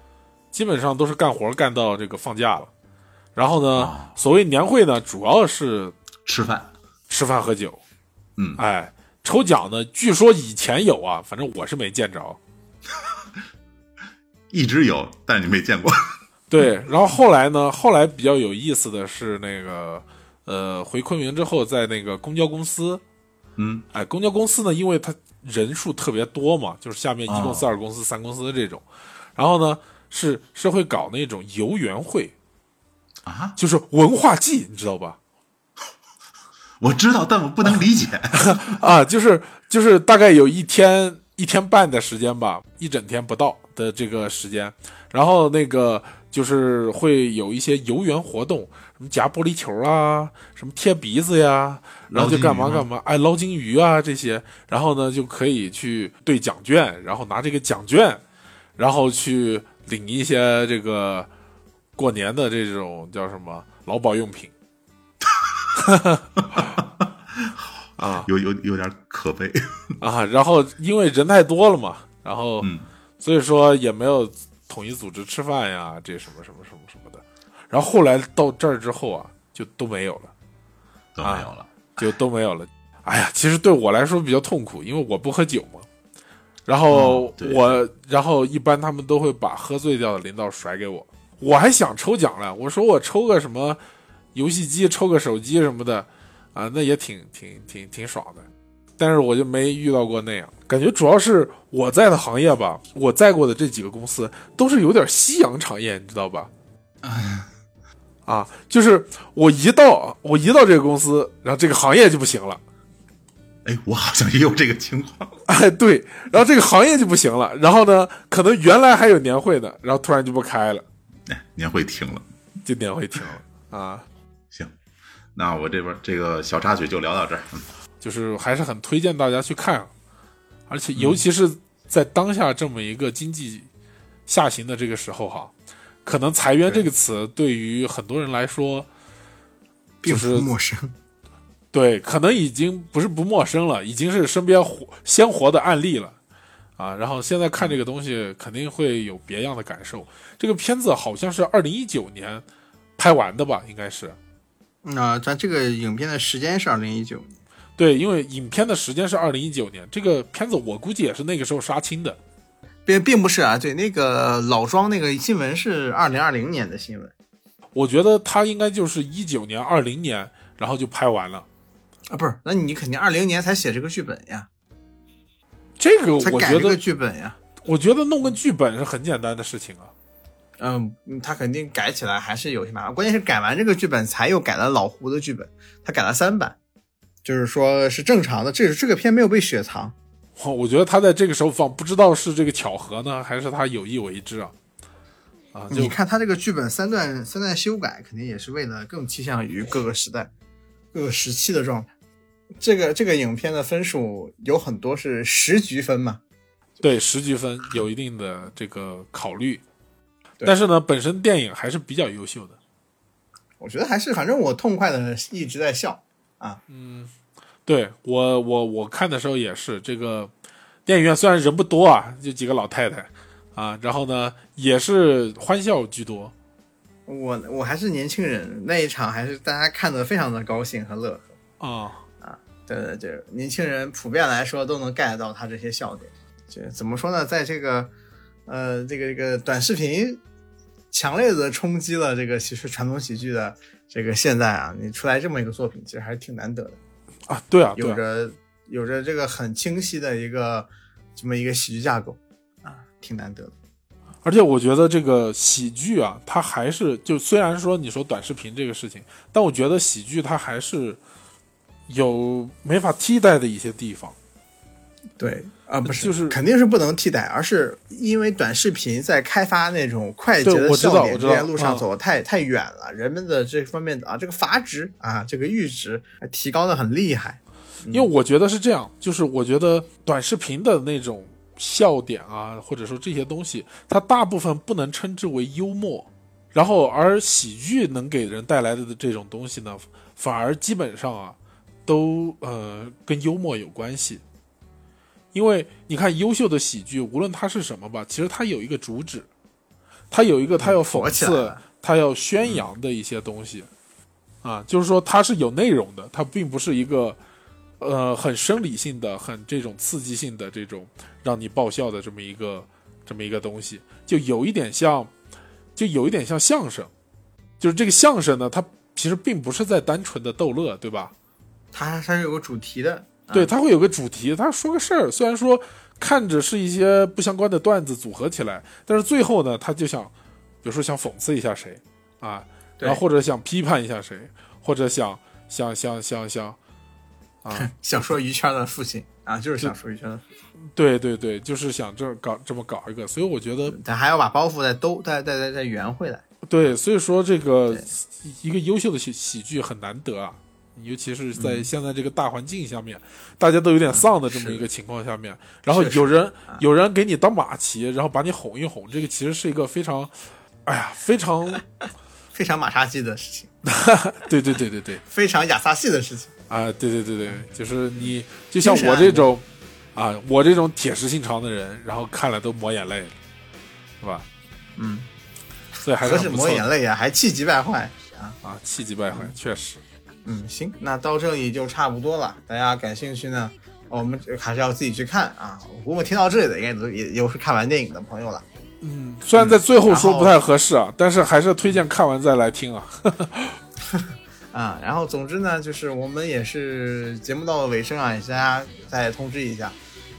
基本上都是干活干到这个放假了，然后呢，啊。所谓年会呢，主要是吃饭，吃饭喝酒，嗯。哎，抽奖呢，据说以前有啊，反正我是没见着。一直有，但是你没见过。对，然后后来呢，后来比较有意思的是那个，呃，回昆明之后，在那个公交公司，嗯，哎，公交公司呢，因为它人数特别多嘛，就是下面一公司、哦二公司、三公司这种，然后呢，是是会搞那种游园会，啊，就是文化祭，你知道吧？我知道，但我不能理解。啊，就是就是大概有一天一天半的时间吧，一整天不到的这个时间，然后那个就是会有一些游园活动，什么夹玻璃球啊，什么贴鼻子呀，然后就干嘛干嘛，哎，捞金鱼啊这些，然后呢就可以去兑奖券，然后拿这个奖券，然后去领一些这个过年的这种叫什么劳保用品。啊有有有点可悲。啊，然后因为人太多了嘛，然后嗯所以说也没有统一组织吃饭呀，这什么什么什么什么的。然后后来到这儿之后啊，就都没有了，都没有了。就都没有了。哎呀，其实对我来说比较痛苦，因为我不喝酒嘛。然后我，然后一般他们都会把喝醉掉的领导甩给我。我还想抽奖了，我说我抽个什么游戏机，抽个手机什么的，啊，那也挺挺挺挺爽的。但是我就没遇到过那样，感觉主要是我在的行业吧，我在过的这几个公司都是有点夕阳产业，你知道吧？啊，就是我一到我一到这个公司，然后这个行业就不行了，哎，我好像也有这个情况。哎，对，然后这个行业就不行了，然后呢，可能原来还有年会呢，然后突然就不开了，哎，年会停了。就年会停了啊，行，那我这边这个小插曲就聊到这儿。嗯就是还是很推荐大家去看，而且尤其是在当下这么一个经济下行的这个时候哈，可能裁员这个词对于很多人来说，并就是不陌生。对，可能已经不是不陌生了，已经是身边活鲜活的案例了啊。然后现在看这个东西，肯定会有别样的感受。这个片子好像是二零一九年拍完的吧，应该是那咱这个影片的时间是二零一九年，对，因为影片的时间是二零一九年，这个片子我估计也是那个时候杀青的。并并不是啊。对，那个老庄那个新闻是二零二零年的新闻我觉得他应该就是一九年、二零年，然后就拍完了。啊，不是？那你肯定二零年才写这个剧本呀，这个我觉得，剧本呀。我觉得弄个剧本是很简单的事情啊。嗯，他肯定改起来还是有些麻烦。关键是改完这个剧本，才又改了老胡的剧本，他改了三版，就是说是正常的。这这个片没有被雪藏，我我觉得他在这个时候放，不知道是这个巧合呢，还是他有意为之啊？啊，你看他这个剧本三段三段修改，肯定也是为了更趋向于各个时代、各个时期的状态。这个这个影片的分数有很多是十局分嘛，对十局分有一定的这个考虑，但是呢，本身电影还是比较优秀的。我觉得还是反正我痛快的一直在笑。对我我我看的时候也是，这个电影院虽然人不多啊，就几个老太太啊，然后呢也是欢笑居多。我我还是年轻人，那一场还是大家看的非常的高兴和乐呵。啊，对对对，年轻人普遍来说都能 get 到他这些笑点。就怎么说呢？在这个呃这个这个短视频强烈的冲击了这个其实传统喜剧的这个现在啊，你出来这么一个作品，其实还是挺难得的，啊，对啊，有着有着这个很清晰的一个这么一个喜剧架构啊，挺难得的。而且我觉得这个喜剧啊，它还是就虽然说你说短视频这个事情，但我觉得喜剧它还是有没法替代的一些地方。对啊，不是，就是肯定是不能替代，而是因为短视频在开发那种快捷的对我知道笑点这条路上嗯走得太、太远了，人们的这方面的啊，这个阀值啊，这个阈值还提高的很厉害。因为我觉得是这样，就是我觉得短视频的那种笑点啊，或者说这些东西，它大部分不能称之为幽默，然后而喜剧能给人带来的这种东西呢，反而基本上啊，都呃跟幽默有关系。因为你看优秀的喜剧，无论它是什么吧，其实它有一个主旨，它有一个它要讽刺它要宣扬的一些东西，啊，就是说它是有内容的，它并不是一个呃很生理性的、很这种刺激性的这种让你爆笑的这么一个这么一个东西，就有一点像，就有一点像相声，就是这个相声呢，它其实并不是在单纯的逗乐，对吧？它它是有个主题的，对，它会有个主题，它说个事儿，虽然说看着是一些不相关的段子组合起来，但是最后呢，他就想，比如说想讽刺一下谁啊，然后或者想批判一下谁，或者想想想想想啊，想说于谦的父亲啊，就是想说于谦的父亲，对对对，就是想这搞这么搞一个，所以我觉得他还要把包袱再兜再再再再圆回来。对，所以说这个一个优秀的喜喜剧很难得啊，尤其是在嗯现在这个大环境下面，大家都有点丧的这么一个情况下面，然后有人啊有人给你当马骑，然后把你哄一哄，这个其实是一个非常，哎呀，非常，非常马杀鸡的事情，对对对对对，非常亚萨系的事情。啊，对对对对，就是你就像我这种，啊，我这种铁石心肠的人，然后看了都抹眼泪了，是吧？嗯，所以还是抹眼泪呀，还气急败坏啊！啊，气急败坏，确实。嗯，行，那到这里就差不多了。大家感兴趣呢，我们还是要自己去看啊。如果听到这里的，应该都也又是看完电影的朋友了。嗯，虽然在最后说不太合适啊，但是还是推荐看完再来听啊。啊，然后总之呢，就是我们也是节目到了尾声啊，也向大家再通知一下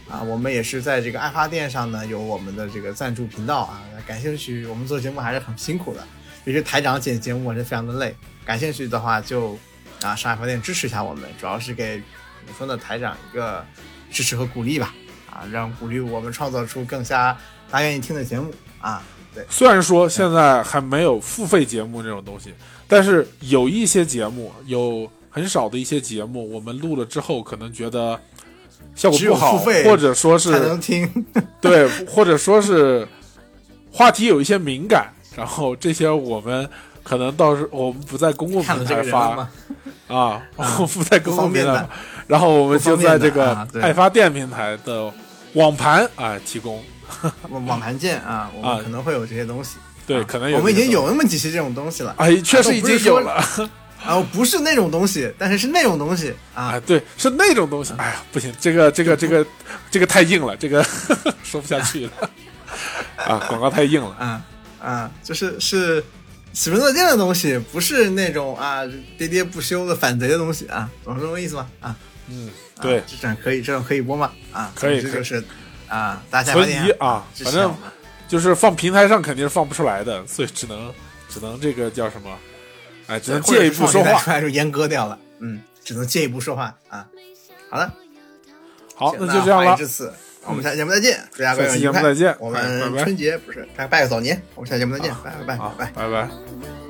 啊，我们也是在这个爱发电上呢有我们的这个赞助频道啊，感兴趣，我们做节目还是很辛苦的，尤其是台长剪节目也是非常的累，感兴趣的话就啊上海饭店支持一下我们，主要是给怎么说呢台长一个支持和鼓励吧，啊，让鼓励我们创造出更加大家愿意听的节目啊，对，虽然说现在还没有付费节目这种东西，但是有一些节目，有很少的一些节目，我们录了之后可能觉得效果不好，或者说是能是听，对，或者说是话题有一些敏感，然后这些我们可能到时我们不在公共平台发？啊，我们不在公共平台然后我们就在这个爱发电平台的网盘啊提供，网 网盘见啊，我啊们可能会有这些东西。对，啊可能有我们已经有那么几期这种东西了，哎，确实已经有了。啊，不是那种东西，但是是那种东西啊哎，，对，是那种东西。哎呀，不行，这个这个这个这个太硬了，这个说不下去了。啊，广告太硬了。嗯啊，就是是喜闻乐见的东西，不是那种啊喋喋不休的反贼的东西啊，懂什么意思吗？啊，嗯，啊对，这种可以，这种可以播吗？啊，可以就是啊，大家存疑啊，反正就是放平台上肯定是放不出来的，所以只能只能这个叫什么？哎，只能借一步说话。来就阉割掉了，嗯，只能借一步说话啊。好了，好，那就这样了至。此，我们下期节目再见，祝大家下期节目愉快再见我们春节不是拜拜个早年，我们下期节目再见，拜拜拜好，拜。拜拜。